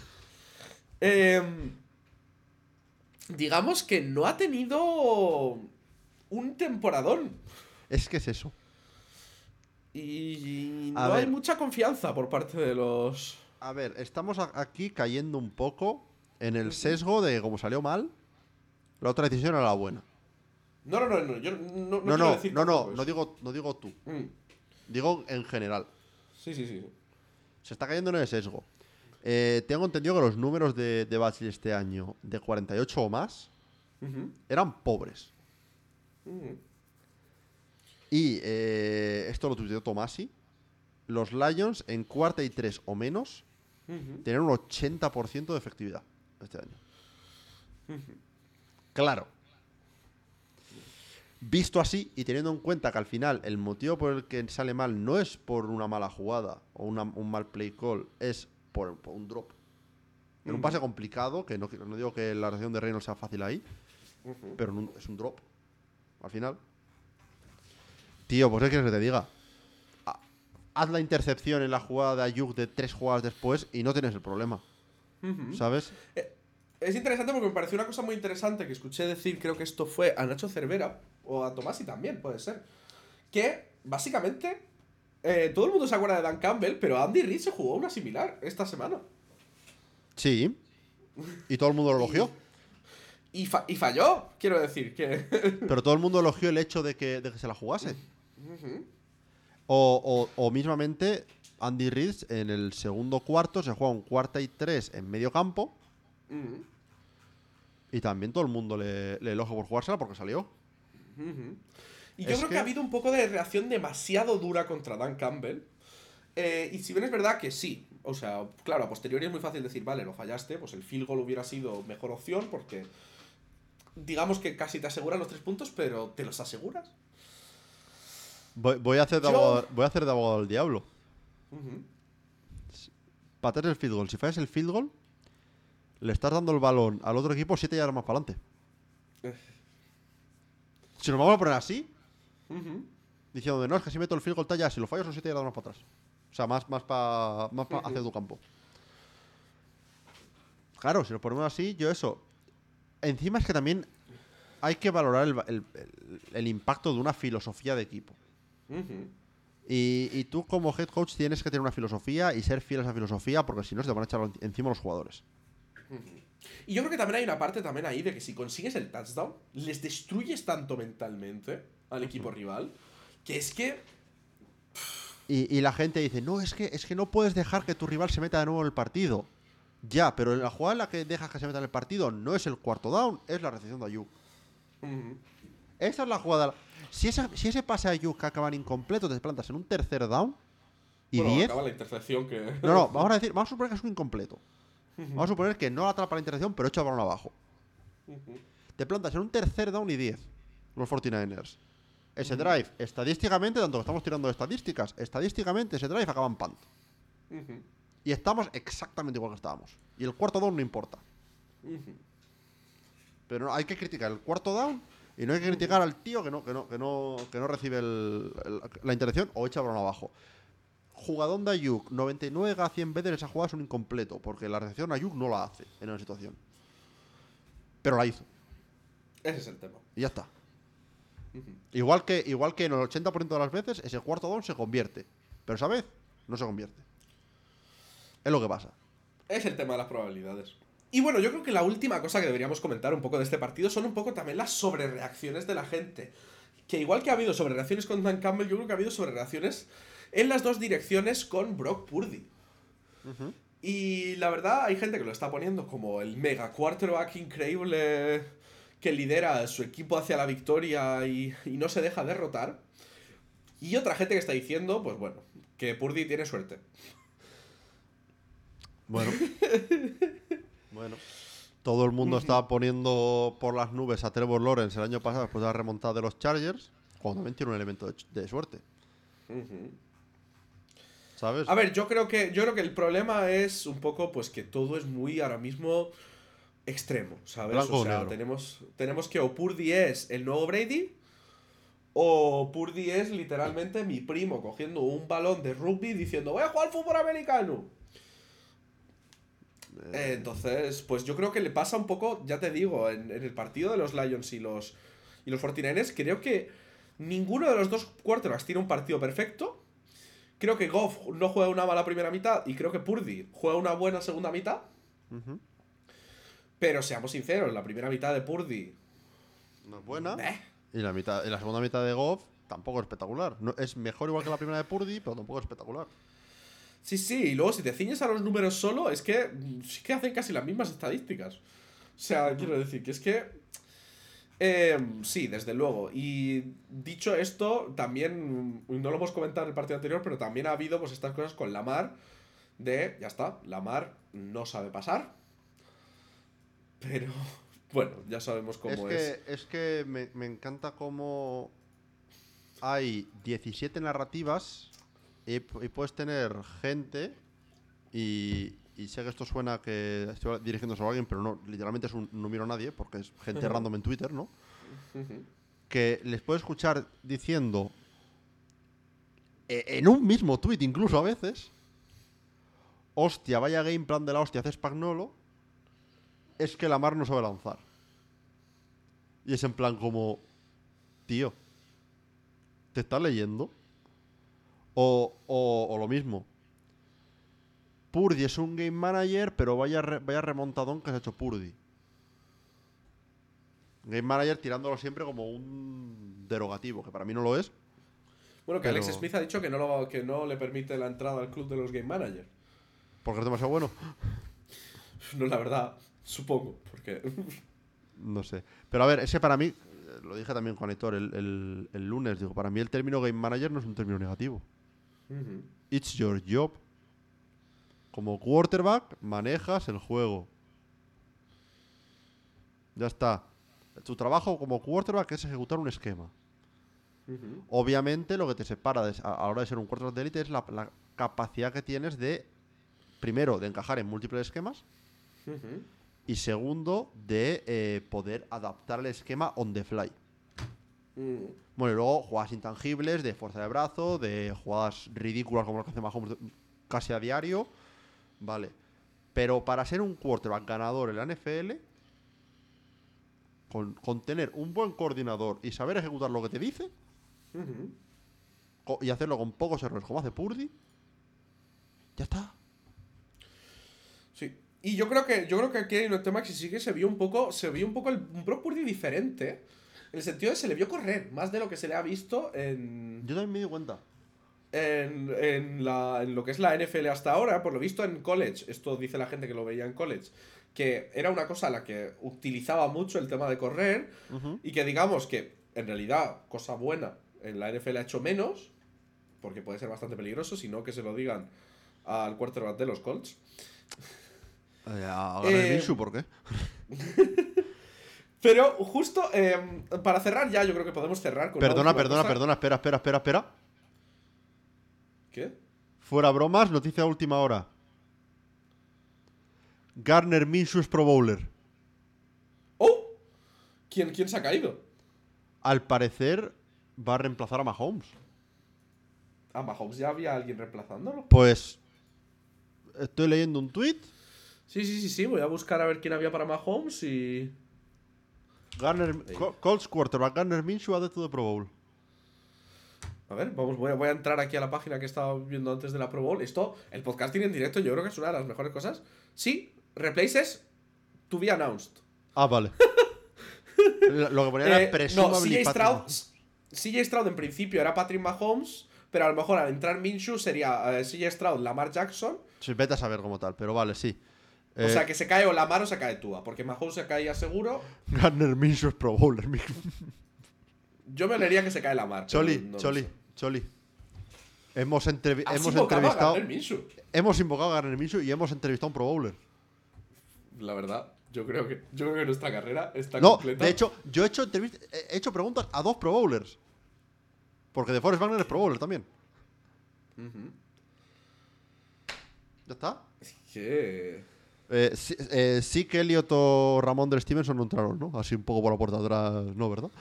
eh, digamos que no ha tenido un temporadón. Es que es eso. Y A no hay ver. mucha confianza por parte de los... A ver, estamos aquí cayendo un poco en el sesgo de como salió mal, la otra decisión era la buena. No, no, no, no, yo no, no, No, no, decir no, no, no digo, no digo tú, Mm, digo en general. Sí, sí, sí. Se está cayendo en el sesgo. Eh, tengo entendido que los números de, de Batchley este año, de 48 o más, eran pobres. ujú. Y eh, esto lo tuiteó Tomasi. Los Lions en cuarta y tres o menos Ujú. tenían un 80% de efectividad este año. Claro. Visto así y teniendo en cuenta que al final el motivo por el que sale mal no es por una mala jugada o una- un mal play call, es por, por un drop. En un pase complicado, que no, no digo que la reacción de Reynolds sea fácil ahí, pero un- es un drop. Al final. Tío, pues ¿qué quieres que te diga? Ha- Haz la intercepción en la jugada de Ayuk de tres jugadas después y no tienes el problema. ¿Sabes? Es interesante porque me pareció una cosa muy interesante que escuché decir, creo que esto fue a Nacho Cervera, o a Tomasi también, puede ser, que básicamente eh, todo el mundo se acuerda de Dan Campbell, pero Andy Reid se jugó una similar esta semana. Sí. Y todo el mundo lo elogió. Y, fa- y falló, quiero decir, que... Pero todo el mundo elogió el hecho de que, de que se la jugase. O, o- o mismamente, Andy Reid en el segundo cuarto se juega un cuarta y tres en medio campo. Y también todo el mundo le, le elogia por jugársela porque salió. Y yo Es creo que... que- ha habido un poco de reacción demasiado dura contra Dan Campbell. Eh, y si bien es verdad que sí, o sea, claro, a posteriori es muy fácil decir, vale, lo fallaste, pues el field goal hubiera sido mejor opción porque digamos que casi te aseguran los tres puntos, pero ¿te los aseguras? Voy, voy a hacer de abogado, voy a hacer de abogado del diablo. Ujú. Pateas el field goal. Si fallas el field goal, le estás dando el balón al otro equipo siete yardas más para adelante. Eh. Si nos vamos a poner así, Ujú. diciendo no, es que si meto el field goal ya, si lo fallo son siete yardas más para atrás. O sea, más, más para más pa hacia tu campo. Claro, si lo ponemos así, yo eso. Encima es que también hay que valorar el, el- el- el impacto de una filosofía de equipo. Y, y tú como head coach tienes que tener una filosofía y ser fiel a esa filosofía porque si no se te van a echar en- encima los jugadores. Y yo creo que también hay una parte también ahí de que si consigues el touchdown, les destruyes tanto mentalmente al equipo rival, que es que... Y, y la gente dice, no, es que, es que no puedes dejar que tu rival se meta de nuevo en el partido. Ya, pero en la jugada en la que dejas que se meta en el partido no es el cuarto down, es la recepción de Ayuk. Esta es la jugada. Si, esa, si ese pase a Ayuk acaba incompleto, te plantas en un tercer down y Bueno, 10. acaba la intercepción que... No, no, vamos a decir, vamos a suponer que es un incompleto. Vamos a suponer que no atrapa la intercepción, pero echa el balón abajo. Te plantas en un tercer down y 10. Los 49ers. Ese drive, estadísticamente, tanto que estamos tirando de estadísticas, estadísticamente ese drive acaba en punt. Y estamos exactamente igual que estábamos. Y el cuarto down no importa. Pero no- hay que criticar el cuarto down y no hay que criticar al tío que no, que no, que no, que no recibe el- el- la intercepción o echa balón abajo. Jugadón de Ayuk, 99 a 100 veces esa jugada es un incompleto, porque la recepción Ayuk no la hace en una situación. Pero la hizo. Ese es el tema. Y ya está. Igual que, igual que en el 80% de las veces, ese cuarto down se convierte. Pero esa vez no se convierte. Es lo que pasa. Es el tema de las probabilidades. Y bueno, yo creo que la última cosa que deberíamos comentar un poco de este partido son un poco también las sobrereacciones de la gente. Que igual que ha habido sobrereacciones con Dan Campbell, yo creo que ha habido sobrereacciones en las dos direcciones con Brock Purdy. Y la verdad, hay gente que lo está poniendo como el mega quarterback increíble que lidera a su equipo hacia la victoria y, y no se deja derrotar. Y otra gente que está diciendo, pues bueno, que Purdy tiene suerte. Bueno. bueno. Todo el mundo estaba poniendo por las nubes a Trevor Lawrence el año pasado después de la remontada de los Chargers, cuando también tiene un elemento de, suerte. ¿Sabes? A ver, yo creo que yo creo que el problema es un poco pues que todo es muy ahora mismo extremo, ¿sabes? Blanco o o sea, negro. tenemos tenemos que o Purdy es el nuevo Brady o Purdy es literalmente mi primo cogiendo un balón de rugby diciendo, "Voy a jugar al fútbol americano." Eh, entonces, pues yo creo que le pasa un poco, ya te digo, en, en el partido de los Lions y los y los 49ers, creo que ninguno de los dos quarterbacks tiene un partido perfecto. Creo que Goff no juega una mala primera mitad y creo que Purdy juega una buena segunda mitad. Pero seamos sinceros, la primera mitad de Purdy. No es buena. eh, Y la, mitad, y la segunda mitad de Goff tampoco es espectacular. No, es mejor igual que la primera de Purdy, pero tampoco es espectacular. Sí, sí, y luego si te ciñes a los números solo, es que mm, sí que hacen casi las mismas estadísticas. O sea, quiero decir que es que. eh, sí, desde luego. Y dicho esto, también. mm, No lo hemos comentado en el partido anterior, pero también ha habido pues estas cosas con Lamar. De. Ya está, Lamar no sabe pasar. Pero. Bueno, ya sabemos cómo es es. que, es que me, me encanta cómo hay 17 narrativas y, pu- y puedes tener gente y, y sé que esto suena que estoy dirigiéndose a alguien, pero no, literalmente es un, no miro a nadie porque es gente random en Twitter, ¿no? Que les puedo escuchar diciendo e- en un mismo tweet incluso a veces hostia, vaya game plan de la hostia hace Spagnolo es que la mar no sabe lanzar. Y es en plan como, tío, ¿te estás leyendo? O, o- o lo mismo. Purdy es un game manager, pero vaya, re- vaya remontadón que se ha hecho Purdy. Game manager tirándolo siempre como un derogativo, que para mí no lo es. Bueno, que Pero- Alex Smith ha dicho que no, lo- que no le permite la entrada al club de los Game Managers. Porque es demasiado bueno. No, la verdad, supongo, porque... No sé. Pero a ver, ese para mí, eh, lo dije también con Héctor el, el- el lunes, digo, para mí el término game manager no es un término negativo. It's your job. Como quarterback, manejas el juego. Ya está. Tu trabajo como quarterback es ejecutar un esquema. Obviamente, lo que te separa de- a, a la hora de ser un quarterback de élite es la, la capacidad que tienes de, primero, de encajar en múltiples esquemas y segundo, de eh, poder adaptar el esquema on the fly. Mm. Bueno, y luego jugadas intangibles, de fuerza de brazo, de jugadas ridículas como las que hace Mahomes casi a diario. Vale. Pero para ser un quarterback ganador en la NFL, con, con tener un buen coordinador y saber ejecutar lo que te dice, y hacerlo con pocos errores como hace Purdy, ya está. Sí. Y yo creo que yo creo que aquí hay un tema que sí que se vio un poco se vio un poco el un Brock Purdy diferente en el sentido de se le vio correr más de lo que se le ha visto en Yo también me di cuenta. en, en la, en lo que es la NFL hasta ahora, por lo visto en college, esto dice la gente que lo veía en college, que era una cosa a la que utilizaba mucho el tema de correr y que digamos que en realidad, cosa buena, en la NFL ha hecho menos, porque puede ser bastante peligroso, sino que se lo digan al quarterback de los Colts. Eh, a ganar el Eh, ¿por qué? Pero justo eh, para cerrar ya, yo creo que podemos cerrar con Perdona, perdona, cosa. perdona, espera, espera, espera, espera. ¿Qué? Fuera bromas, noticia de última hora. Garner Minshew es Pro Bowler. ¡Oh! ¿Quién, ¿Quién se ha caído? Al parecer va a reemplazar a Mahomes. ¿A Mahomes ya había alguien reemplazándolo? Pues estoy leyendo un tweet. Sí, sí, sí, sí. Voy a buscar a ver quién había para Mahomes y. Garner, Col- Colts quarterback Garner Minshew added to the Pro Bowl. A ver, vamos, voy a, voy a entrar aquí a la página que estaba viendo antes de la Pro Bowl. Esto, el podcasting en directo, yo creo que es una de las mejores cosas. Sí, replaces to be announced. Ah, vale. Lo que ponía era Eh, no, CJ Stroud, Mahomes. CJ Stroud en principio era Patrick Mahomes, pero a lo mejor al entrar Minshew sería eh, CJ Stroud, Lamar Jackson. Sí, vete a saber como tal, pero vale, sí. O Eh, sea, que se cae o Lamar o se cae Tua, porque Mahomes se caía seguro. Garner Minshew es Pro Bowler. Yo me olería que se cae Lamar. pero Choli, no Choli. Choli. Hemos, entrevi- hemos invocado a entrevistado. Hemos invocado a Garner Minshew y hemos entrevistado a un Pro Bowler. La verdad, yo creo que, yo creo que nuestra carrera está No, completa. de hecho, yo he hecho, he hecho preguntas a dos Pro Bowlers. Porque de Forrest Wagner es Pro Bowler también. ¿Ya está? Que- Eh, sí, eh, sí que Elliot o Ramón del Stevenson no entraron, ¿no? Así un poco por la puerta de atrás, no, ¿verdad?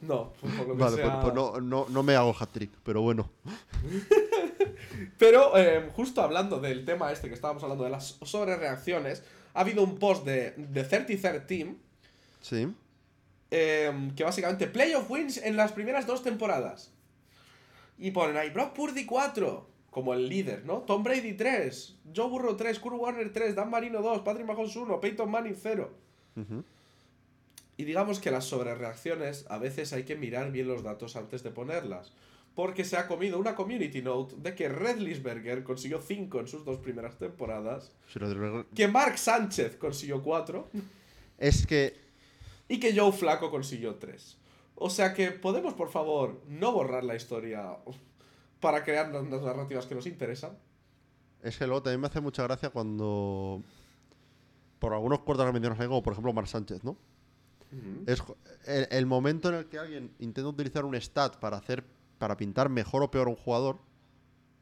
No, por lo que Vale, sea- pues, pues no, no, no me hago hat-trick, pero bueno. Pero eh, justo hablando del tema este que estábamos hablando de las sobrereacciones, ha habido un post de, de 33 Team Sí. eh, que básicamente playoff wins en las primeras dos temporadas. Y ponen ahí Brock Purdy 4 como el líder, ¿no? Tom Brady 3, Joe Burrow 3, Kurt Warner 3, Dan Marino 2, Patrick Mahomes 1, Peyton Manning 0. Ujú. Y digamos que las sobrereacciones a veces hay que mirar bien los datos antes de ponerlas. Porque se ha comido una community note de que Redlisberger consiguió 5 en sus dos primeras temporadas, que Mark Sánchez consiguió 4 Es que y que Joe Flaco consiguió 3. O sea que podemos, por favor, no borrar la historia para crear las narrativas que nos interesan. Es que luego también me hace mucha gracia cuando. Por algunos cuartos que mencionas ahí, como por ejemplo Mar Sánchez, ¿no? Es jo- el, el momento en el que alguien intenta utilizar un stat para hacer. para pintar mejor o peor a un jugador.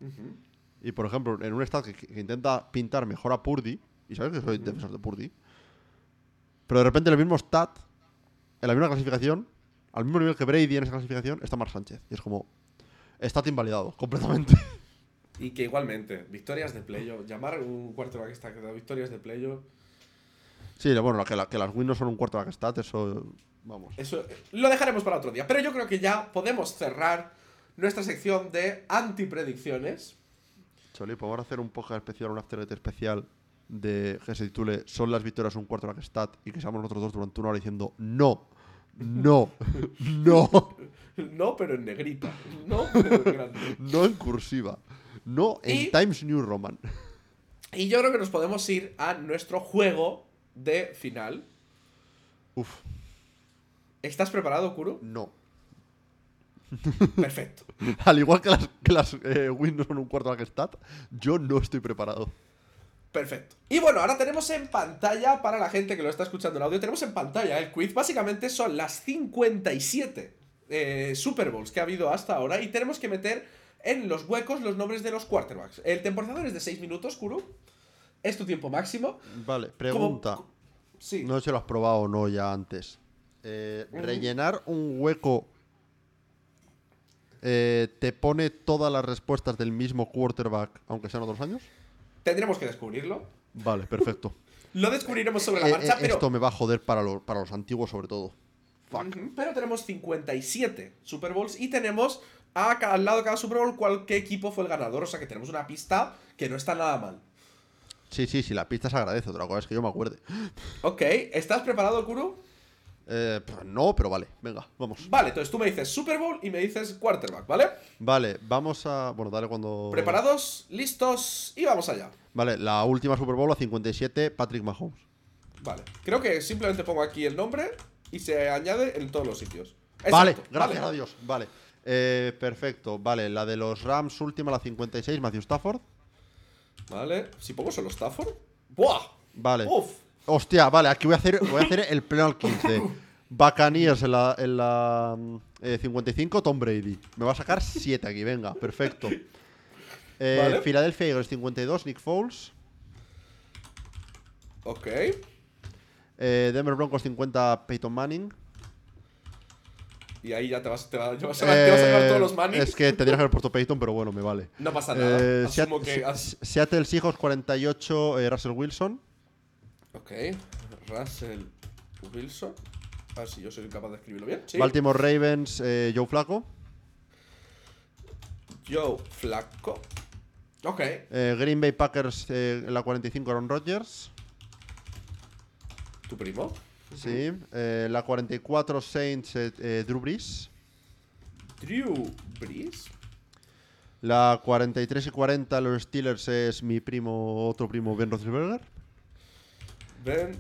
Ujú. Y por ejemplo, en un stat que, que intenta pintar mejor a Purdy. Y sabes que soy defensor de Purdy. Pero de repente el mismo stat. En la misma clasificación. Al mismo nivel que Brady en esa clasificación. Está Mar Sánchez. Y es como. Stat invalidado, completamente. Y que igualmente, victorias de playoff, llamar un quarterback que está que da victorias de playoff, Sí, bueno, que, la- que las wins no son un cuarto de stat, eso. Vamos. Eso eh, lo dejaremos para otro día. Pero yo creo que ya podemos cerrar nuestra sección de antipredicciones. Choli, podemos hacer un podcast especial, un after especial de que se titule Son las victorias un cuarto de la Gestat y que seamos nosotros dos durante una hora diciendo no, no, no, No, pero en negrita. No, pero en grande. no en cursiva, no en Y- Times New Roman. Y yo creo que nos podemos ir a nuestro juego de final. Uf, ¿Estás preparado, Kuro? no. Perfecto. Al igual que las, que las eh, wins no son un cuarto de la Gestat, yo no estoy preparado. Perfecto. Y bueno, ahora tenemos en pantalla, para la gente que lo está escuchando en audio, tenemos en pantalla el quiz. Básicamente son las 57 eh, Super Bowls que ha habido hasta ahora y tenemos que meter en los huecos los nombres de los quarterbacks. El temporizador es de 6 minutos, Kuro. Es tu tiempo máximo. Vale, pregunta. Como- Sí. No sé si lo has probado o no ya antes. Eh, Ujú. rellenar un hueco eh, te pone todas las respuestas del mismo quarterback, aunque sean otros años. Tendremos que descubrirlo. Vale, perfecto. Lo descubriremos sobre la Eh, marcha, eh, pero... Esto me va a joder para, los- para los antiguos, sobre todo. Fuck. Pero tenemos 57 Super Bowls y tenemos a al lado de cada Super Bowl cuál qué equipo fue el ganador. O sea que tenemos una pista que no está nada mal. Sí, sí, sí, la pista se agradece. Otra cosa es que yo me acuerde. Ok, ¿estás preparado, Kuro? Eh, pues no, pero vale, venga, vamos. Vale, entonces tú me dices Super Bowl y me dices quarterback, ¿vale? Vale, vamos a. Bueno, dale cuando. ¿Preparados? ¿Listos? Y vamos allá. Vale, la última Super Bowl, la 57, Patrick Mahomes. Vale, creo que simplemente pongo aquí el nombre y se añade en todos los sitios. Vale, gracias vale. a Dios. Vale. Eh, perfecto. Vale, la de los Rams última, la 56, Matthew Stafford. Vale, si pongo solo Stafford. ¡Buah! Vale. ¡Uf! Hostia, vale, aquí voy a hacer, voy a hacer el pleno al 15. Buccaneers en la, en la eh, 55, Tom Brady. Me va a sacar 7 aquí, venga, perfecto. Eh, Vale. Philadelphia Eagles 52, Nick Foles. Ok. Eh, Denver Broncos 50, Peyton Manning. Y ahí ya te vas, te vas, te vas a, te vas a sacar Eh, todos los Manning. Es que tendría que haber puesto Peyton, pero bueno, me vale. No pasa nada. Eh, Asumo Seat- que. Seattle Seahawks 48, eh, Russell Wilson. Ok. Russell Wilson. A ver si yo soy capaz de escribirlo bien. Sí. Baltimore Ravens, eh, Joe Flacco. Joe Flacco. Ok. Eh, Green Bay Packers eh, la 45, Aaron Rodgers. ¿Tu primo? Sí. Eh, la 44, Saints, Drew Brees. Drew Brees. La 43 y 40, los Steelers, es mi primo, otro primo, Ben Roethlisberger. Ben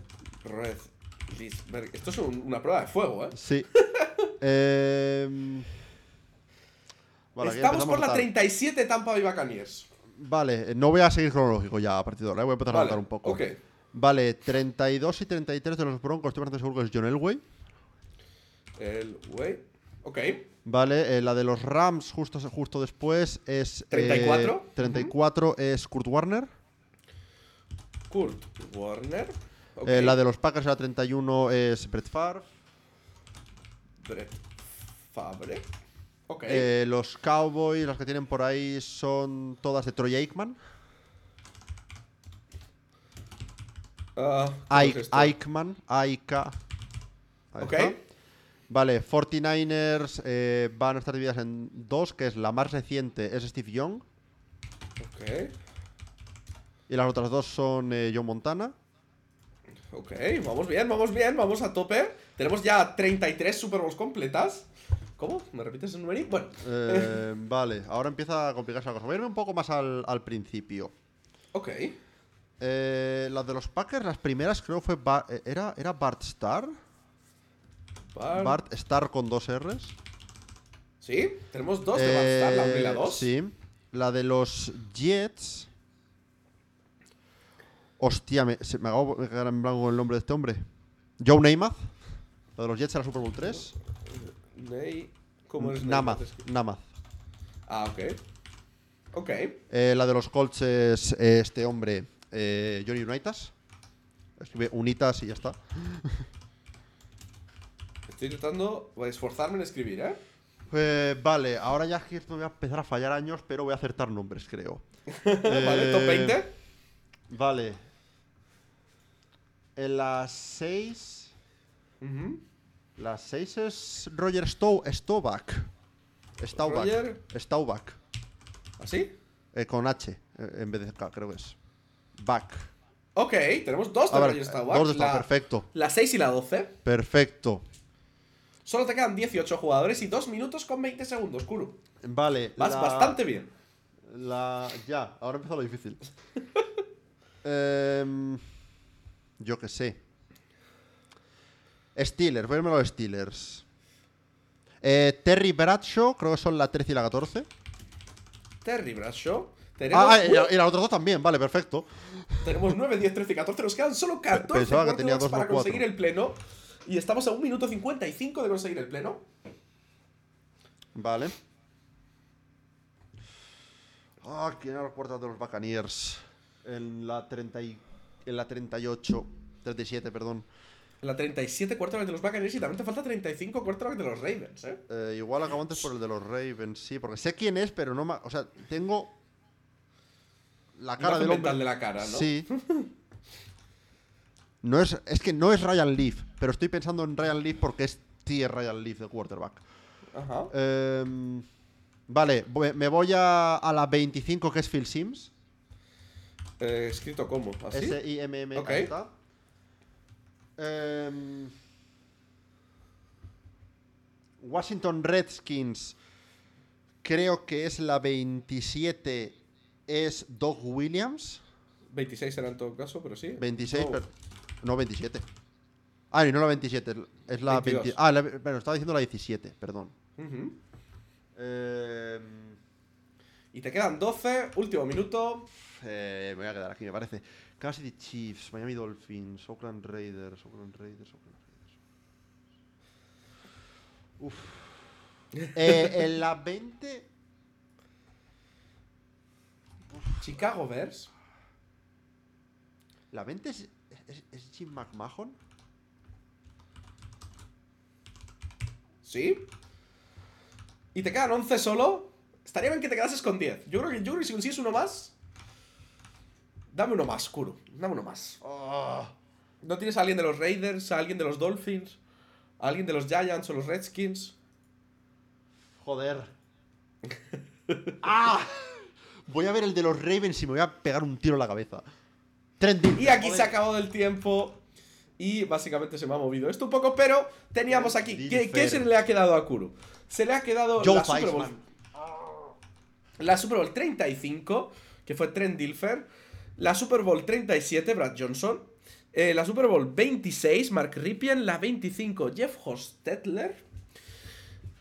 Red. Esto es un- una prueba de fuego, ¿eh? Sí. Em, vale, Estamos por la tal. 37 Tampa Bay Buccaneers. Vale, no voy a seguir cronológico ya a partir de ahora, eh, voy a empezar a Vale, saltar un poco. Vale, 32 y 33 de los Broncos, estoy bastante seguro que es John Elway. El güey. Ok. Vale, eh, la de los Rams justo, justo después es... eh, 34. 34 es Kurt Warner. Kurt Warner. Eh, la de los Packers, la 31 es Brett Favre. Brett Favre. Ok. Eh, los Cowboys, las que tienen por ahí son todas de Troy Aikman. Ah, ¿cómo es Ike- esto? Aikman, AIK. Ahí Ok. está. Vale, 49ers eh, van a estar divididas en dos, que es la más reciente es Steve Young Ok. y las otras dos son eh, Joe Montana. Ok, vamos bien, vamos bien, vamos a tope. Tenemos ya 33 Super Bowls completas. ¿Cómo? ¿Me repites el número? Bueno, Eh, vale, ahora empieza a complicarse la cosa. Voy a irme un poco más al, al principio. ok. Eh, las de los Packers, las primeras creo fue Ba- eh, ¿era, ¿Era Bart Starr? Bar- Bart Starr con dos R's. ¿Sí? Tenemos dos de Bart Starr, la 1 y la Eh, 2. Sí. La de los Jets. Hostia, me, se- me acabo de quedar en blanco el nombre de este hombre. Joe Namath. La de los Jets era Super Bowl 3. Ney. ¿Cómo es? Namath. Ah, ok. Ok. Eh, la de los Colts es eh, este hombre, eh, Johnny Unitas. Escribe Unitas y ya está. Estoy intentando esforzarme en escribir, ¿eh? Eh, vale, ahora ya es que va a empezar a fallar años, pero voy a acertar nombres, creo. vale, top Eh, 20. Vale. En las 6. Ujú. Las 6 es Roger Stow Stovak. Staubach. Roger. Staubach. ¿Así? Eh, con H eh, en vez de K, creo que es. Back. Ok, tenemos dos de ver, Roger Staubach. dos de Staubach, la, perfecto. La 6 y la 12. Perfecto. Solo te quedan 18 jugadores y 2 minutos con 20 segundos, Kuro. Vale. Vas la- bastante bien. La. Ya, ahora empieza lo difícil. Em, yo qué sé. Steelers, voy a irme a los Steelers. Eh, Terry Bradshaw, creo que son la 13 y la 14. Terry Bradshaw. Tenemos, Ah, ah, y, la- y las otras dos también, vale, perfecto. tenemos 9, 10, 13 y 14. Nos quedan solo 14 Pensaba que tenía dos para conseguir el pleno. Y estamos a 1 minuto 55 de conseguir el pleno. Vale. Ah, ¿quién era los cuartos de los Buccaneers? En la 30 y- en la 38, 37, perdón. En la 37 quarterback de los Buccaneers y también te falta 35 quarterback de los Ravens, ¿eh? Eh, igual acabo antes por el de los Ravens, sí, porque sé quién es, pero no me... O sea, tengo la cara del hombre... de la cara, ¿no? Sí. No es, es que no es Ryan Leaf, pero estoy pensando en Ryan Leaf porque es tier Ryan Leaf de quarterback. Ajá. Em, vale, me voy a, a la 25 que es Phil Sims. Eh, escrito como, así. S-I-M-M. Ok. ahí está. Em, Washington Redskins. Creo que es la 27. Es Doug Williams. 26 era en todo caso, pero sí. 26, No, pero. No, 27. Ah, no la 27. Es la 22. 20 Ah, la, bueno, estaba diciendo la 17, perdón. ujú. Em, Y te quedan 12, último minuto. eh, me voy a quedar aquí, me parece. Kansas City Chiefs, Miami Dolphins, Oakland Raiders, Oakland Raiders, Oakland Raiders. Uf. Eh, en la 20. Chicago Bears. ¿La 20 es, es, es Jim McMahon? ¿Sí? Y te quedan 11 solo. Estaría bien que te quedases con 10. Yo creo que, yo creo que si consigues uno más. Dame uno más, Kuro. Dame uno más. Ah. ¿No tienes a alguien de los Raiders? ¿A alguien de los Dolphins? ¿A alguien de los Giants o los Redskins? Joder. ¡Ah! Voy a ver el de los Ravens y me voy a pegar un tiro en la cabeza. Trent Dilfer, Y aquí joder. se ha acabado el tiempo. Y básicamente se me ha movido esto un poco, pero teníamos aquí. ¿Qué, se le ha quedado a Kuro? Se le ha quedado Joe la Super Bowl. La Super Bowl 35, que fue Trent Dilfer. La Super Bowl 37, Brad Johnson. Eh, la Super Bowl 26, Mark Ripien. La 25, Jeff Hostetler.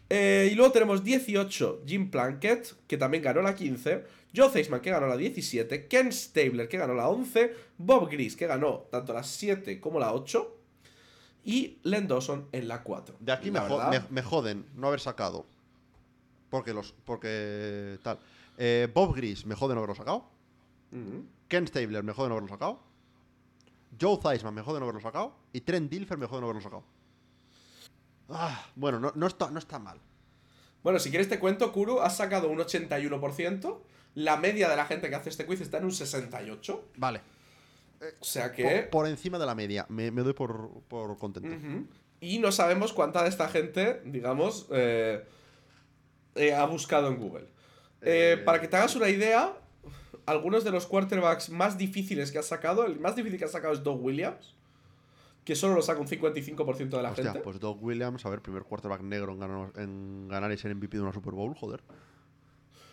Eh, y luego tenemos 18, Jim Plunkett, que también ganó la 15. Joe Theismann, que ganó la 17. Ken Stabler, que ganó la 11. Bob Gris, que ganó tanto la 7 como la 8. Y Len Dawson en la 4. De aquí me, jo- me joden no haber sacado. Porque los. Porque. Tal. Eh, Bob Gris me jode no haberlo sacado. Ken Stabler me jode no haberlo sacado. Joe Theismann me jode no haberlo sacado. Y Trent Dilfer me jode no haberlo sacado. Ah, bueno, no, no, está, no está mal. Bueno, si quieres te cuento, Kuro, has sacado un 81%. La media de la gente que hace este quiz está en un 68%. Vale. O sea Por, que... por encima de la media. Me, me doy por, por contento. Y no sabemos cuánta de esta gente, digamos, eh, eh, ha buscado en Google. Eh, Eh, para que te hagas una idea, algunos de los quarterbacks más difíciles que has sacado, el más difícil que has sacado es Doug Williams, que solo lo saca un 55% de la Hostia, gente. pues Doug Williams, a ver, primer quarterback negro en ganar, en ganar y ser MVP de una Super Bowl, joder.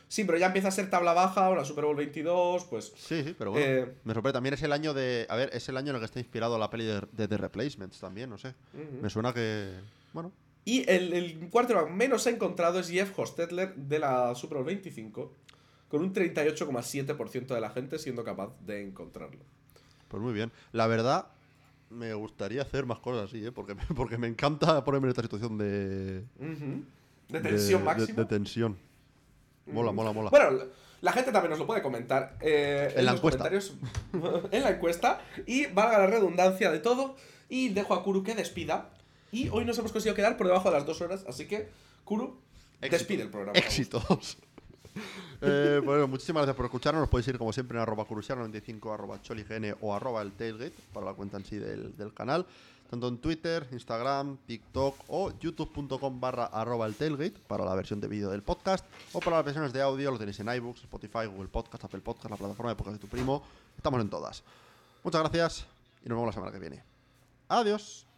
Sí, pero ya empieza a ser tabla baja, una Super Bowl 22, pues... Sí, sí, pero bueno. Eh, me sorprende. También es el año de. A ver, es el año en el que está inspirado la peli de, de The Replacements también, no sé. Me suena que. Bueno. Y el, el quarterback menos encontrado es Jeff Hostetler de la Super Bowl 25, con un 38,7% de la gente siendo capaz de encontrarlo. Pues muy bien. La verdad, me gustaría hacer más cosas así, ¿eh? Porque, me- porque me encanta ponerme en esta situación de. Ujú. De tensión de- máxima. De, de tensión. Mola, mola, mola. Bueno, la- la gente también nos lo puede comentar eh, En la los encuesta. comentarios en la encuesta. Y valga la redundancia de todo. Y dejo a Kuru que despida. Y hoy nos hemos conseguido quedar por debajo de las dos horas. Así que, Kuru, Éxito. despide el programa. Éxitos. Eh, bueno, muchísimas gracias por escucharnos. Nos podéis ir como siempre en arroba curusiano95, arroba cholign o arroba el tailgate para la cuenta en sí del, del canal. Tanto en Twitter, Instagram, TikTok o youtube.com barra arroba el tailgate para la versión de vídeo del podcast o para las versiones de audio lo tenéis en iBooks, Spotify, Google Podcast, Apple Podcast, la plataforma de podcast de tu primo. Estamos en todas. Muchas gracias y nos vemos la semana que viene. Adiós.